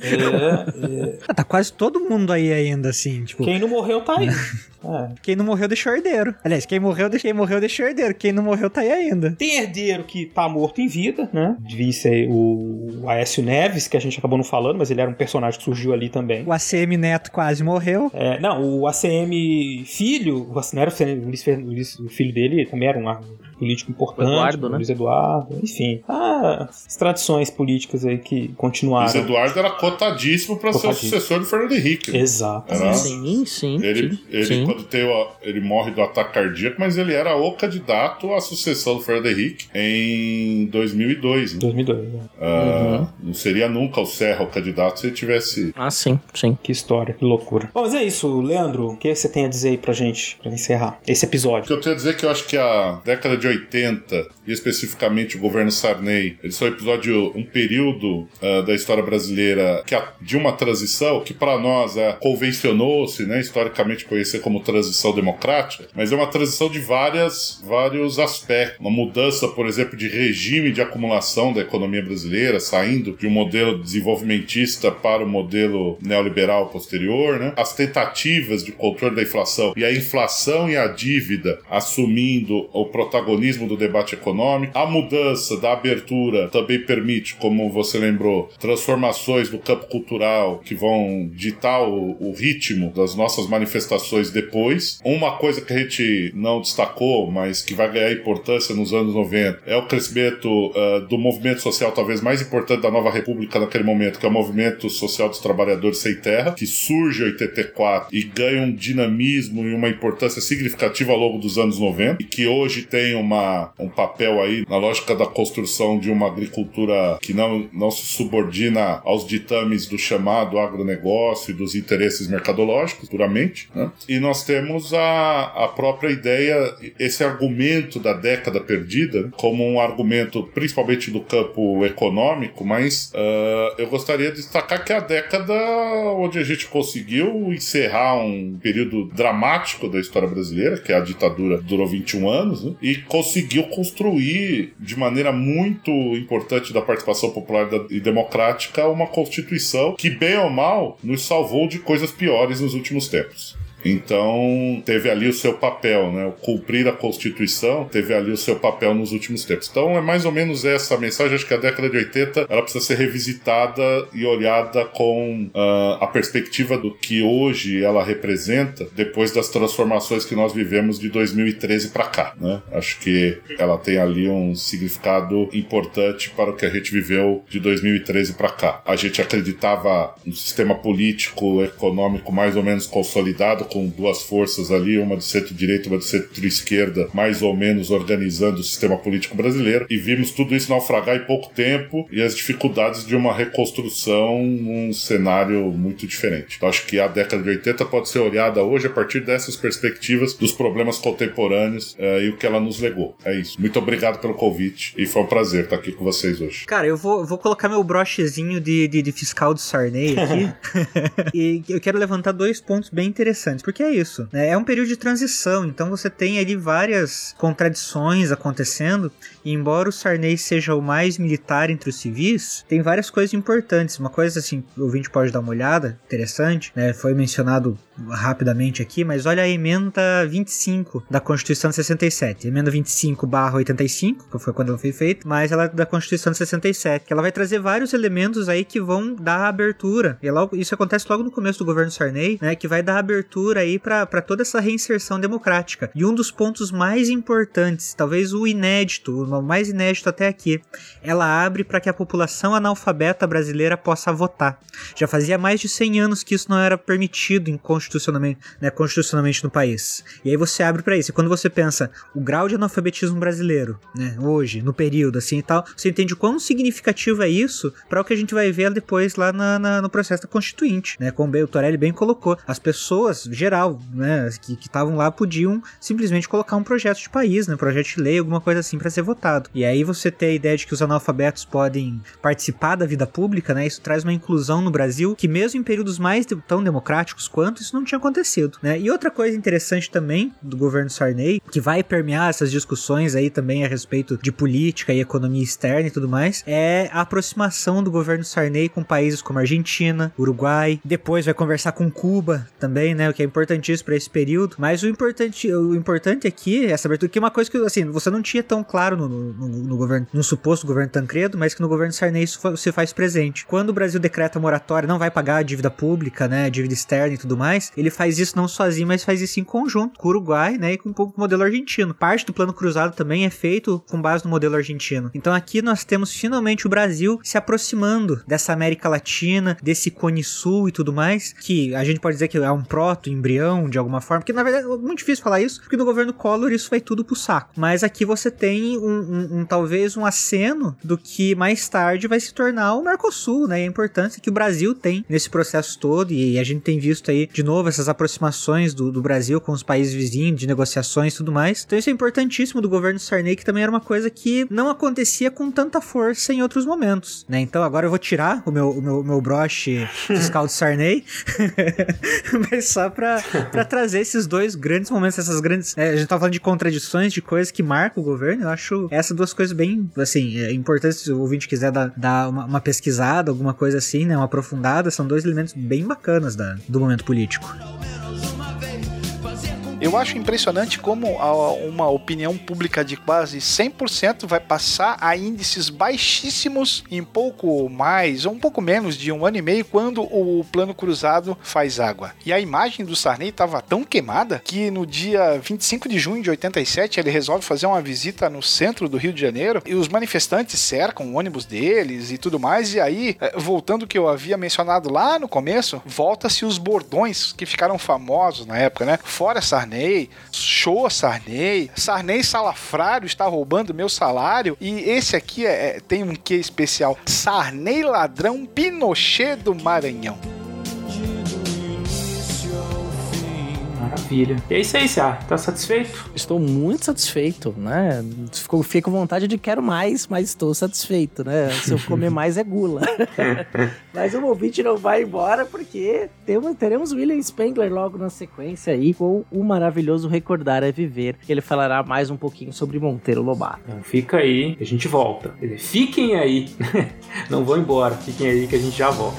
É, Ah, tá quase todo mundo aí ainda, assim, tipo... Quem não morreu tá aí. É. Quem não morreu deixou herdeiro. Aliás, quem morreu, quem morreu deixou herdeiro. Quem não morreu tá aí ainda. Tem herdeiro que tá morto em vida, né? Devia ser o Aécio Neves, que a gente acabou não falando, mas ele era um personagem que surgiu ali também. O ACM Neto quase morreu. É, não, o ACM filho, o não era o ACM, o filho dele também era um político importante, Eduardo, o né? Luiz Eduardo, enfim. Ah, as tradições políticas aí que continuaram. Luiz Eduardo era cotadíssimo para ser o sucessor do Fernando Henrique. né? Exato. Era- Sim, sim. Ele, sim, ele sim. quando tem o, ele morre do ataque cardíaco, mas ele era o candidato à sucessão do Fernando Henrique em 2002. né? 2002, né? Ah, Não seria nunca o Serra o candidato se ele tivesse. Ah, sim, sim. Que história, que loucura. Bom, mas é isso, Leandro, o que você tem a dizer aí pra gente, pra encerrar esse O episódio? que eu tenho a dizer é que eu acho que a década de 80, e especificamente o governo Sarney, eles são um episódio, um período ah, da história brasileira que a- de uma transição que para nós é, convencionou-se, né, historicamente conhecer como transição democrática, mas é uma transição de várias, vários aspectos. Uma mudança, por exemplo, de regime de acumulação da economia brasileira, saindo de um modelo desenvolvimentista para o modelo neoliberal posterior, né? As tentativas de controle da inflação e a inflação e a dívida assumindo o protagonismo do debate econômico. A mudança da abertura também permite, como você lembrou, transformações no campo cultural que vão ditar o, o ritmo das nossas manifestações depois. Uma coisa que a gente não destacou, mas que vai ganhar importância nos anos 90, é o crescimento ah, do movimento social talvez mais importante da nova república naquele momento, que é o movimento social dos trabalhadores sem terra, que surge em 84 e ganha um dinamismo e uma importância significativa ao longo dos anos 90 e que hoje tem uma, um papel aí na lógica da construção de uma agricultura que não, não se subordina aos ditames do chamado agronegócio e dos interesses mercadológicos, puramente. Né? E nós temos a, a própria ideia, esse argumento da década perdida, né, como um argumento principalmente do campo econômico, mas ah, eu gostaria de destacar que a década onde a gente conseguiu encerrar um período dramático da história brasileira, que é a ditadura durou 21 anos, né, e conseguiu construir de maneira muito importante da participação popular e democrática uma constituição que, bem ou mal, nos salvou de coisas piores nos últimos tempos. Então, teve ali o seu papel, né? Cumprir a Constituição teve ali o seu papel nos últimos tempos. Então, é mais ou menos essa mensagem. Acho que a década de 80 ela precisa ser revisitada e olhada com ah, a perspectiva do que hoje ela representa depois das transformações que nós vivemos de 2013 para cá, né? Acho que ela tem ali um significado importante para o que a gente viveu de 2013 para cá. A gente acreditava no sistema político, econômico mais ou menos consolidado, com duas forças ali, uma do centro-direita e uma do centro-esquerda, mais ou menos organizando o sistema político brasileiro, e vimos tudo isso naufragar em pouco tempo e as dificuldades de uma reconstrução num cenário muito diferente. Então, acho que a década de 80 pode ser olhada hoje a partir dessas perspectivas dos problemas contemporâneos eh, e o que ela nos legou. É isso. Muito obrigado pelo convite e foi um prazer estar aqui com vocês hoje. Cara, eu vou, vou colocar meu brochezinho de, de, de fiscal do Sarney aqui. e eu quero levantar dois pontos bem interessantes. Porque é isso, né? É um período de transição, então você tem ali várias contradições acontecendo. E embora o Sarney seja o mais militar entre os civis, tem várias coisas importantes. Uma coisa assim, o ouvinte pode dar uma olhada, interessante, né? Foi mencionado rapidamente aqui, mas olha a emenda 25 da Constituição de 67. Emenda 25 barra 85, que foi quando ela foi feita, mas ela é da Constituição de 67, que ela vai trazer vários elementos aí que vão dar abertura. E logo, isso acontece logo no começo do governo Sarney, né, que vai dar abertura aí para toda essa reinserção democrática. E um dos pontos mais importantes, talvez o inédito, o mais inédito até aqui, ela abre para que a população analfabeta brasileira possa votar. Já fazia mais de 100 anos que isso não era permitido em constitucionalmente, né, constitucionalmente no país. E aí você abre para isso. E quando você pensa o grau de analfabetismo brasileiro, né, hoje, no período assim e tal, você entende o quão significativo é isso para o que a gente vai ver depois lá na, na- no processo da Constituinte, né? Como o Torelli bem colocou, as pessoas, geral, né, que estavam lá podiam simplesmente colocar um projeto de país, né, um projeto de lei, alguma coisa assim para ser votado. E aí você tem a ideia de que os analfabetos podem participar da vida pública, né? Isso traz uma inclusão no Brasil que mesmo em períodos mais tão democráticos quanto isso não tinha acontecido, né? E outra coisa interessante também do governo Sarney, que vai permear essas discussões aí também a respeito de política e economia externa e tudo mais, é a aproximação do governo Sarney com países como Argentina, Uruguai, depois vai conversar com Cuba também, né? O que é importantíssimo para esse período. Mas o importante, o importante aqui, essa abertura, que é uma coisa que assim, você não tinha tão claro no, no, no- no governo, no suposto governo Tancredo, mas que no governo Sarney isso se faz presente. Quando o Brasil decreta moratória, não vai pagar a dívida pública, né? Dívida externa e tudo mais, ele faz isso não sozinho, mas faz isso em conjunto com o Uruguai, né? E com um pouco o modelo argentino. Parte do plano cruzado também é feito com base no modelo argentino. Então aqui nós temos finalmente o Brasil se aproximando dessa América Latina, desse Cone Sul e tudo mais, que a gente pode dizer que é um proto-embrião de alguma forma, porque na verdade é muito difícil falar isso, porque no governo Collor isso vai tudo pro saco. Mas aqui você tem um, um- um- talvez um aceno do que mais tarde vai se tornar o Mercosul, né? E a importância que o Brasil tem nesse processo todo, e a gente tem visto aí de novo essas aproximações do, do Brasil com os países vizinhos, de negociações e tudo mais. Então isso é importantíssimo do governo Sarney, que também era uma coisa que não acontecia com tanta força em outros momentos, né? Então agora eu vou tirar o meu, o meu, meu broche fiscal de Sarney, mas só pra, pra trazer esses dois grandes momentos, essas grandes. é, a gente tá falando de contradições, de coisas que marcam o governo. Eu acho essas duas coisas bem, assim, é importante se o ouvinte quiser dar, dar uma, uma pesquisada, alguma coisa assim, né? Uma aprofundada, são dois elementos bem bacanas da, do momento político. no Eu acho impressionante como a- uma opinião pública de quase 100% vai passar a índices baixíssimos em pouco mais ou um pouco menos de um ano e meio quando o plano cruzado faz água. E a imagem do Sarney estava tão queimada que no dia 25 de junho de 87 ele resolve fazer uma visita no centro do Rio de Janeiro e os manifestantes cercam o ônibus deles e tudo mais. E aí, eh, voltando ao que eu havia mencionado lá no começo, volta-se os bordões que ficaram famosos na época, né? Fora Sarney, show Sarney, Sarney salafrário está roubando meu salário. E esse aqui é, é- tem um quê especial: Sarney ladrão Pinochet do Maranhão. Maravilha. E é isso aí, Sá. Tá satisfeito? Estou muito satisfeito, né? Ficou, fiquei com vontade de quero mais, mas estou satisfeito, né? Se eu comer mais é gula. mas o ouvinte não vai embora porque temos, teremos William Spengler logo na sequência aí com o maravilhoso Recordar é Viver. que Ele falará mais um pouquinho sobre Monteiro Lobato. Então fica aí, a gente volta. Fiquem aí. Não vão embora. Fiquem aí que a gente já volta.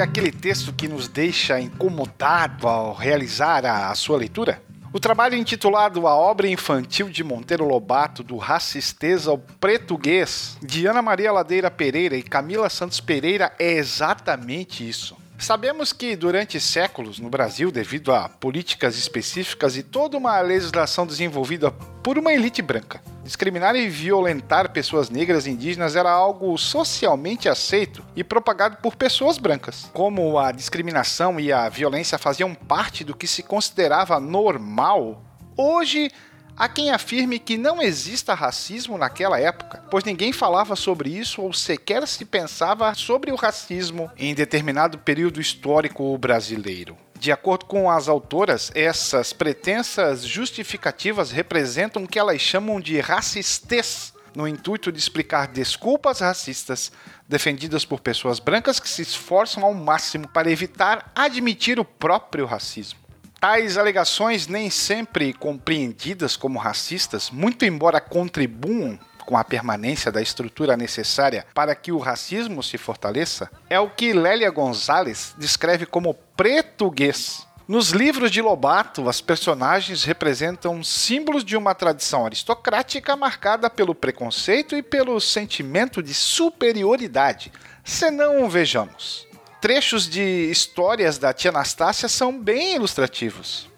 Aquele texto que nos deixa incomodado ao realizar a, a sua leitura? O trabalho intitulado A Obra Infantil de Monteiro Lobato, do Racisteza ao Português, de Ana Maria Ladeira Pereira e Camila Santos Pereira, é exatamente isso. Sabemos que durante séculos no Brasil, devido a políticas específicas e toda uma legislação desenvolvida por uma elite branca, discriminar e violentar pessoas negras e indígenas era algo socialmente aceito e propagado por pessoas brancas. Como a discriminação e a violência faziam parte do que se considerava normal, hoje Há quem afirme que não exista racismo naquela época, pois ninguém falava sobre isso ou sequer se pensava sobre o racismo em determinado período histórico brasileiro. De acordo com as autoras, essas pretensas justificativas representam o que elas chamam de racistez, no intuito de explicar desculpas racistas defendidas por pessoas brancas que se esforçam ao máximo para evitar admitir o próprio racismo. Tais alegações, nem sempre compreendidas como racistas, muito embora contribuam com a permanência da estrutura necessária para que o racismo se fortaleça, é o que Lélia Gonzalez descreve como pretuguês. Nos livros de Lobato, as personagens representam símbolos de uma tradição aristocrática marcada pelo preconceito e pelo sentimento de superioridade. Senão, vejamos trechos de histórias da tia Anastácia são bem ilustrativos.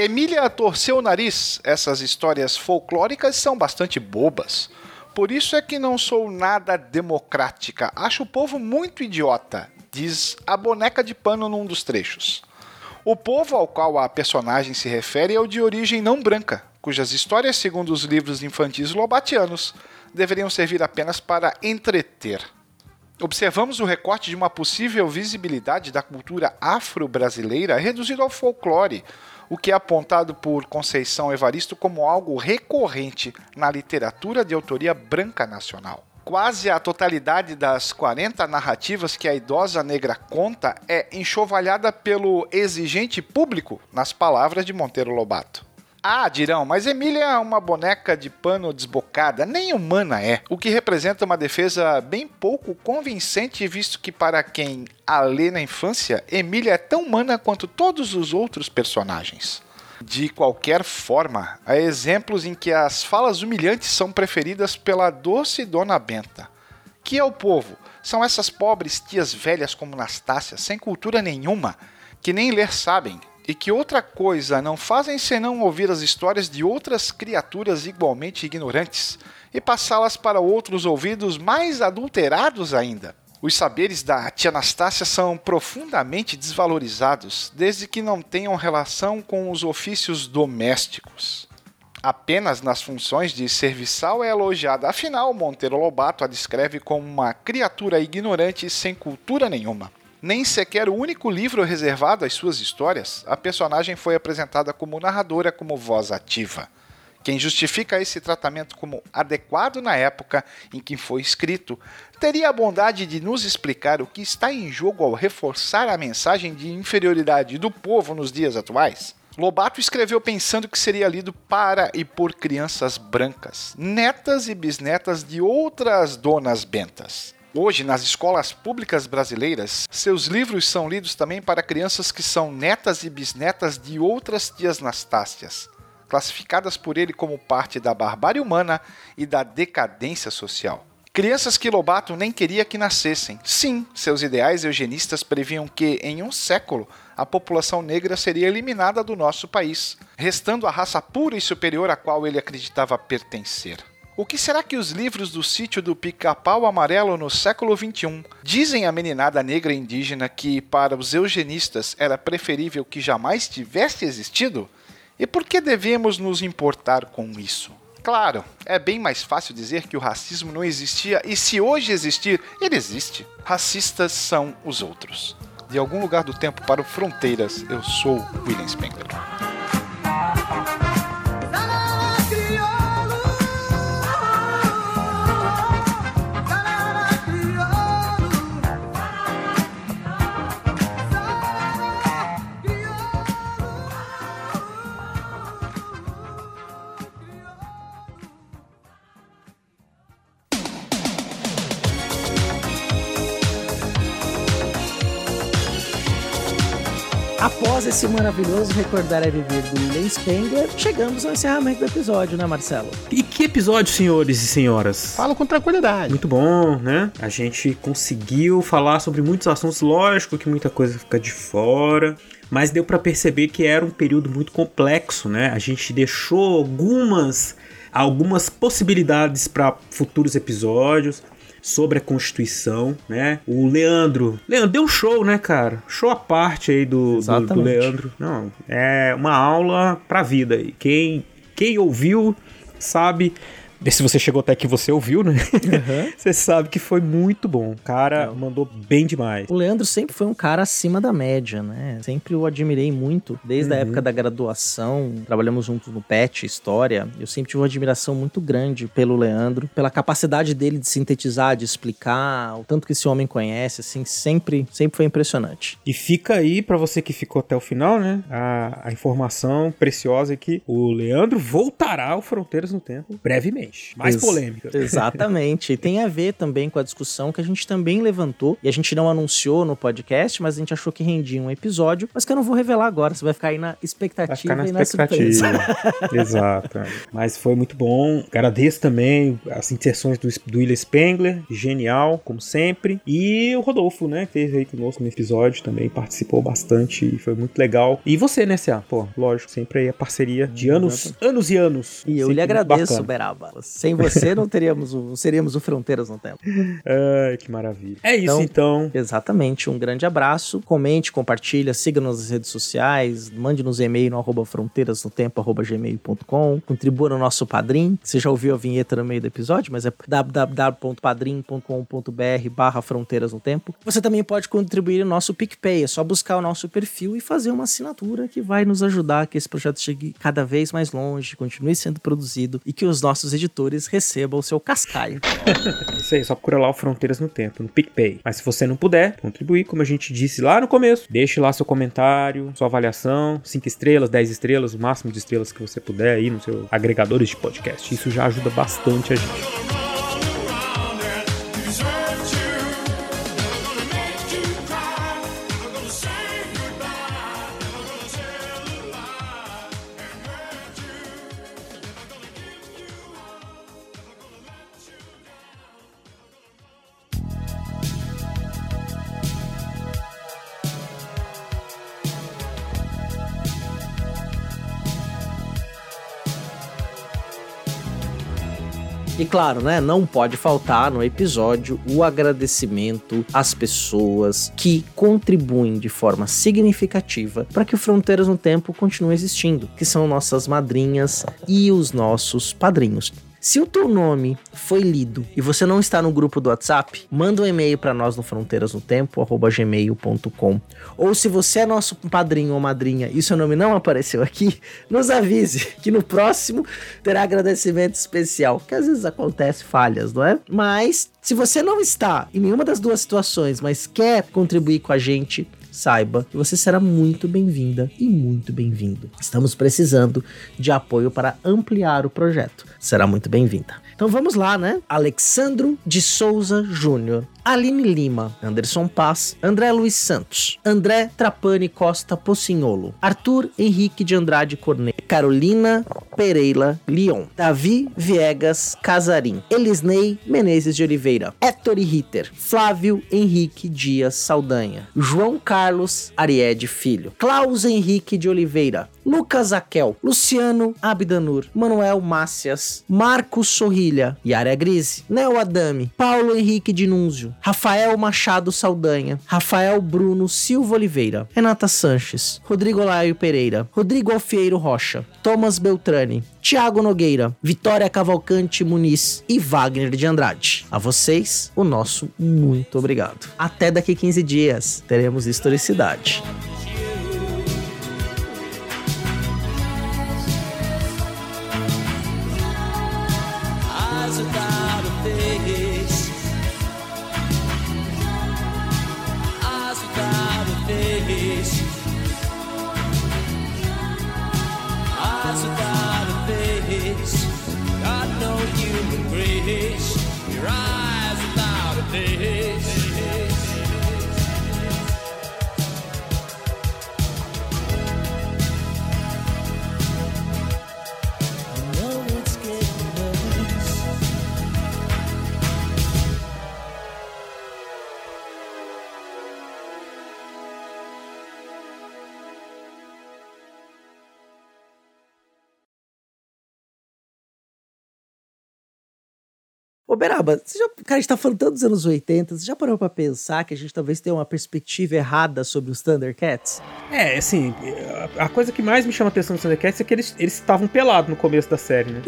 Emília torceu o nariz, essas histórias folclóricas são bastante bobas. Por isso é que não sou nada democrática, acho o povo muito idiota, diz a boneca de pano num dos trechos. O povo ao qual a personagem se refere é o de origem não branca, cujas histórias, segundo os livros infantis lobatianos, deveriam servir apenas para entreter. Observamos o recorte de uma possível visibilidade da cultura afro-brasileira reduzido ao folclore, o que é apontado por Conceição Evaristo como algo recorrente na literatura de autoria branca nacional. Quase a totalidade das 40 narrativas que a idosa negra conta é enxovalhada pelo exigente público, nas palavras de Monteiro Lobato. Ah, dirão, mas Emília é uma boneca de pano desbocada, nem humana é, o que representa uma defesa bem pouco convincente, visto que para quem a lê na infância, Emília é tão humana quanto todos os outros personagens. De qualquer forma, há exemplos em que as falas humilhantes são preferidas pela doce Dona Benta. Que é o povo? São essas pobres tias velhas como Nastácia, sem cultura nenhuma, que nem ler sabem, e que outra coisa não fazem senão ouvir as histórias de outras criaturas igualmente ignorantes e passá-las para outros ouvidos mais adulterados ainda. Os saberes da tia Anastácia são profundamente desvalorizados, desde que não tenham relação com os ofícios domésticos. Apenas nas funções de serviçal é elogiada, afinal, Monteiro Lobato a descreve como uma criatura ignorante sem cultura nenhuma nem sequer o único livro reservado às suas histórias, a personagem foi apresentada como narradora como voz ativa. Quem justifica esse tratamento como adequado na época em que foi escrito, teria a bondade de nos explicar o que está em jogo ao reforçar a mensagem de inferioridade do povo nos dias atuais? Lobato escreveu pensando que seria lido para e por crianças brancas, netas e bisnetas de outras donas bentas. Hoje, nas escolas públicas brasileiras, seus livros são lidos também para crianças que são netas e bisnetas de outras tias Nastácias, classificadas por ele como parte da barbárie humana e da decadência social. Crianças que Lobato nem queria que nascessem. Sim, seus ideais eugenistas previam que, em um século, a população negra seria eliminada do nosso país, restando a raça pura e superior à qual ele acreditava pertencer. O que será que os livros do sítio do Pica-Pau Amarelo no século XXI dizem à meninada negra indígena que, para os eugenistas, era preferível que jamais tivesse existido? E por que devemos nos importar com isso? Claro, é bem mais fácil dizer que o racismo não existia e se hoje existir, ele existe. Racistas são os outros. De algum lugar do tempo para o Fronteiras, eu sou William Spengler. Após esse maravilhoso Recordar é Viver do William Spengler, chegamos ao encerramento do episódio, né, Marcelo? E que episódio, senhores e senhoras? Fala com tranquilidade. Muito bom, né? A gente conseguiu falar sobre muitos assuntos, lógico que muita coisa fica de fora, mas deu pra perceber que era um período muito complexo, né? A gente deixou algumas algumas possibilidades para futuros episódios sobre a Constituição, né? O Leandro, Leandro deu um show, né, cara? Show à parte aí do, do, do. Leandro. Não, é uma aula pra vida aí. Quem quem ouviu sabe se você chegou até aqui você ouviu, né? Você sabe que foi muito bom. O cara mandou bem demais. O Leandro sempre foi um cara acima da média, né? Sempre o admirei muito, desde a Uhum. época da graduação. Trabalhamos juntos no PET, História. Eu sempre tive uma admiração muito grande pelo Leandro, pela capacidade dele de sintetizar, de explicar, o tanto que esse homem conhece, assim, sempre, sempre foi impressionante. E fica aí pra você que ficou até o final, né? A, a informação preciosa é que o Leandro voltará ao Fronteiras no Tempo brevemente. Mais Ex- polêmica. Exatamente. E tem a ver também com a discussão que a gente também levantou. E a gente não anunciou no podcast, mas a gente achou que rendia um episódio. Mas que eu não vou revelar agora. Você vai ficar aí na expectativa Vai ficar na e na expectativa. surpresa. Exato. Mas foi muito bom. Agradeço também as inserções do, do William Spengler, genial, como sempre. E o Rodolfo, né, que esteve aí conosco no episódio também, participou bastante e foi muito legal. E você, né, Cia? Pô, lógico, sempre aí a parceria de anos, anos e anos. E eu lhe agradeço, bacana. Beraba. Sem você não teríamos o, seríamos o Fronteiras no Tempo. Ai, que maravilha. É isso então. Exatamente. Um grande abraço. Comente, compartilha, siga-nos nas redes sociais, mande-nos e-mail no arroba fronteirasnotempo, arroba gmail.com, contribua no nosso padrim. Você já ouviu a vinheta no meio do episódio, mas é www.padrim.com.br barra fronteiras no tempo. Você também pode contribuir no nosso PicPay. É só buscar o nosso perfil e fazer uma assinatura que vai nos ajudar a que esse projeto chegue cada vez mais longe, continue sendo produzido e que os nossos editores recebam o seu cascaio. Isso aí, só procura lá o Fronteiras no Tempo, no PicPay. Mas se você não puder contribuir, como a gente disse lá no começo, deixe lá seu comentário, sua avaliação, 5 estrelas, 10 estrelas, o máximo de estrelas que você puder aí no seu agregadores de podcast. Isso já ajuda bastante a gente. Claro, né, não pode faltar no episódio o agradecimento às pessoas que contribuem de forma significativa para que o Fronteiras no Tempo continue existindo, que são nossas madrinhas e os nossos padrinhos. Se o teu nome foi lido e você não está no grupo do WhatsApp, manda um e-mail para nós no fronteirasnotempo@gmail.com. Ou se você é nosso padrinho ou madrinha e seu nome não apareceu aqui, nos avise que no próximo terá agradecimento especial, que às vezes acontece falhas, não é? Mas se você não está em nenhuma das duas situações, mas quer contribuir com a gente, saiba que você será muito bem-vinda e muito bem-vindo. Estamos precisando de apoio para ampliar o projeto. Será muito bem-vinda. Então vamos lá, né? Alexandro de Souza Júnior, Aline Lima, Anderson Paz, André Luiz Santos, André Trapani Costa Pocinholo, Arthur Henrique de Andrade Cornet, Carolina Pereira Leon, Davi Viegas Casarim, Elisnei Menezes de Oliveira, Héctor Ritter, Flávio Henrique Dias Saldanha, João Carlos Ariede Filho, Klaus Henrique de Oliveira, Lucas Aquel, Luciano Abdanur, Manuel Mácias, Marcos Sorrilha, Yara Grise, Neo Adame, Paulo Henrique de Núnzio, Rafael Machado Saldanha, Rafael Bruno Silva Oliveira, Renata Sanches, Rodrigo Laio Pereira, Rodrigo Alfieiro Rocha, Thomas Beltrani, Tiago Nogueira, Vitória Cavalcante Muniz e Wagner de Andrade. A vocês, o nosso muito obrigado. Até daqui 15 dias. Teremos historicidade. Beraba, você já, cara, a gente tá falando tanto dos anos 80, você já parou pra pensar que a gente talvez tenha uma perspectiva errada sobre os Thundercats? É, assim, a coisa que mais me chama a atenção do Thundercats é que eles eles estavam pelados no começo da série, né?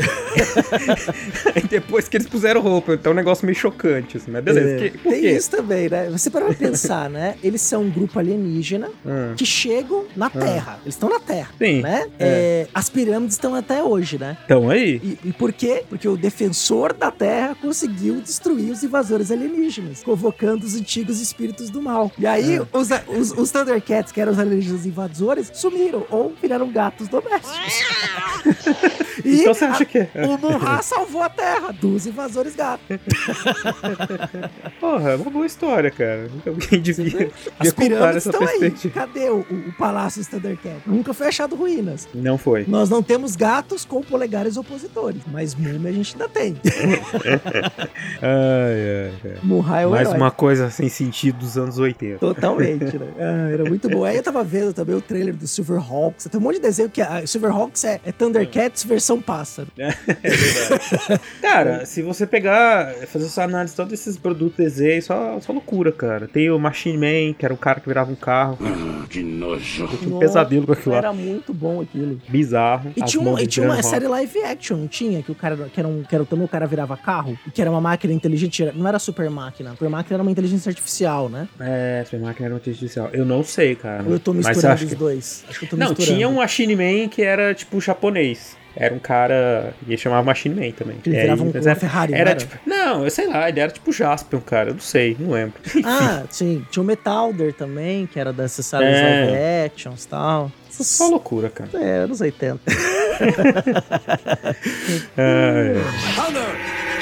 Aí depois que eles puseram roupa, então é um negócio meio chocante, assim, mas beleza. É, que- por Tem quê? isso também, né? Você parou pra pensar, né? Eles são um grupo alienígena Hum. que chegam na Terra. Eles estão na Terra, Sim, né? é. É, as pirâmides estão até hoje, né? Então aí. E, e por quê? Porque o defensor da Terra conseguiu destruir os invasores alienígenas, convocando os antigos espíritos do mal. E aí, É. os, os, os Thundercats, que eram os alienígenas invasores, sumiram ou viraram gatos domésticos. E Então você acha que é? O Munra salvou a Terra dos invasores gatos. Porra, é uma boa história, cara. Alguém devia, As pirâmides essa estão aí. Cadê o, o, o Palácio Thundercat? Nunca foi achado ruínas. Não foi. Nós não temos gatos com polegares opositores, mas múmia a gente ainda tem. Ai, ai. Murray é o Mais herói. uma coisa sem sentido dos anos 80. Totalmente, né? Ah, era muito bom. Aí eu tava vendo também o trailer do Silverhawks. Tem um monte de desenho que a Silverhawks é, é Thundercats versão pássaro. Cara, se você pegar, fazer essa análise de todos esses produtos desenho, só, só loucura, cara. Tem o Machine Man, que era um cara que virava um carro. que nojo. Eu tinha um pesadelo com aquilo lá. Era muito bom aquilo. Bizarro. E tinha, um- e de tinha uma Gran série Rock. live action, não tinha? Que o cara, que era, um, que era também o cara virava carro, e que era uma máquina inteligente, era- não era super máquina. Super máquina era uma inteligência artificial, né? É, Super Máquina era uma inteligência artificial. Eu não sei, cara. Ou eu tô misturando acho os que- dois? Acho que eu tô Não, misturando. tinha um Machine Man que era tipo japonês. Era um cara. E ele chamava Machine Man também. Ele É, virava um- mas uma era, Ferrari, não era, era? tipo. Não, eu sei lá, ele era tipo Jasper, um cara. Eu não sei, não lembro. Ah, sim. Tinha o Metalder também, que era dessas séries É. live actions e tal. Só loucura, cara. É, anos 80. É, é.